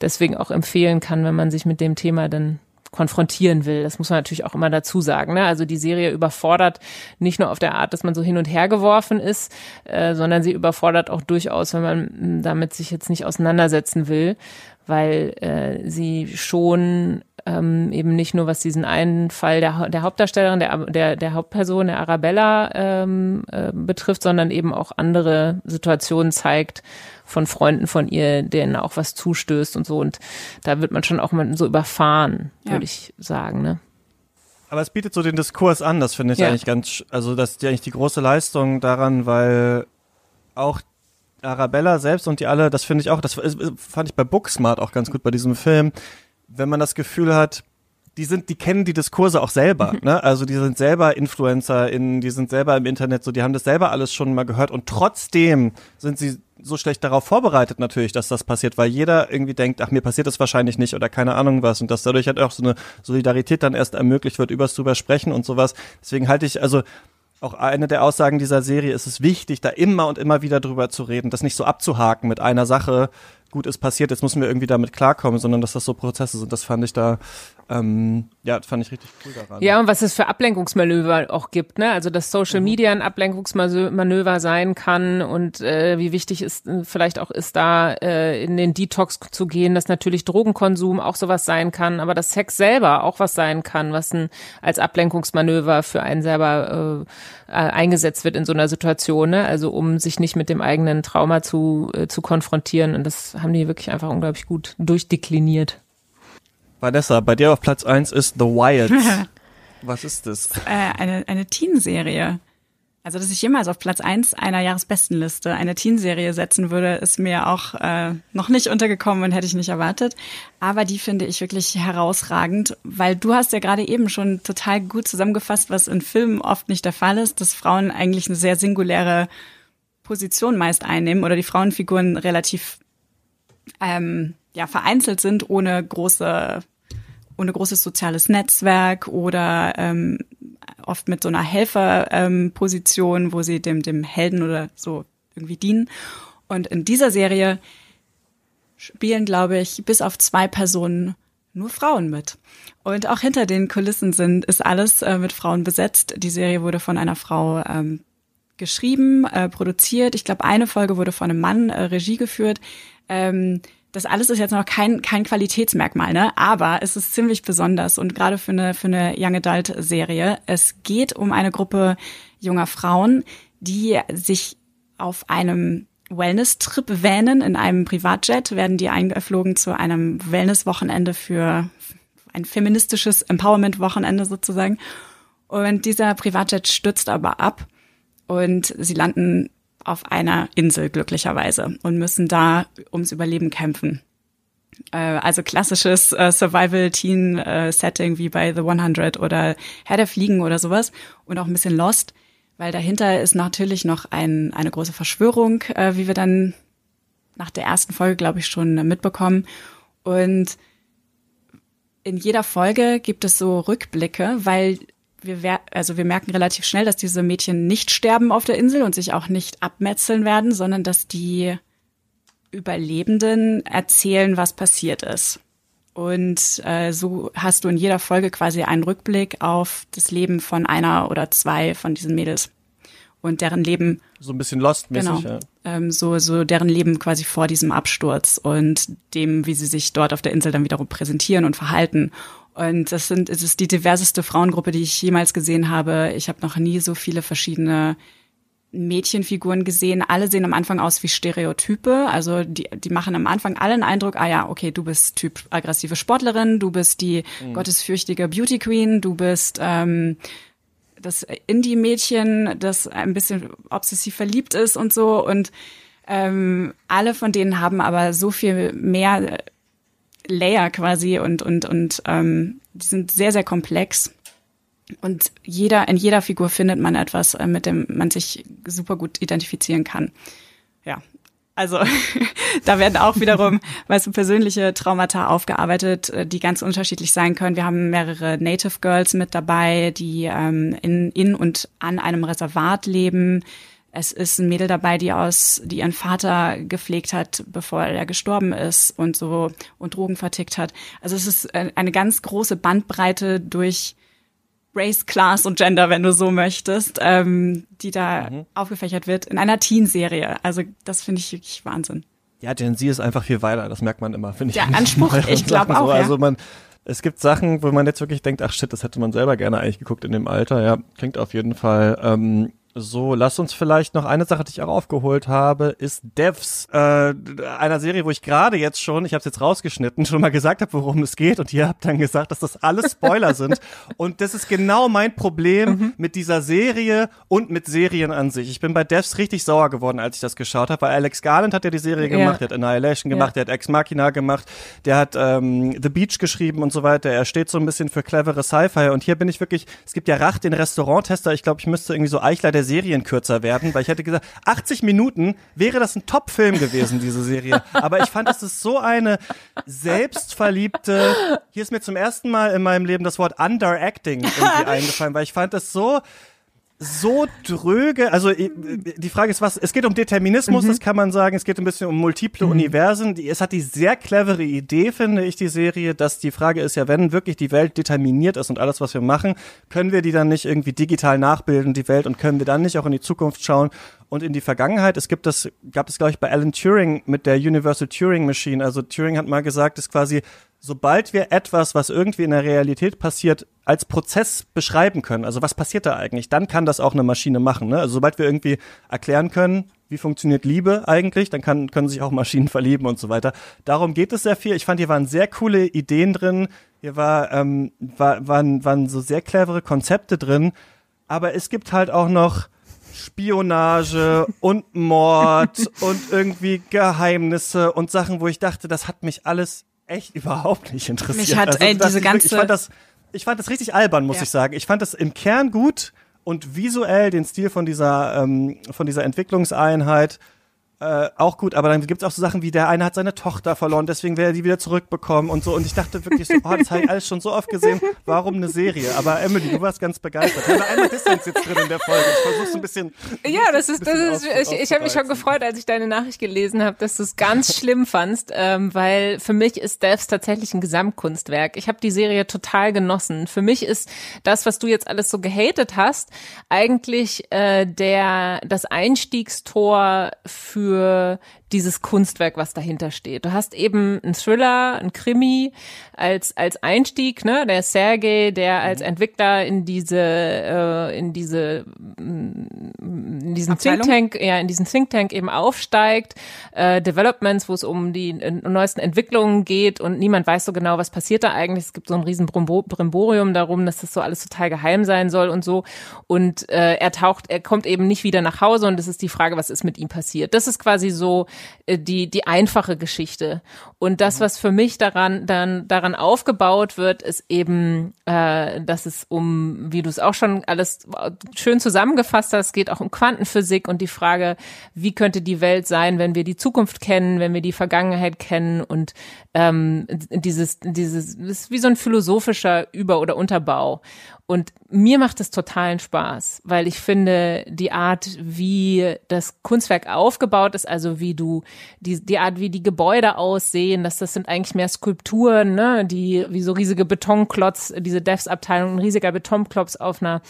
S6: deswegen auch empfehlen kann, wenn man sich mit dem Thema dann konfrontieren will. Das muss man natürlich auch immer dazu sagen. Ne? Also die Serie überfordert nicht nur auf der Art, dass man so hin und her geworfen ist, äh, sondern sie überfordert auch durchaus, wenn man damit sich jetzt nicht auseinandersetzen will, weil äh, sie schon ähm, eben nicht nur was diesen einen Fall der, der Hauptdarstellerin, der, der, der Hauptperson, der Arabella ähm, äh, betrifft, sondern eben auch andere Situationen zeigt von Freunden von ihr, denen auch was zustößt und so. Und da wird man schon auch mal so überfahren,
S7: Ja.
S6: würde ich sagen. Ne?
S5: Aber es bietet so den Diskurs an, das finde ich
S6: Ja.
S5: eigentlich ganz, also das ist ja eigentlich die große Leistung daran, weil auch Arabella selbst und die alle, das finde ich auch, das fand ich bei Booksmart auch ganz gut bei diesem Film, wenn man das Gefühl hat, die sind, die kennen die Diskurse auch selber, ne? Also die sind selber InfluencerInnen, die sind selber im Internet, so, die haben das selber alles schon mal gehört und trotzdem sind sie so schlecht darauf vorbereitet natürlich, dass das passiert, weil jeder irgendwie denkt, ach, mir passiert das wahrscheinlich nicht oder keine Ahnung was und dass dadurch halt auch so eine Solidarität dann erst ermöglicht wird, übers drüber sprechen und sowas. Deswegen halte ich, also auch eine der Aussagen dieser Serie ist es wichtig, da immer und immer wieder drüber zu reden, das nicht so abzuhaken mit einer Sache, gut ist passiert, jetzt müssen wir irgendwie damit klarkommen, sondern dass das so Prozesse sind. Das fand ich da, ähm, ja, fand ich richtig cool daran.
S6: Ja, und was es für Ablenkungsmanöver auch gibt, ne? Also dass Social Media ein Ablenkungsmanöver sein kann und äh, wie wichtig es äh, vielleicht auch ist, da äh, in den Detox zu gehen, dass natürlich Drogenkonsum auch sowas sein kann, aber dass Sex selber auch was sein kann, was ein, als Ablenkungsmanöver für einen selber äh, äh, eingesetzt wird in so einer Situation, ne? Also um sich nicht mit dem eigenen Trauma zu, äh, zu konfrontieren. Und das haben die wirklich einfach unglaublich gut durchdekliniert.
S5: Vanessa, bei dir auf Platz eins ist The Wilds. Was ist das?
S7: Äh, eine, eine Teen-Serie. Also, dass ich jemals auf Platz eins einer Jahresbestenliste eine Teen-Serie setzen würde, ist mir auch äh, noch nicht untergekommen und hätte ich nicht erwartet. Aber die finde ich wirklich herausragend, weil du hast ja gerade eben schon total gut zusammengefasst, was in Filmen oft nicht der Fall ist, dass Frauen eigentlich eine sehr singuläre Position meist einnehmen oder die Frauenfiguren relativ ähm, ja, vereinzelt sind, ohne große ohne großes soziales Netzwerk oder ähm, oft mit so einer Helferposition, ähm, wo sie dem, dem Helden oder so irgendwie dienen. Und in dieser Serie spielen, glaube ich, bis auf zwei Personen nur Frauen mit. Und auch hinter den Kulissen sind, ist alles äh, mit Frauen besetzt. Die Serie wurde von einer Frau ähm, geschrieben, äh, produziert. Ich glaube, eine Folge wurde von einem Mann äh, Regie geführt. Ähm, das alles ist jetzt noch kein, kein Qualitätsmerkmal, ne? Aber es ist ziemlich besonders und gerade für eine, für eine Young Adult Serie. Es geht um eine Gruppe junger Frauen, die sich auf einem Wellness-Trip wähnen. In einem Privatjet werden die eingeflogen zu einem Wellness-Wochenende für ein feministisches Empowerment-Wochenende sozusagen. Und dieser Privatjet stürzt aber ab und sie landen auf einer Insel glücklicherweise und müssen da ums Überleben kämpfen. Äh, also klassisches äh, Survival-Teen-Setting wie bei The 100 oder Herr der Fliegen oder sowas und auch ein bisschen Lost, weil dahinter ist natürlich noch ein, eine große Verschwörung, äh, wie wir dann nach der ersten Folge, glaube ich, schon mitbekommen. Und in jeder Folge gibt es so Rückblicke, weil wir, also wir merken relativ schnell, dass diese Mädchen nicht sterben auf der Insel und sich auch nicht abmetzeln werden, sondern dass die Überlebenden erzählen, was passiert ist. Und äh, so hast du in jeder Folge quasi einen Rückblick auf das Leben von einer oder zwei von diesen Mädels und deren Leben.
S5: So ein bisschen Lost-mäßig,
S7: genau, ja. Ähm, so, so deren Leben quasi vor diesem Absturz und dem, wie sie sich dort auf der Insel dann wiederum präsentieren und verhalten. Und das sind, es ist die diverseste Frauengruppe, die ich jemals gesehen habe. Ich habe noch nie so viele verschiedene Mädchenfiguren gesehen. Alle sehen am Anfang aus wie Stereotype. Also die, die machen am Anfang alle einen Eindruck, ah ja, okay, du bist Typ aggressive Sportlerin, du bist die mhm. gottesfürchtige Beauty Queen, du bist ähm, das Indie-Mädchen, das ein bisschen obsessiv verliebt ist und so. Und ähm, alle von denen haben aber so viel mehr Layer quasi und und und ähm, die sind sehr sehr komplex und jeder in jeder Figur findet man etwas, äh, mit dem man sich super gut identifizieren kann. Ja, also da werden auch wiederum, weißt du, persönliche Traumata aufgearbeitet, äh, die ganz unterschiedlich sein können. Wir haben mehrere Native Girls mit dabei, die ähm, in, in und an einem Reservat leben es ist ein Mädel dabei, die aus, die ihren Vater gepflegt hat, bevor er gestorben ist und so und Drogen vertickt hat. Also es ist äh, eine ganz große Bandbreite durch Race, Class und Gender, wenn du so möchtest, ähm, die da mhm. aufgefächert wird in einer Teen-Serie. Also das finde ich wirklich Wahnsinn.
S5: Ja, Gen Z ist einfach viel weiter, das merkt man immer, finde ich.
S7: Der Anspruch, ich glaube auch. So.
S5: Ja. Also man, es gibt Sachen, wo man jetzt wirklich denkt, ach shit, das hätte man selber gerne eigentlich geguckt in dem Alter. Ja, klingt auf jeden Fall ähm, so, lass uns vielleicht noch eine Sache, die ich auch aufgeholt habe, ist Devs, äh, einer Serie, wo ich gerade jetzt schon, ich habe es jetzt rausgeschnitten, schon mal gesagt habe, worum es geht und ihr habt dann gesagt, dass das alles Spoiler sind und das ist genau mein Problem mhm. mit dieser Serie und mit Serien an sich. Ich bin bei Devs richtig sauer geworden, als ich das geschaut habe, weil Alex Garland hat ja die Serie ja. gemacht, der hat Annihilation gemacht, ja. der hat Ex Machina gemacht, der hat ähm, The Beach geschrieben und so weiter. Er steht so ein bisschen für clevere Sci-Fi und hier bin ich wirklich, es gibt ja Rach, den Restauranttester, ich glaube, ich müsste irgendwie so Eichler der Serien kürzer werden, weil ich hätte gesagt, 80 Minuten wäre das ein Top-Film gewesen, diese Serie. Aber ich fand, das ist so eine selbstverliebte, hier ist mir zum ersten Mal in meinem Leben das Wort Underacting irgendwie eingefallen, weil ich fand das so, so dröge, also die Frage ist was, es geht um Determinismus, mhm. das kann man sagen, es geht ein bisschen um multiple mhm. Universen. es hat die sehr clevere Idee, finde ich, die Serie, dass die Frage ist ja, wenn wirklich die Welt determiniert ist und alles, was wir machen, können wir die dann nicht irgendwie digital nachbilden, die Welt, und können wir dann nicht auch in die Zukunft schauen und in die Vergangenheit. Es gibt das, gab es, glaube ich, bei Alan Turing mit der Universal Turing Machine. Also Turing hat mal gesagt, ist quasi sobald wir etwas, was irgendwie in der Realität passiert, als Prozess beschreiben können, also was passiert da eigentlich, dann kann das auch eine Maschine machen. Ne? Also sobald wir irgendwie erklären können, wie funktioniert Liebe eigentlich, dann kann, können sich auch Maschinen verlieben und so weiter. Darum geht es sehr viel. Ich fand, hier waren sehr coole Ideen drin, hier war, ähm, war, waren, waren so sehr clevere Konzepte drin, aber es gibt halt auch noch Spionage und Mord und irgendwie Geheimnisse und Sachen, wo ich dachte, das hat mich alles echt überhaupt nicht interessiert.
S7: Mich hat, also, ey, diese ganze...
S5: Ich fand, das, ich fand das richtig albern, muss ja. ich sagen. Ich fand das im Kern gut und visuell den Stil von dieser, ähm, von dieser Entwicklungseinheit äh, auch gut, aber dann gibt's auch so Sachen wie der eine hat seine Tochter verloren, deswegen will er die wieder zurückbekommen und so. Und ich dachte wirklich so, oh, das habe ich alles schon so oft gesehen, warum eine Serie? Aber Emily, du warst ganz begeistert. Wir haben einmal Dissens jetzt drin in der Folge. Ich versuche so ein bisschen.
S6: Ja, das ist, das ist, ich, ich habe mich schon gefreut, als ich deine Nachricht gelesen habe, dass du es ganz schlimm fandst, ähm, weil für mich ist Devs tatsächlich ein Gesamtkunstwerk. Ich habe die Serie total genossen. Für mich ist das, was du jetzt alles so gehatet hast, eigentlich äh, der das Einstiegstor für für dieses Kunstwerk, was dahinter steht. Du hast eben einen Thriller, einen Krimi als als Einstieg, ne? Der Sergei, der als Entwickler in diese äh, in diese in diesen Think
S7: Abteilung?
S6: Tank, ja, in diesen Think Tank eben aufsteigt, äh, Developments, wo es um die äh, neuesten Entwicklungen geht und niemand weiß so genau, was passiert da eigentlich. Es gibt so ein riesen Brimborium darum, dass das so alles total geheim sein soll und so. Und äh, er taucht, er kommt eben nicht wieder nach Hause und es ist die Frage, was ist mit ihm passiert. Das ist quasi so die die einfache Geschichte. Und das, was für mich daran dann daran aufgebaut wird, ist eben, äh, dass es um, wie du es auch schon alles schön zusammengefasst hast, geht auch um Quantenphysik und die Frage, wie könnte die Welt sein, wenn wir die Zukunft kennen, wenn wir die Vergangenheit kennen und ähm, dieses, dieses, ist wie so ein philosophischer Über- oder Unterbau. Und mir macht es totalen Spaß, weil ich finde, die Art, wie das Kunstwerk aufgebaut ist, also wie du, die, die Art, wie die Gebäude aussehen, dass das sind eigentlich mehr Skulpturen, ne, die, wie so riesige Betonklotz, diese Devs-Abteilung, ein riesiger Betonklotz auf einer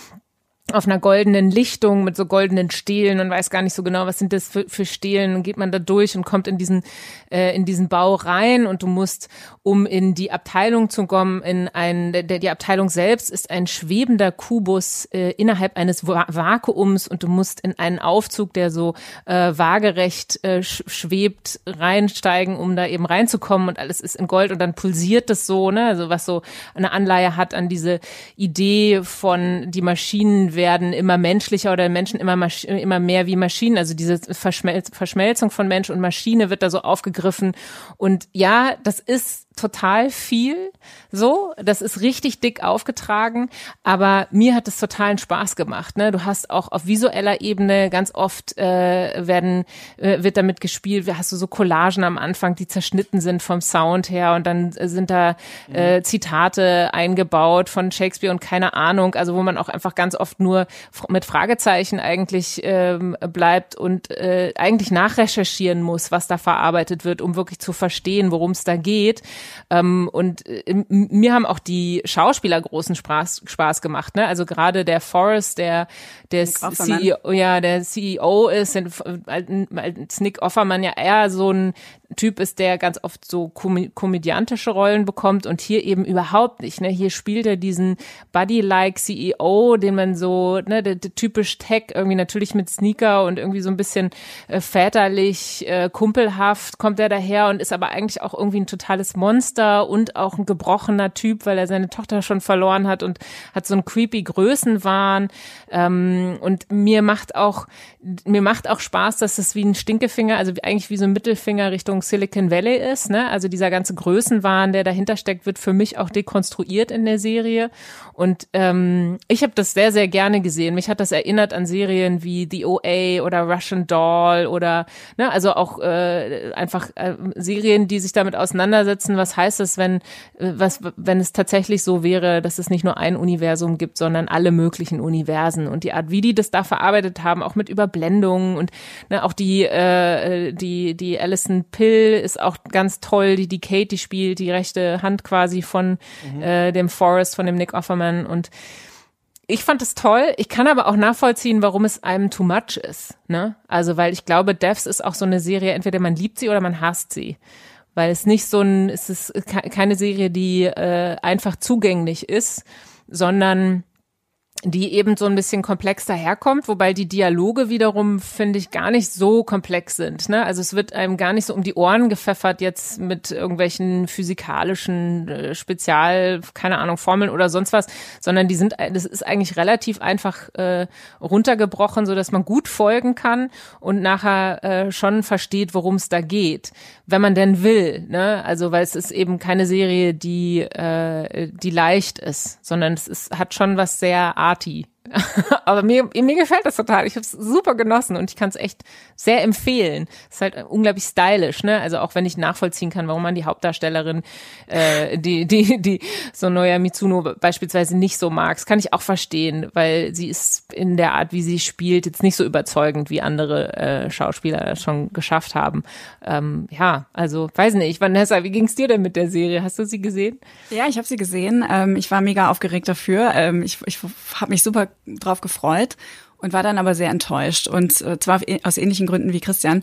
S6: auf einer goldenen Lichtung mit so goldenen Stelen und weiß gar nicht so genau, was sind das für, für Stelen. Dann geht man da durch und kommt in diesen äh, in diesen Bau rein und du musst, um in die Abteilung zu kommen, in ein der, die Abteilung selbst ist ein schwebender Kubus äh, innerhalb eines Va Vakuums und du musst in einen Aufzug, der so äh, waagerecht äh, sch schwebt, reinsteigen, um da eben reinzukommen und alles ist in Gold und dann pulsiert das so, ne, also was so eine Anleihe hat an diese Idee von die Maschinen werden immer menschlicher oder Menschen immer, immer mehr wie Maschinen. Also diese Verschmelz Verschmelzung von Mensch und Maschine wird da so aufgegriffen. Und ja, das ist total viel, so, das ist richtig dick aufgetragen, aber mir hat es totalen Spaß gemacht. Ne? Du hast auch auf visueller Ebene ganz oft äh, werden äh, wird damit gespielt. Hast du so Collagen am Anfang, die zerschnitten sind vom Sound her und dann äh, sind da äh, Zitate eingebaut von Shakespeare und keine Ahnung, also wo man auch einfach ganz oft nur mit Fragezeichen eigentlich ähm, bleibt und äh, eigentlich nachrecherchieren muss, was da verarbeitet wird, um wirklich zu verstehen, worum es da geht. Ähm, und äh, mir haben auch die Schauspieler großen Spaß, Spaß gemacht. Ne? Also gerade der Forrest, der der. CEO, ja, der CEO ist, als Nick Offerman ja eher so ein Typ ist, der ganz oft so kom komödiantische Rollen bekommt und hier eben überhaupt nicht. Ne? Hier spielt er diesen Buddy-like CEO, den man so, ne, der, der typisch Tech, irgendwie natürlich mit Sneaker und irgendwie so ein bisschen äh, väterlich, äh, kumpelhaft kommt er daher und ist aber eigentlich auch irgendwie ein totales Monster und auch ein gebrochener Typ, weil er seine Tochter schon verloren hat und hat so einen creepy Größenwahn. Ähm, und mir macht auch, mir macht auch Spaß, dass es wie ein Stinkefinger, also eigentlich wie so ein Mittelfinger Richtung Silicon Valley ist. Ne? Also dieser ganze Größenwahn, der dahinter steckt, wird für mich auch dekonstruiert in der Serie. Und ähm, ich habe das sehr, sehr gerne gesehen. Mich hat das erinnert an Serien wie The OA oder Russian Doll oder ne, also auch äh, einfach äh, Serien, die sich damit auseinandersetzen. Was heißt es, wenn äh, was wenn es tatsächlich so wäre, dass es nicht nur ein Universum gibt, sondern alle möglichen Universen und die Art, wie die das da verarbeitet haben, auch mit Überblendungen und ne, auch die äh, die die Alison Pill ist auch ganz toll, die die Kate die spielt, die rechte Hand quasi von äh, dem Forrest, von dem Nick Offerman und ich fand es toll. Ich kann aber auch nachvollziehen, warum es einem too much ist. Ne? Also, weil ich glaube, Devs ist auch so eine Serie, entweder man liebt sie oder man hasst sie. Weil es nicht so ein, es ist ke- keine Serie, die äh, einfach zugänglich ist, sondern die eben so ein bisschen komplex daherkommt, wobei die Dialoge wiederum, finde ich, gar nicht so komplex sind. Ne? Also es wird einem gar nicht so um die Ohren gepfeffert jetzt mit irgendwelchen physikalischen äh, Spezial, keine Ahnung, Formeln oder sonst was, sondern die sind, das ist eigentlich relativ einfach äh, runtergebrochen, so dass man gut folgen kann und nachher äh, schon versteht, worum es da geht, wenn man denn will. Ne? Also weil es ist eben keine Serie, die äh, die leicht ist, sondern es ist, hat schon was sehr arty Aber mir, mir gefällt das total. Ich habe es super genossen und ich kann es echt sehr empfehlen. Ist halt unglaublich stylisch, ne? Also auch wenn ich nachvollziehen kann, warum man die Hauptdarstellerin, äh, die, die, die Sonoya Mitsuno beispielsweise nicht so mag, das kann ich auch verstehen, weil sie ist in der Art, wie sie spielt, jetzt nicht so überzeugend, wie andere äh, Schauspieler das schon geschafft haben. Ähm, ja, also weiß nicht, Vanessa, wie ging's dir denn mit der Serie? Hast du sie gesehen?
S7: Ja, ich habe sie gesehen. Ähm, ich war mega aufgeregt dafür. Ähm, ich ich habe mich super drauf gefreut und war dann aber sehr enttäuscht und äh, zwar aus ähnlichen Gründen wie Christian,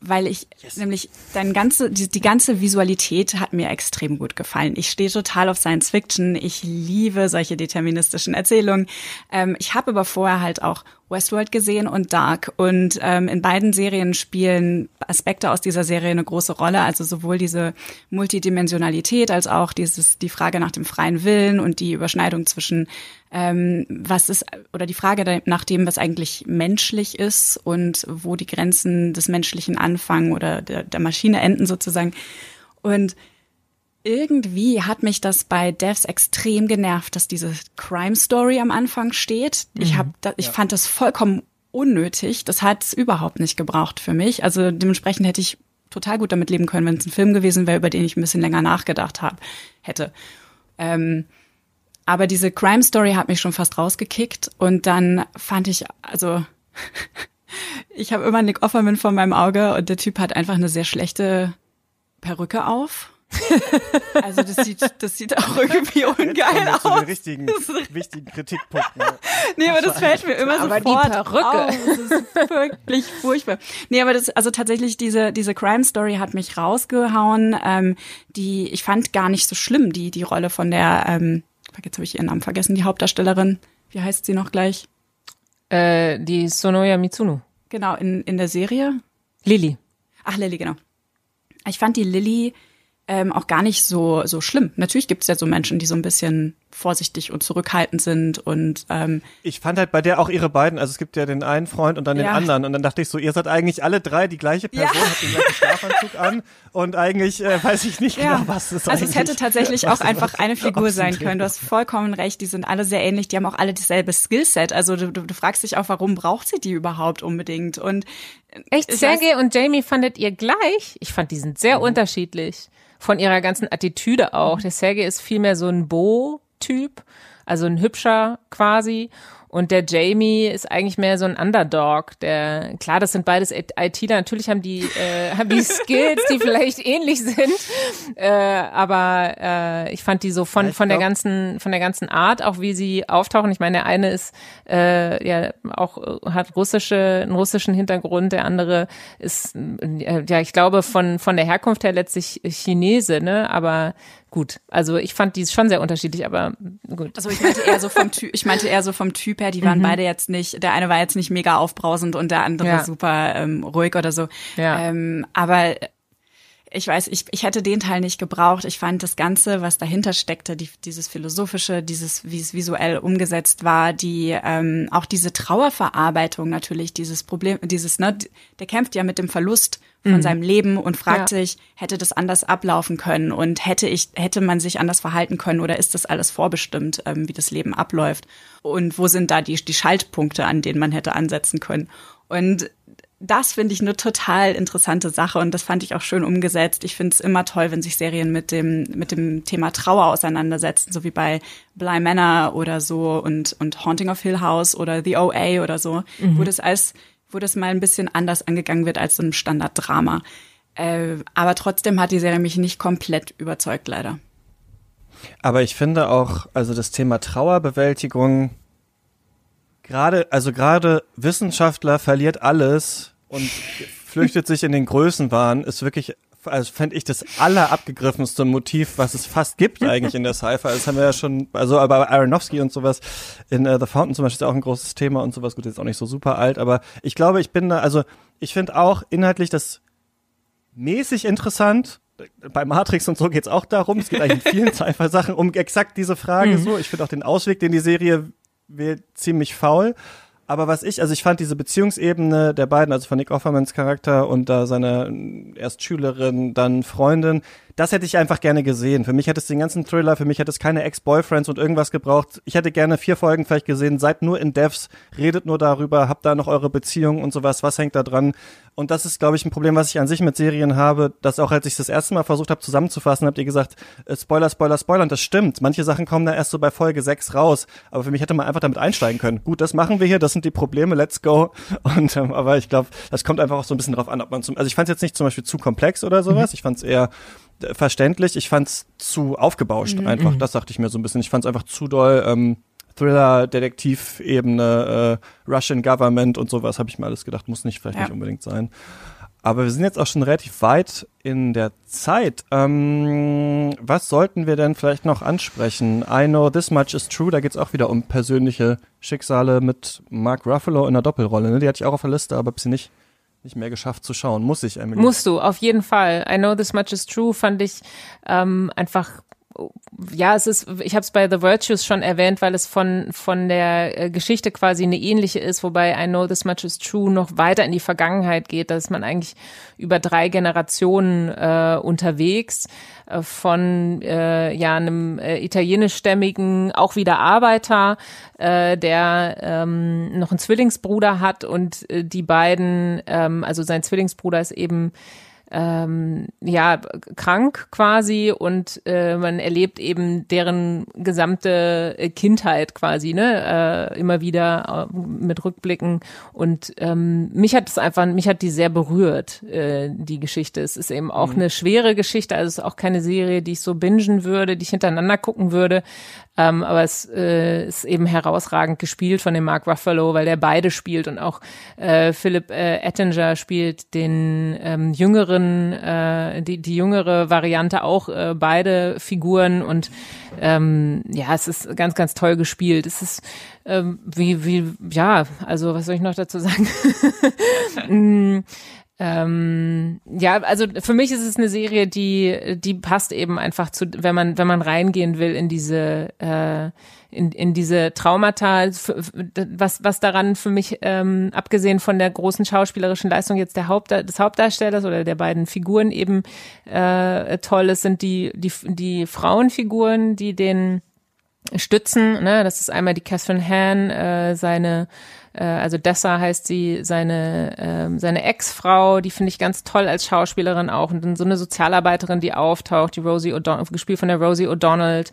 S7: weil ich yes. nämlich dein ganze die, die ganze Visualität hat mir extrem gut gefallen. Ich stehe total auf Science Fiction, ich liebe solche deterministischen Erzählungen. Ähm, ich habe aber vorher halt auch Westworld gesehen und Dark. Und ähm, in beiden Serien spielen Aspekte aus dieser Serie eine große Rolle. Also sowohl diese Multidimensionalität als auch dieses die Frage nach dem freien Willen und die Überschneidung zwischen ähm, was ist oder die Frage nach dem, was eigentlich menschlich ist und wo die Grenzen des Menschlichen anfangen oder der, der Maschine enden sozusagen. Und irgendwie hat mich das bei Devs extrem genervt, dass diese Crime Story am Anfang steht. Ich
S5: Mhm.
S7: hab, da, ich ja. fand das vollkommen unnötig. Das hat es überhaupt nicht gebraucht für mich. Also dementsprechend hätte ich total gut damit leben können, wenn es ein Film gewesen wäre, über den ich ein bisschen länger nachgedacht habe, hätte. Ähm, aber diese Crime Story hat mich schon fast rausgekickt und dann fand ich, also ich habe immer Nick Offerman vor meinem Auge und der Typ hat einfach eine sehr schlechte Perücke auf. Also das sieht, das sieht auch irgendwie ungeil aus.
S5: Zu den richtigen, wichtigen Kritikpunkten.
S7: Nee, aber das fällt mir immer
S6: aber
S7: sofort
S6: die Perücke.
S7: auf. Das ist wirklich furchtbar. Nee, aber das, also tatsächlich diese, diese Crime Story hat mich rausgehauen. Ähm, die, ich fand gar nicht so schlimm, die, die Rolle von der, ähm, jetzt habe ich ihren Namen vergessen, die Hauptdarstellerin. Wie heißt sie noch gleich?
S6: Äh, die Sonoya Mitsuno.
S7: Genau, in, in der Serie.
S6: Lilly.
S7: Ach, Lilly, genau. Ich fand die Lilly ähm, auch gar nicht so so schlimm. Natürlich gibt es ja so Menschen, die so ein bisschen vorsichtig und zurückhaltend sind und ähm,
S5: ich fand halt bei der auch ihre beiden, also es gibt ja den einen Freund und dann den
S7: Ja.
S5: anderen und dann dachte ich so, ihr seid eigentlich alle drei die gleiche Person,
S7: Ja.
S5: habt den gleichen Schlafanzug an und eigentlich äh, weiß ich nicht
S7: Ja,
S5: genau, was ist
S7: also
S5: eigentlich.
S7: es hätte tatsächlich auch einfach eine Figur sein
S5: ein
S7: können. Du hast vollkommen recht, die sind alle sehr ähnlich, die haben auch alle dasselbe Skillset. Also du, du, du fragst dich auch, warum braucht sie die überhaupt unbedingt? Und
S6: Echt,
S7: Ich
S6: Sergei und Jamie fandet ihr gleich? Ich fand die sind sehr unterschiedlich. Von ihrer ganzen Attitüde auch. Der Sergei ist vielmehr so ein Bo-Typ, also ein hübscher quasi. Und der Jamie ist eigentlich mehr so ein Underdog. Der klar, das sind beides ITler. Natürlich haben die äh, haben die Skills, die vielleicht ähnlich sind. Äh, aber äh, ich fand die so von von der ganzen von der ganzen Art, auch wie sie auftauchen. Ich meine, der eine ist äh, ja auch äh, hat russische einen russischen Hintergrund, der andere ist äh, ja ich glaube von von der Herkunft her letztlich Chinese, ne? Aber gut, also ich fand die schon sehr unterschiedlich, aber gut.
S7: also ich meinte eher so vom Typ, ich meinte eher so vom Typ her, die waren beide jetzt nicht, der eine war jetzt nicht mega aufbrausend und der andere
S6: Ja.
S7: super ähm, ruhig oder so.
S6: Ja.
S7: Ähm, aber ich weiß, ich, ich hätte den Teil nicht gebraucht. Ich fand das Ganze, was dahinter steckte, die, dieses philosophische, dieses, wie es visuell umgesetzt war, die ähm, auch diese Trauerverarbeitung natürlich, dieses Problem, dieses, ne, der kämpft ja mit dem Verlust von seinem Leben und fragt
S6: Ja.
S7: sich, hätte das anders ablaufen können und hätte ich, hätte man sich anders verhalten können oder ist das alles vorbestimmt, ähm, wie das Leben abläuft? Und wo sind da die, die Schaltpunkte, an denen man hätte ansetzen können? Und das finde ich eine total interessante Sache und das fand ich auch schön umgesetzt. Ich finde es immer toll, wenn sich Serien mit dem, mit dem Thema Trauer auseinandersetzen, so wie bei Bly Manor oder so und, und Haunting of Hill House oder The OA oder so, wo das als, wo das mal ein bisschen anders angegangen wird als so ein Standarddrama. Äh, aber trotzdem hat die Serie mich nicht komplett überzeugt, leider.
S5: Aber ich finde auch, also das Thema Trauerbewältigung, gerade, also gerade Wissenschaftler verliert alles und flüchtet sich in den Größenwahn, ist wirklich, also fände ich das allerabgegriffenste Motiv, was es fast gibt eigentlich in der Sci-Fi. Das haben wir ja schon, also aber Aronofsky und sowas in äh, The Fountain zum Beispiel ist auch ein großes Thema und sowas. Gut, jetzt auch nicht so super alt, aber ich glaube, ich bin da, also ich finde auch inhaltlich das mäßig interessant. Bei Matrix und so geht's auch darum. Es geht eigentlich in vielen Sci-Fi-Sachen um exakt diese Frage so. Ich finde auch den Ausweg, den die Serie wählt, ziemlich faul. Aber was ich, also ich fand diese Beziehungsebene der beiden, also von Nick Offermans Charakter und da seine äh, erst Schülerin, dann Freundin, das hätte ich einfach gerne gesehen. Für mich hätte es den ganzen Thriller, für mich hätte es keine Ex-Boyfriends und irgendwas gebraucht. Ich hätte gerne vier Folgen vielleicht gesehen, seid nur in Devs, redet nur darüber, habt da noch eure Beziehung und sowas, was hängt da dran? Und das ist, glaube ich, ein Problem, was ich an sich mit Serien habe, dass auch als ich das erste Mal versucht habe zusammenzufassen, habt ihr gesagt, äh, Spoiler, Spoiler, Spoiler. Und das stimmt. Manche Sachen kommen da erst so bei Folge 6 raus. Aber für mich hätte man einfach damit einsteigen können. Gut, das machen wir hier, das sind die Probleme, let's go. Und ähm, aber ich glaube, das kommt einfach auch so ein bisschen drauf an, ob man zum. Also ich fand es jetzt nicht zum Beispiel zu komplex oder sowas. Mhm. Ich fand es eher äh, verständlich. Ich fand es zu aufgebauscht mhm. einfach. Das dachte ich mir so ein bisschen. Ich fand es einfach zu doll. Ähm, Thriller-Detektiv-Ebene, äh, Russian Government und sowas, habe ich mir alles gedacht, muss nicht vielleicht ja. nicht unbedingt sein. Aber wir sind jetzt auch schon relativ weit in der Zeit. Ähm, was sollten wir denn vielleicht noch ansprechen? I know this much is true. Da geht's auch wieder um persönliche Schicksale mit Mark Ruffalo in der Doppelrolle. Ne? Die hatte ich auch auf der Liste, aber hab sie nicht nicht mehr geschafft zu schauen. Muss ich, Emily?
S6: Musst du, auf jeden Fall. I know this much is true fand ich ähm, einfach ja, es ist, ich habe es bei The Virtues schon erwähnt, weil es von von der äh, Geschichte quasi eine ähnliche ist, wobei I Know This Much Is True noch weiter in die Vergangenheit geht, dass man eigentlich über drei Generationen äh, unterwegs äh, von äh, ja einem äh, italienischstämmigen auch wieder Arbeiter, äh, der ähm, noch einen Zwillingsbruder hat und äh, die beiden, ähm, also sein Zwillingsbruder ist eben ähm, ja krank quasi und äh, man erlebt eben deren gesamte äh, Kindheit quasi ne äh, immer wieder äh, mit Rückblicken. Und ähm, mich hat es einfach mich hat die sehr berührt äh, die Geschichte. Es ist eben auch mhm. eine schwere Geschichte also es ist auch keine Serie die ich so bingen würde die ich hintereinander gucken würde ähm, aber es äh, ist eben herausragend gespielt von dem Mark Ruffalo, weil der beide spielt und auch äh, Philip äh, Ettinger spielt den ähm, jüngeren, äh, die, die jüngere Variante auch äh, beide Figuren und ähm, ja, es ist ganz, ganz toll gespielt. Es ist ähm, wie, wie, ja, also was soll ich noch dazu sagen? ähm, ja, also für mich ist es eine Serie, die die passt eben einfach zu, wenn man wenn man reingehen will in diese äh, in, in diese Traumata, was was daran für mich ähm, abgesehen von der großen schauspielerischen Leistung jetzt der Haupt des Hauptdarstellers oder der beiden Figuren eben äh, toll ist, sind die die die Frauenfiguren, die den stützen. Ne? Das ist einmal die Catherine Hahn, äh, seine äh, also Dessa heißt sie, seine, äh, seine Ex-Frau, die finde ich ganz toll als Schauspielerin auch. Und dann so eine Sozialarbeiterin, die auftaucht, die Rosie O'Donnell, gespielt von der Rosie O'Donnell,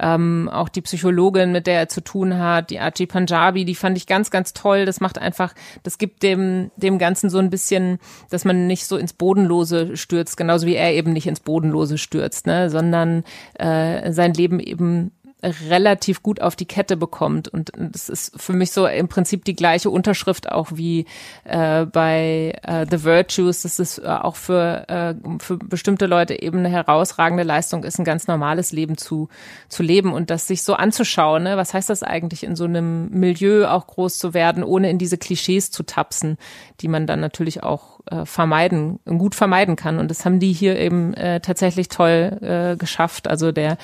S6: ähm, auch die Psychologin, mit der er zu tun hat, die Archie Punjabi, die fand ich ganz, ganz toll. Das macht einfach, das gibt dem, dem Ganzen so ein bisschen, dass man nicht so ins Bodenlose stürzt, genauso wie er eben nicht ins Bodenlose stürzt, ne, sondern äh, sein Leben eben relativ gut auf die Kette bekommt. Und das ist für mich so im Prinzip die gleiche Unterschrift auch wie äh, bei äh, The Virtues. Das ist äh, auch für, äh, für bestimmte Leute eben eine herausragende Leistung ist, ein ganz normales Leben zu, zu leben und das sich so anzuschauen. Ne? Was heißt das eigentlich, in so einem Milieu auch groß zu werden, ohne in diese Klischees zu tapsen, die man dann natürlich auch äh, vermeiden, gut vermeiden kann. Und das haben die hier eben äh, tatsächlich toll äh, geschafft. Also der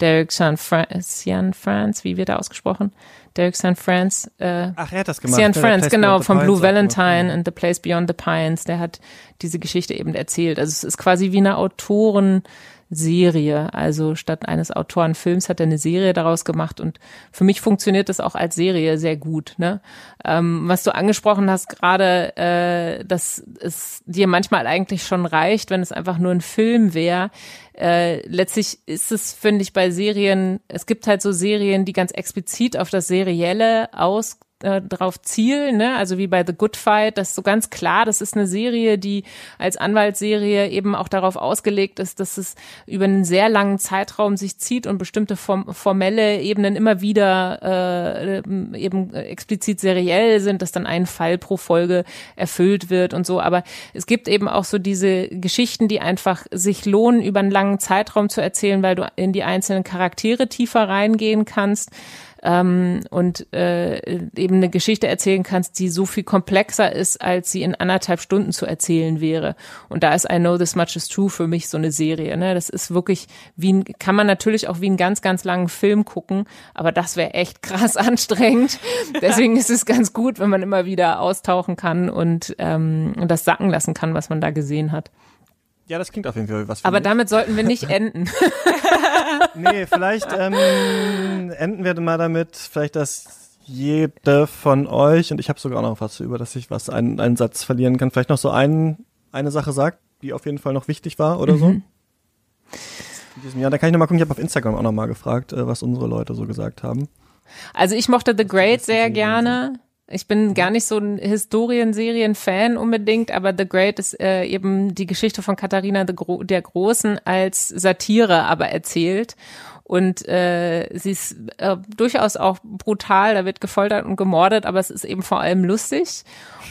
S6: Derek Sean France, wie wird er ausgesprochen? Derek Sean France. Äh,
S5: Ach, er hat das gemacht.
S6: Sean France, genau, von Blue Valentine and The Place Beyond the Pines. Der hat diese Geschichte eben erzählt. Also es ist quasi wie eine Autoren Serie. Also statt eines Autorenfilms hat er eine Serie daraus gemacht und für mich funktioniert das auch als Serie sehr gut. Ne? Ähm, was du angesprochen hast gerade, äh, dass es dir manchmal eigentlich schon reicht, wenn es einfach nur ein Film wäre. Äh, letztlich ist es, finde ich, bei Serien, es gibt halt so Serien, die ganz explizit auf das Serielle aus äh, drauf zielen, ne? also wie bei The Good Fight, das ist so ganz klar, das ist eine Serie, die als Anwaltsserie eben auch darauf ausgelegt ist, dass es über einen sehr langen Zeitraum sich zieht und bestimmte form formelle Ebenen immer wieder äh, eben explizit seriell sind, dass dann ein Fall pro Folge erfüllt wird und so. Aber es gibt eben auch so diese Geschichten, die einfach sich lohnen, über einen langen Zeitraum zu erzählen, weil du in die einzelnen Charaktere tiefer reingehen kannst ähm, und äh, eben eine Geschichte erzählen kannst, die so viel komplexer ist, als sie in anderthalb Stunden zu erzählen wäre. Und da ist I Know This Much Is True für mich so eine Serie. Ne? Das ist wirklich wie ein, kann man natürlich auch wie einen ganz, ganz langen Film gucken, aber das wäre echt krass anstrengend. Deswegen ist es ganz gut, wenn man immer wieder austauchen kann und, ähm, und das sacken lassen kann, was man da gesehen hat.
S5: Ja, das klingt auf jeden Fall was für
S6: Aber
S5: mich.
S6: damit sollten wir nicht enden.
S5: Nee, vielleicht ähm, enden wir mal damit, vielleicht, dass jede von euch, und ich habe sogar noch was, über das ich was, einen, einen Satz verlieren kann, vielleicht noch so ein, eine Sache sagt, die auf jeden Fall noch wichtig war oder so. In diesem Jahr. Da kann ich nochmal gucken, ich habe auf Instagram auch nochmal gefragt, äh, was unsere Leute so gesagt haben.
S6: Also ich mochte The Great sehr gerne. Ich bin gar nicht so ein Historienserien-Fan unbedingt, aber The Great ist äh, eben die Geschichte von Katharina der, Gro der Großen als Satire aber erzählt. Und äh, sie ist äh, durchaus auch brutal, da wird gefoltert und gemordet, aber es ist eben vor allem lustig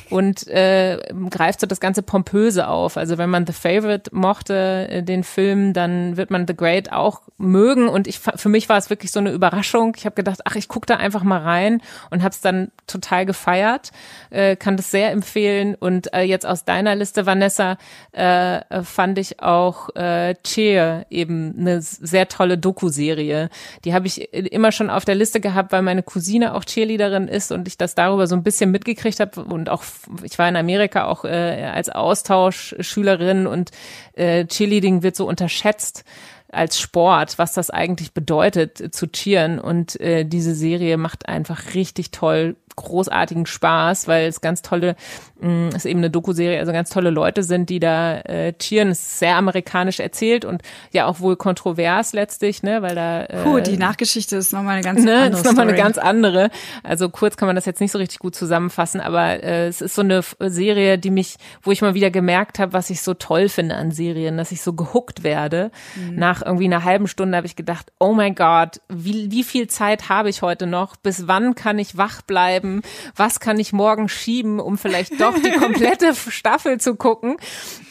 S6: und äh, greift so das ganze Pompöse auf. Also wenn man The Favorite mochte, äh, den Film, dann wird man The Great auch mögen. Und ich für mich war es wirklich so eine Überraschung. Ich habe gedacht, ach, ich gucke da einfach mal rein und habe es dann total gefeiert. Äh, kann das sehr empfehlen. Und äh, jetzt aus deiner Liste, Vanessa, äh, äh, fand ich auch äh, Cheer eben eine sehr tolle Doku-Serie. Die habe ich immer schon auf der Liste gehabt, weil meine Cousine auch Cheerleaderin ist und ich das darüber so ein bisschen mitgekriegt habe und auch ich war in Amerika auch äh, als Austauschschülerin und äh, Cheerleading wird so unterschätzt als Sport, was das eigentlich bedeutet äh, zu cheeren. Und äh, diese Serie macht einfach richtig toll großartigen Spaß, weil es ganz tolle, mh, es ist eben eine Doku-Serie, also ganz tolle Leute sind, die da äh, cheeren. Es ist sehr amerikanisch erzählt und ja auch wohl kontrovers letztlich, ne, weil da äh,
S7: Puh, die Nachgeschichte ist nochmal eine ganz
S6: ne,
S7: andere
S6: das ist nochmal eine ganz andere. Also kurz kann man das jetzt nicht so richtig gut zusammenfassen, aber äh, es ist so eine Serie, die mich, wo ich mal wieder gemerkt habe, was ich so toll finde an Serien, dass ich so gehuckt werde. Nach irgendwie einer halben Stunde habe ich gedacht, oh mein Gott, wie, wie viel Zeit habe ich heute noch? Bis wann kann ich wach bleiben? Was kann ich morgen schieben, um vielleicht doch die komplette Staffel zu gucken?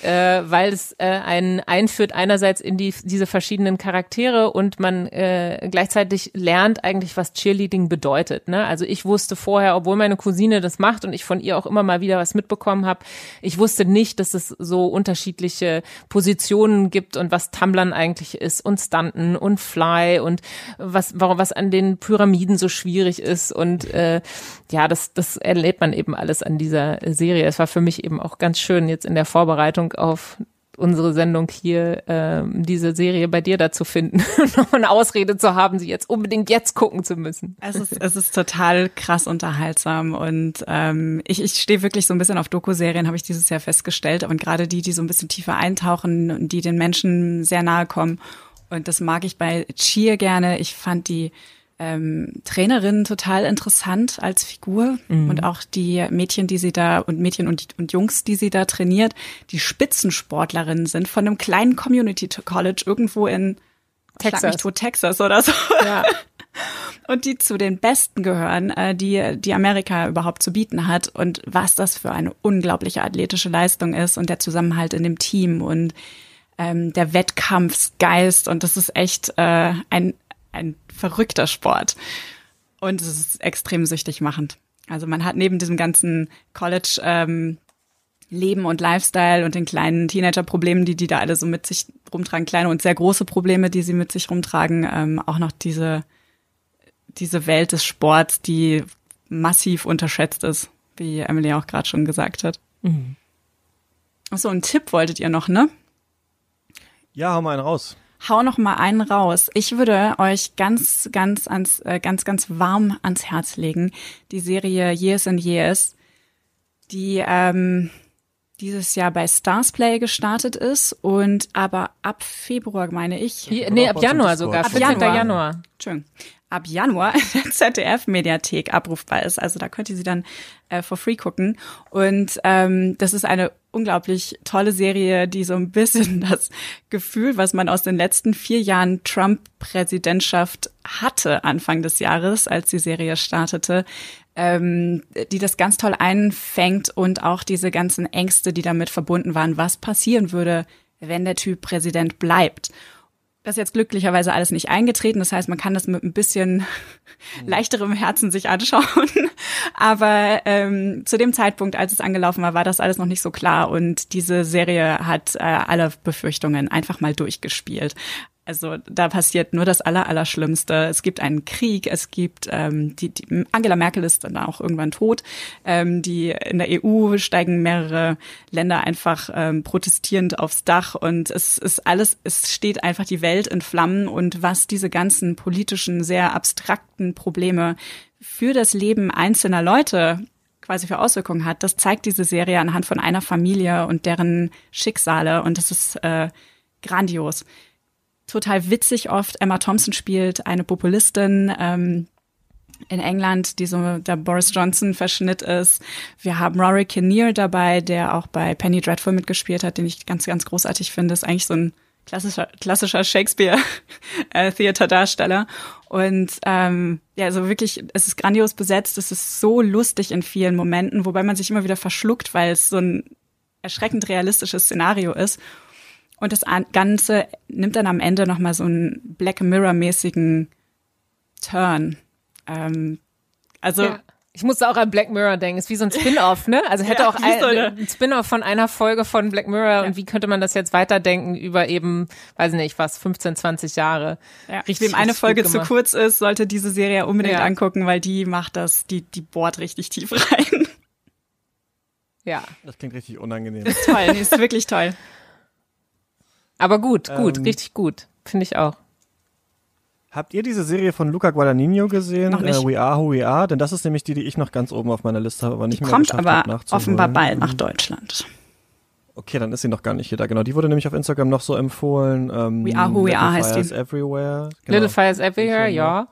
S6: Äh, weil es äh, einen einführt einerseits in die, diese verschiedenen Charaktere und man äh, gleichzeitig lernt eigentlich, was Cheerleading bedeutet. Ne? Also ich wusste vorher, obwohl meine Cousine das macht und ich von ihr auch immer mal wieder was mitbekommen habe, ich wusste nicht, dass es so unterschiedliche Positionen gibt und was Tumblern eigentlich ist und Stunten und Fly und was, warum was an den Pyramiden so schwierig ist und äh, ja, das, das erlebt man eben alles an dieser Serie. Es war für mich eben auch ganz schön, jetzt in der Vorbereitung auf unsere Sendung hier, ähm, diese Serie bei dir da zu finden und noch eine Ausrede zu haben, sie jetzt unbedingt jetzt gucken zu müssen.
S7: Es ist, es ist total krass unterhaltsam und ähm, ich, ich stehe wirklich so ein bisschen auf Doku-Serien, habe ich dieses Jahr festgestellt. Und gerade die, die so ein bisschen tiefer eintauchen und die den Menschen sehr nahe kommen. Und das mag ich bei Cheer gerne. Ich fand die ähm, Trainerin total interessant als Figur. Und auch die Mädchen, die sie da und Mädchen und, und Jungs, die sie da trainiert, die Spitzensportlerinnen sind von einem kleinen Community College irgendwo in
S6: Texas.
S7: Tot, Texas oder so.
S6: Ja.
S7: und die zu den Besten gehören, äh, die, die Amerika überhaupt zu bieten hat. Und was das für eine unglaubliche athletische Leistung ist und der Zusammenhalt in dem Team und ähm, der Wettkampfsgeist. Und das ist echt äh, ein, ein verrückter Sport und es ist extrem süchtig machend. Also man hat neben diesem ganzen College ähm, Leben und Lifestyle und den kleinen Teenager-Problemen, die die da alle so mit sich rumtragen, kleine und sehr große Probleme, die sie mit sich rumtragen, ähm, auch noch diese diese Welt des Sports, die massiv unterschätzt ist, wie Emily auch gerade schon gesagt hat. Ach so, einen Tipp wolltet ihr noch, ne?
S5: Ja, hau mal einen raus.
S7: Hau noch mal einen raus. Ich würde euch ganz, ganz ans, äh, ganz, ganz warm ans Herz legen. Die Serie Years and Years, die ähm, dieses Jahr bei Starsplay gestartet ist und aber ab Februar, meine ich,
S6: Hier, nee, ab Januar sogar,
S7: Ab
S6: 14.
S7: Januar.
S6: Januar.
S7: Entschuldigung, ab Januar in der ZDF-Mediathek abrufbar ist. Also da könnt ihr sie dann äh, for free gucken. Und ähm, das ist eine unglaublich tolle Serie, die so ein bisschen das Gefühl, was man aus den letzten vier Jahren Trump-Präsidentschaft hatte Anfang des Jahres, als die Serie startete, ähm, die das ganz toll einfängt und auch diese ganzen Ängste, die damit verbunden waren, was passieren würde, wenn der Typ Präsident bleibt. Das ist jetzt glücklicherweise alles nicht eingetreten. Das heißt, man kann das mit ein bisschen leichterem Herzen sich anschauen. Aber ähm, zu dem Zeitpunkt, als es angelaufen war, war das alles noch nicht so klar. Und diese Serie hat äh, alle Befürchtungen einfach mal durchgespielt. Also da passiert nur das Aller, Allerschlimmste. Es gibt einen Krieg, es gibt ähm, die, die Angela Merkel ist dann auch irgendwann tot. Ähm, die in der EU steigen mehrere Länder einfach ähm, protestierend aufs Dach und es ist alles, es steht einfach die Welt in Flammen und was diese ganzen politischen, sehr abstrakten Probleme für das Leben einzelner Leute quasi für Auswirkungen hat, das zeigt diese Serie anhand von einer Familie und deren Schicksale und das ist äh, grandios total witzig oft. Emma Thompson spielt eine Populistin ähm, in England, die so der Boris Johnson Verschnitt ist. Wir haben Rory Kinnear dabei, der auch bei Penny Dreadful mitgespielt hat, den ich ganz, ganz großartig finde. Ist eigentlich so ein klassischer, klassischer Shakespeare-Theater-Darsteller. Und ähm, ja, also wirklich, es ist grandios besetzt, es ist so lustig in vielen Momenten, wobei man sich immer wieder verschluckt, weil es so ein erschreckend realistisches Szenario ist. Und das Ganze nimmt dann am Ende nochmal so einen Black Mirror-mäßigen Turn. Ähm, also.
S6: Ja. Ich musste auch an Black Mirror denken. Ist wie so ein Spin-off, ne? Also hätte
S7: Ja,
S6: auch ein,
S7: so eine-
S6: ein Spin-off von einer Folge von Black Mirror und wie könnte man das jetzt weiterdenken über eben, weiß nicht was, 15, 20 Jahre.
S7: Ja,
S6: Richtig,
S7: wem eine Folge zu kurz ist, sollte diese Serie unbedingt
S6: Ja.
S7: angucken, weil die macht das, die, die bohrt richtig tief rein.
S6: Ja.
S5: Das klingt richtig unangenehm.
S7: toll, die ist wirklich toll.
S6: Aber gut, gut,
S5: Ähm,
S6: richtig gut. Finde ich auch.
S5: Habt ihr diese Serie von Luca Guadagnino gesehen?
S7: Noch nicht.
S5: Äh, We Are Who We Are? Denn das ist nämlich die, die ich noch ganz oben auf meiner Liste habe, aber nicht
S7: Die
S5: mehr
S7: kommt aber offenbar bald nach Deutschland.
S5: Okay, dann ist sie noch gar nicht hier da. Genau, die wurde nämlich auf Instagram noch so empfohlen. Ähm,
S7: We Are Who We
S5: Little
S7: Are heißt
S5: Fires
S7: die.
S5: Everywhere. Genau.
S6: Little Fires Everywhere,
S5: Schon,
S6: ja.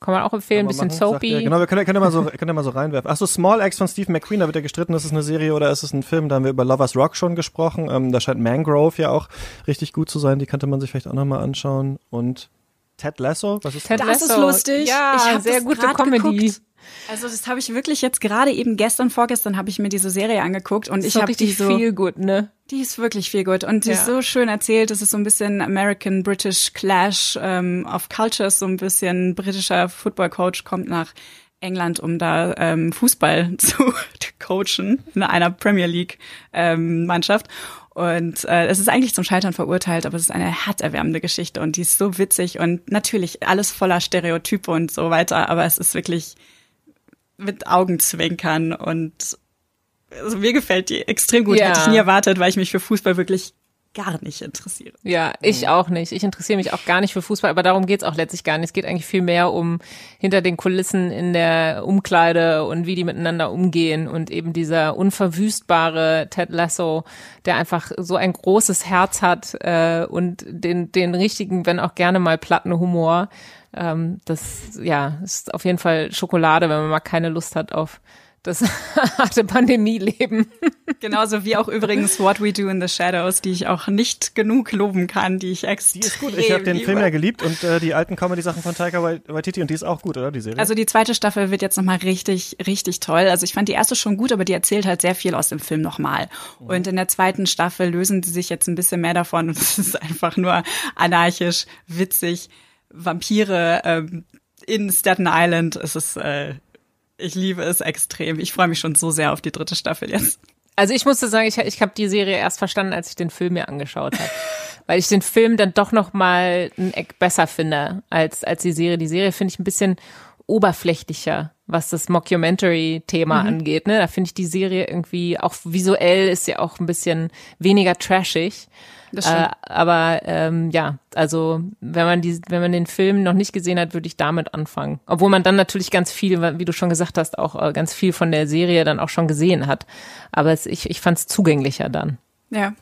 S6: Kann man auch empfehlen, ein bisschen
S5: machen,
S6: soapy.
S5: Genau, wir können, können, ja mal so, können ja mal so reinwerfen. Achso, Small Axe von Steve McQueen, da wird ja gestritten, ist es eine Serie oder ist es ein Film? Da haben wir über Lovers Rock schon gesprochen. Ähm, da scheint Mangrove ja auch richtig gut zu sein. Die könnte man sich vielleicht auch nochmal anschauen. Und Ted Lasso, was ist
S6: Ted
S7: Das ist
S6: Lasso.
S7: lustig.
S6: Ja,
S7: ich hab
S6: sehr
S7: das
S6: gute Comedy.
S7: Geguckt. Also das habe ich wirklich jetzt gerade eben gestern, vorgestern habe ich mir diese Serie angeguckt und ich habe die
S6: richtig
S7: so,
S6: viel gut, ne?
S7: Die ist wirklich viel gut und die ist
S6: Ja.
S7: so schön erzählt. Es ist so ein bisschen American British Clash ähm, of Cultures, so ein bisschen britischer Football Coach kommt nach England, um da ähm, Fußball zu coachen in einer Premier League ähm, Mannschaft. Und äh, es ist eigentlich zum Scheitern verurteilt, aber es ist eine herzerwärmende Geschichte und die ist so witzig und natürlich alles voller Stereotype und so weiter, aber es ist wirklich mit Augenzwinkern und also mir gefällt die extrem gut.
S6: Ja.
S7: Hätte ich nie erwartet, weil ich mich für Fußball wirklich gar nicht interessiere.
S6: Ja, ich auch nicht. Ich interessiere mich auch gar nicht für Fußball, aber darum geht's auch letztlich gar nicht. Es geht eigentlich viel mehr um hinter den Kulissen in der Umkleide und wie die miteinander umgehen und eben dieser unverwüstbare Ted Lasso, der einfach so ein großes Herz hat äh, und den, den richtigen, wenn auch gerne mal platten Humor. Ähm, das ja ist auf jeden Fall Schokolade, wenn man mal keine Lust hat auf das harte Pandemieleben.
S7: Genauso wie auch übrigens What We Do in the Shadows, die ich auch nicht genug loben kann, die ich extrem
S5: Die ist gut. Ich habe den. Film ja geliebt und äh, die alten Comedy-Sachen von Taika Wai- Waititi und die ist auch gut, oder? Die Serie?
S7: Also die zweite Staffel wird jetzt nochmal richtig, richtig toll. Also ich fand die erste schon gut, aber die erzählt halt sehr viel aus dem Film nochmal. Und in der zweiten Staffel lösen sie sich jetzt ein bisschen mehr davon und es ist einfach nur anarchisch, witzig, Vampire ähm, in Staten Island. Es ist, äh, ich liebe es extrem. Ich freue mich schon so sehr auf die dritte Staffel jetzt.
S6: Also ich musste sagen, ich, ich habe die Serie erst verstanden, als ich den Film mir angeschaut habe. Weil ich den Film dann doch noch mal ein Eck besser finde als, als die Serie. Die Serie finde ich ein bisschen oberflächlicher, was das Mockumentary-Thema angeht. Ne? Da finde ich die Serie irgendwie, auch visuell ist sie auch ein bisschen weniger trashig.
S7: Das
S6: Äh, aber ähm, ja, also wenn man die, wenn man den Film noch nicht gesehen hat, würde ich damit anfangen. Obwohl man dann natürlich ganz viel, wie du schon gesagt hast, auch äh, ganz viel von der Serie dann auch schon gesehen hat. Aber es, ich, ich fand es zugänglicher dann.
S7: Ja.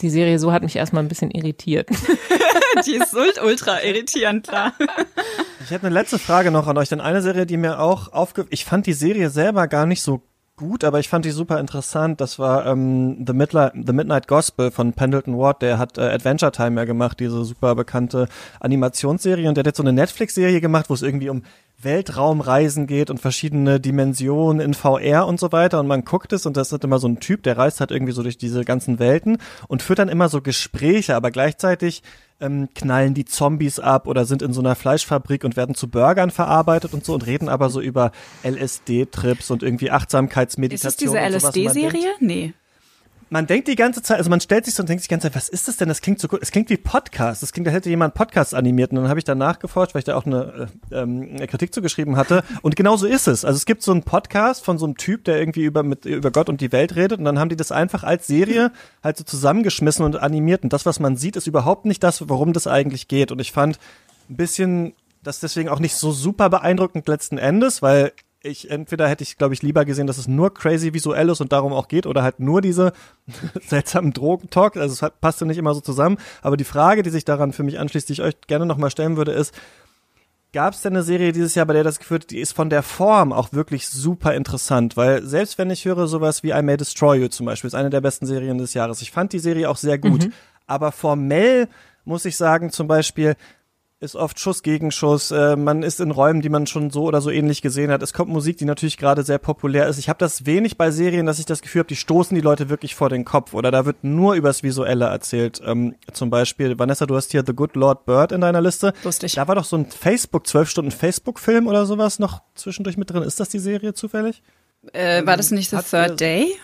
S6: Die Serie so hat mich erstmal ein bisschen irritiert.
S7: Die ist ultra irritierend, klar.
S5: Ich hätte eine letzte Frage noch an euch, denn eine Serie, die mir auch aufge... Ich fand die Serie selber gar nicht so gut, aber ich fand die super interessant. Das war ähm, The, Midnight, The Midnight Gospel von Pendleton Ward. Der hat äh, Adventure Time ja gemacht, diese super bekannte Animationsserie. Und der hat jetzt so eine Netflix-Serie gemacht, wo es irgendwie um Weltraumreisen geht und verschiedene Dimensionen in VR und so weiter. Und man guckt es und das ist immer so ein Typ, der reist halt irgendwie so durch diese ganzen Welten und führt dann immer so Gespräche, aber gleichzeitig ähm, knallen die Zombies ab oder sind in so einer Fleischfabrik und werden zu Burgern verarbeitet und so und reden aber so über LSD-Trips und irgendwie
S7: Ist
S5: Achtsamkeitsmeditation.
S7: diese.
S5: Und man denkt-
S7: LSD-Serie? Nee.
S5: Man denkt die ganze Zeit, also man stellt sich so und denkt sich die ganze Zeit, was ist das denn? Das klingt so gut. Es klingt wie Podcast. Das klingt, als hätte jemand Podcast animiert. Und dann habe ich danach geforscht, weil ich da auch eine, äh, ähm, eine Kritik zugeschrieben hatte. Und genau so ist es. Also es gibt so einen Podcast von so einem Typ, der irgendwie über, mit, über Gott und die Welt redet. Und dann haben die das einfach als Serie halt so zusammengeschmissen und animiert. Und das, was man sieht, ist überhaupt nicht das, worum das eigentlich geht. Und ich fand ein bisschen das deswegen auch nicht so super beeindruckend letzten Endes, weil ich entweder hätte ich, glaube ich, lieber gesehen, dass es nur crazy visuell ist und darum auch geht, oder halt nur diese seltsamen Drogentalk. Also es passte nicht immer so zusammen. Aber die Frage, die sich daran für mich anschließt, die ich euch gerne nochmal stellen würde, ist, Gab es denn eine Serie dieses Jahr, bei der das geführt, die ist von der Form auch wirklich super interessant, weil selbst wenn ich höre sowas wie I May Destroy You zum Beispiel, ist eine der besten Serien des Jahres. Ich fand die Serie auch sehr gut,
S6: Mhm.
S5: aber formell muss ich sagen, zum Beispiel ist oft Schuss gegen Schuss. Äh, man ist in Räumen, die man schon so oder so ähnlich gesehen hat. Es kommt Musik, die natürlich gerade sehr populär ist. Ich habe das wenig bei Serien, dass ich das Gefühl habe, die stoßen die Leute wirklich vor den Kopf oder da wird nur übers Visuelle erzählt. Ähm, zum Beispiel, Vanessa, du hast hier The Good Lord Bird in deiner Liste.
S7: Lustig.
S5: Da war doch so ein Facebook, zwölf Stunden Facebook-Film oder sowas noch zwischendurch mit drin. Ist das die Serie zufällig?
S7: Äh, war das nicht The
S5: Hat
S7: Third Day?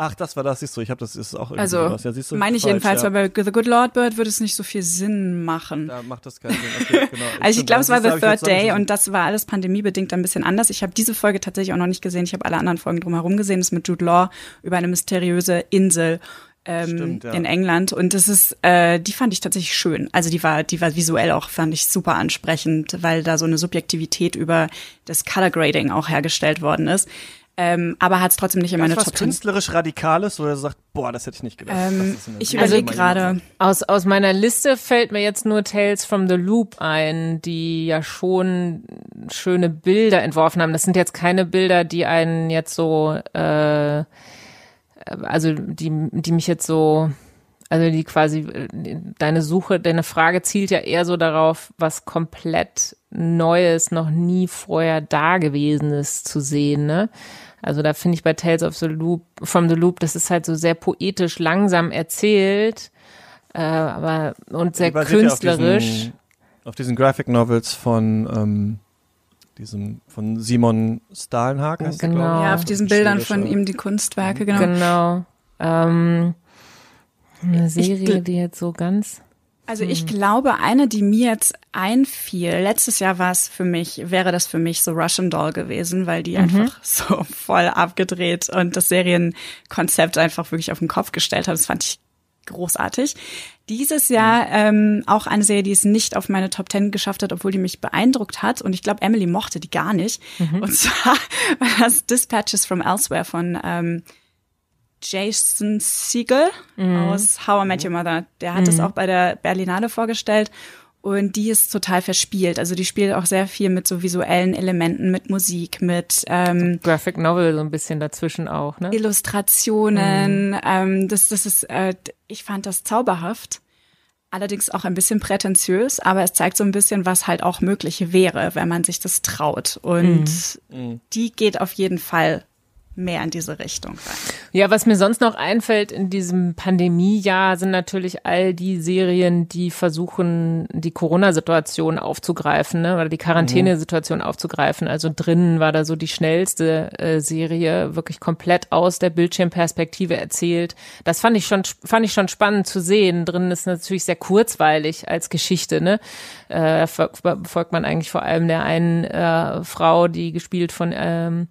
S5: Ach, das war das, siehst du. Ich habe das ist auch irgendwie
S7: Also,
S5: sowas. Ja, siehst du,
S7: meine ich
S5: falsch,
S7: jedenfalls,
S5: ja.
S7: weil bei The Good Lord Bird würde es nicht so viel Sinn machen.
S5: Da macht das keinen Sinn. Okay, genau.
S7: Also ich glaube, es war The Third Day und das war alles pandemiebedingt ein bisschen anders. Ich habe diese Folge tatsächlich auch noch nicht gesehen. Ich habe alle anderen Folgen drumherum gesehen. Das ist mit Jude Law über eine mysteriöse Insel ähm,
S5: Stimmt, ja.
S7: in England und das ist, äh, die fand ich tatsächlich schön. Also die war, die war visuell auch fand ich super ansprechend, weil da so eine Subjektivität über das Color Grading auch hergestellt worden ist. Ähm, aber hat es trotzdem nicht in meine
S5: Ist was
S7: Top Ten.
S5: künstlerisch Radikales, wo er sagt, boah, das hätte ich nicht gedacht.
S7: Ähm, ich überlege gerade,
S6: Aus, aus meiner Liste fällt mir jetzt nur Tales from the Loop ein, die ja schon schöne Bilder entworfen haben. Das sind jetzt keine Bilder, die einen jetzt so, äh, also die, die mich jetzt so, also die quasi, deine Suche, deine Frage zielt ja eher so darauf, was komplett Neues, noch nie vorher Dagewesenes zu sehen, ne? Also da finde ich bei Tales of the Loop, from the Loop, das ist halt so sehr poetisch langsam erzählt, äh, aber und sehr
S5: basiert ja auf
S6: künstlerisch.
S5: diesen, auf diesen Graphic Novels von ähm, diesem von Simon Stalenhag. heißt der,
S6: Genau.
S7: ja, auf diesen
S5: Ein
S7: Bildern von ihm die Kunstwerke, genau.
S6: Genau. Ähm, eine Serie, die jetzt so ganz.
S7: Also ich glaube, eine, die mir jetzt einfiel, letztes Jahr war es für mich, wäre das für mich so Russian Doll gewesen, weil die einfach so voll abgedreht und das Serienkonzept einfach wirklich auf den Kopf gestellt hat. Das fand ich großartig. Dieses Jahr ähm, auch eine Serie, die es nicht auf meine Top Ten geschafft hat, obwohl die mich beeindruckt hat. Und ich glaube, Emily mochte die gar nicht. Und zwar war das Dispatches from Elsewhere von ähm, Jason Siegel aus How I Met Your Mother. Der hat es auch bei der Berlinale vorgestellt. Und die ist total verspielt. Also die spielt auch sehr viel mit so visuellen Elementen, mit Musik, mit ähm,
S6: Graphic Novel so ein bisschen dazwischen auch, ne?
S7: Illustrationen. Ähm, das, das ist, äh, ich fand das zauberhaft. Allerdings auch ein bisschen prätentiös, aber es zeigt so ein bisschen, was halt auch möglich wäre, wenn man sich das traut. Und die geht auf jeden Fall mehr in diese Richtung rein.
S6: Ja, was mir sonst noch einfällt in diesem Pandemiejahr sind natürlich all die Serien, die versuchen, die Corona-Situation aufzugreifen, ne, oder die Quarantänesituation aufzugreifen. Also drinnen war da so die schnellste äh, Serie, wirklich komplett aus der Bildschirmperspektive erzählt. Das fand ich schon, fand ich schon spannend zu sehen. Drinnen ist natürlich sehr kurzweilig als Geschichte, ne. Äh, verfolgt man eigentlich vor allem der einen äh, Frau, die gespielt von ähm,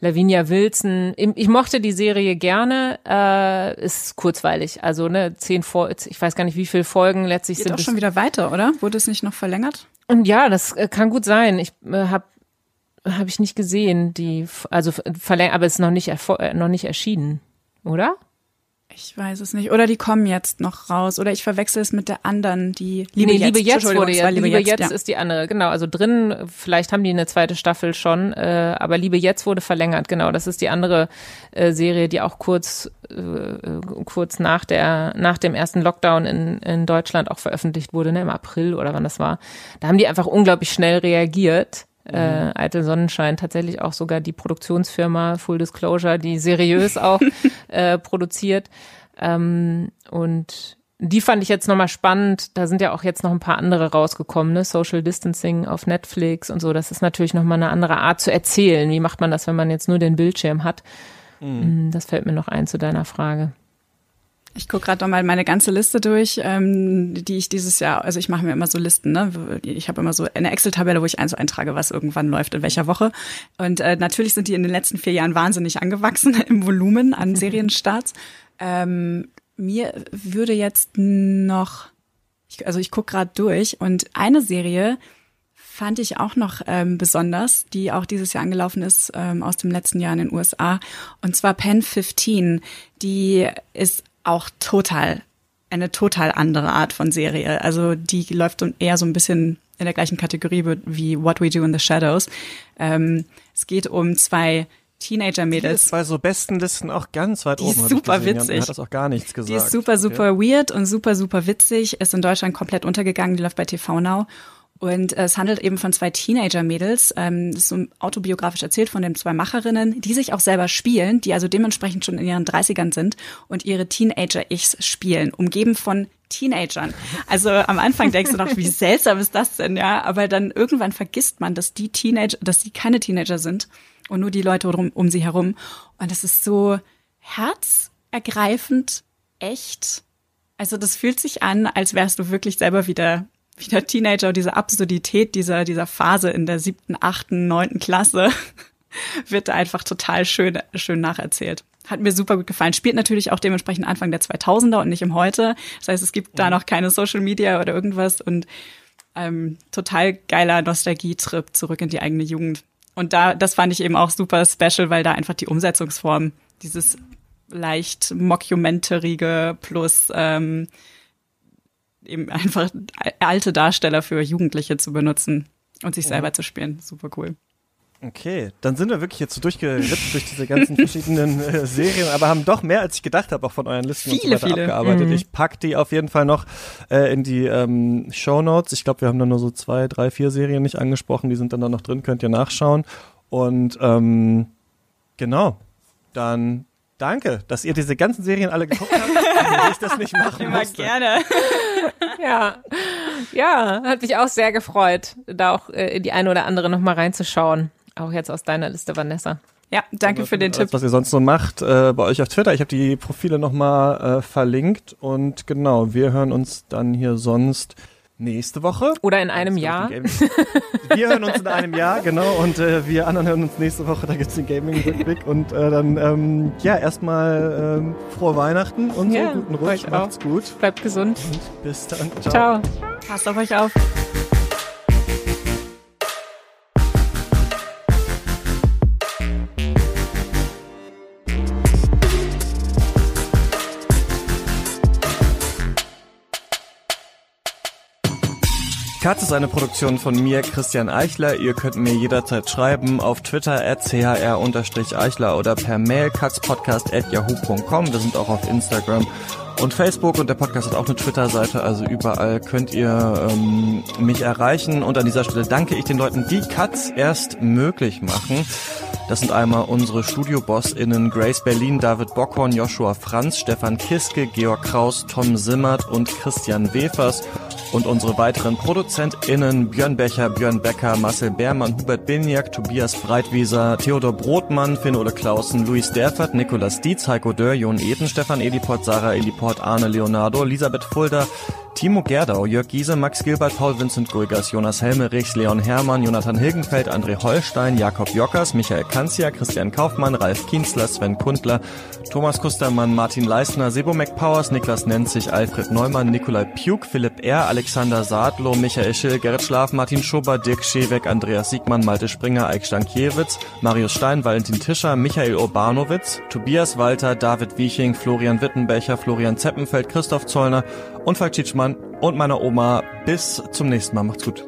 S6: Lavinia Wilson. Ich mochte die Serie gerne, äh, ist kurzweilig. Also ne, zehn Fol ich weiß gar nicht, wie viele Folgen letztlich
S7: Geht
S6: sind.
S7: auch
S6: es-
S7: schon wieder weiter, oder? Wurde es nicht noch verlängert?
S6: Und ja, das äh, kann gut sein. Ich äh, habe habe ich nicht gesehen, die also verlängert, aber es ist noch nicht äh, noch nicht erschienen, oder?
S7: Ich weiß es nicht. Oder die kommen jetzt noch raus. Oder ich verwechsel es mit der anderen, die Liebe
S6: nee,
S7: jetzt.
S6: Liebe jetzt wurde ja,
S7: war
S6: Liebe, jetzt,
S7: ja.
S6: ist die andere, genau. Also drin, vielleicht haben die eine zweite Staffel schon, äh, aber Liebe jetzt wurde verlängert, genau. Das ist die andere äh, Serie, die auch kurz, äh, kurz nach der, nach dem ersten Lockdown in, in Deutschland auch veröffentlicht wurde, ne, im April oder wann das war. Da haben die einfach unglaublich schnell reagiert. Äh, Eitel Sonnenschein, tatsächlich auch sogar die Produktionsfirma Full Disclosure, die seriös auch äh, produziert. Ähm, und die fand ich jetzt nochmal spannend. Da sind ja auch jetzt noch ein paar andere rausgekommen, ne? Social Distancing auf Netflix und so. Das ist natürlich nochmal eine andere Art zu erzählen. Wie macht man das, wenn man jetzt nur den Bildschirm hat? Mm, Das fällt mir noch ein zu deiner Frage.
S7: Ich gucke gerade nochmal meine ganze Liste durch, ähm, die ich dieses Jahr, also ich mache mir immer so Listen, ne? Ich habe immer so eine Excel-Tabelle, wo ich eins eintrage, was irgendwann läuft, in welcher Woche. Und äh, natürlich sind die in den letzten vier Jahren wahnsinnig angewachsen im Volumen an Serienstarts. Ähm, mir würde jetzt noch, ich, also ich gucke gerade durch und eine Serie fand ich auch noch ähm, besonders, die auch dieses Jahr angelaufen ist ähm, aus dem letzten Jahr in den USA. Und zwar Pen 15. Die ist auch total, eine total andere Art von Serie. Also die läuft eher so ein bisschen in der gleichen Kategorie wie What We Do in the Shadows. Ähm, es geht um zwei Teenager-Mädels.
S5: Bei so besten Listen auch ganz weit
S7: die
S5: oben.
S7: Ist super witzig.
S5: Ja, hat das auch gar nichts gesagt.
S7: Die ist super, super weird und super, super witzig. Ist in Deutschland komplett untergegangen. Die läuft bei TV Now. Und äh, es handelt eben von zwei Teenager-Mädels. Ähm, das ist so autobiografisch erzählt von den zwei Macherinnen, die sich auch selber spielen, die also dementsprechend schon in ihren 30ern sind und ihre Teenager-Ichs spielen, umgeben von Teenagern. Also am Anfang denkst du noch, wie seltsam ist das denn, ja? Aber dann irgendwann vergisst man, dass die Teenager, dass die keine Teenager sind und nur die Leute um, um sie herum. Und das ist so herzergreifend, echt. Also das fühlt sich an, als wärst du wirklich selber wieder wieder Teenager, diese Absurdität dieser, dieser Phase in der siebten, achten, neunten Klasse wird da einfach total schön, schön nacherzählt. Hat mir super gut gefallen. Spielt natürlich auch dementsprechend Anfang der 2000er und nicht im Heute. Das heißt, es gibt da noch keine Social Media oder irgendwas und ähm, total geiler Nostalgietrip zurück in die eigene Jugend. Und da, das fand ich eben auch super special, weil da einfach die Umsetzungsform, dieses leicht mockumentarige plus ähm, eben einfach alte Darsteller für Jugendliche zu benutzen und sich selber zu spielen. Super cool.
S5: Okay, dann sind wir wirklich jetzt so durchgeritten durch diese ganzen verschiedenen äh, Serien, aber haben doch mehr als ich gedacht habe, auch von euren Listen
S7: Viele,
S5: und so weiter
S7: viele.
S5: abgearbeitet.
S7: Mhm.
S5: Ich pack die auf jeden Fall noch äh, in die ähm, Show Notes. Ich glaube, wir haben da nur so zwei, drei, vier Serien nicht angesprochen, die sind dann da noch drin, könnt ihr nachschauen. Und ähm, genau, dann danke, dass ihr diese ganzen Serien alle geguckt habt, wenn ich das nicht machen
S7: Immer
S5: musste.
S7: gerne.
S6: Ja, ja, hat mich auch sehr gefreut, da auch äh, in die eine oder andere nochmal reinzuschauen. Auch jetzt aus deiner Liste, Vanessa.
S7: Ja, danke für den Tipp.
S5: was ihr sonst so macht äh, bei euch auf Twitter. Ich habe die Profile nochmal äh, verlinkt und genau, wir hören uns dann hier sonst nächste Woche.
S6: Oder in einem Jahr.
S5: Wir hören uns in einem Jahr, genau, und äh, wir anderen hören uns nächste Woche, da gibt's den Gaming-Rückblick und äh, dann, ähm, ja, erstmal ähm, frohe Weihnachten und
S6: Ja,
S5: so, guten Rutsch,
S6: euch auch.
S5: macht's gut
S6: Bleibt gesund.
S5: und bis dann.
S6: Ciao.
S7: Passt auf euch auf.
S5: Katz ist eine Produktion von mir, Christian Eichler. Ihr könnt mir jederzeit schreiben auf Twitter at chr-eichler oder per Mail katzpodcast at yahoo.com. Wir sind auch auf Instagram und Facebook und der Podcast hat auch eine Twitter-Seite, also überall könnt ihr ähm, mich erreichen. Und an dieser Stelle danke ich den Leuten, die Katz erst möglich machen. Das sind einmal unsere Studio-BossInnen Grace Berlin, David Bockhorn, Joshua Franz, Stefan Kiske, Georg Kraus, Tom Simmert und Christian Wefers und unsere weiteren ProduzentInnen Björn Becher, Björn Becker, Marcel Beermann, Hubert Biniak, Tobias Breitwieser, Theodor Brotmann, Finn-Ole Clausen, Luis Derfert, Nikolas Dietz, Heiko Dörr, Jon Eden, Stefan Ediport, Sarah Ediport, Arne Leonardo, Elisabeth Fulda, Timo Gerdau, Jörg Giese, Max Gilbert, Paul Vincent Gulgas, Jonas Helmerichs, Leon Hermann, Jonathan Hilgenfeld, André Holstein, Jakob Jockers, Michael Kanzia, Christian Kaufmann, Ralf Kienzler, Sven Kundler, Thomas Kustermann, Martin Leistner, Sebo McPowers, Niklas Nenzig, Alfred Neumann, Nikolai Pjuk, Philipp R., Alexander Sadlo, Michael Schill, Gerrit Schlaf, Martin Schober, Dirk Scheweck, Andreas Siegmann, Malte Springer, Eik Stankiewicz, Marius Stein, Valentin Tischer, Michael Urbanowitz, Tobias Walter, David Wieching, Florian Wittenbecher, Florian Zeppenfeld, Christoph Zollner und Falk Tschitschmann und meiner Oma. Bis zum nächsten Mal. Macht's gut.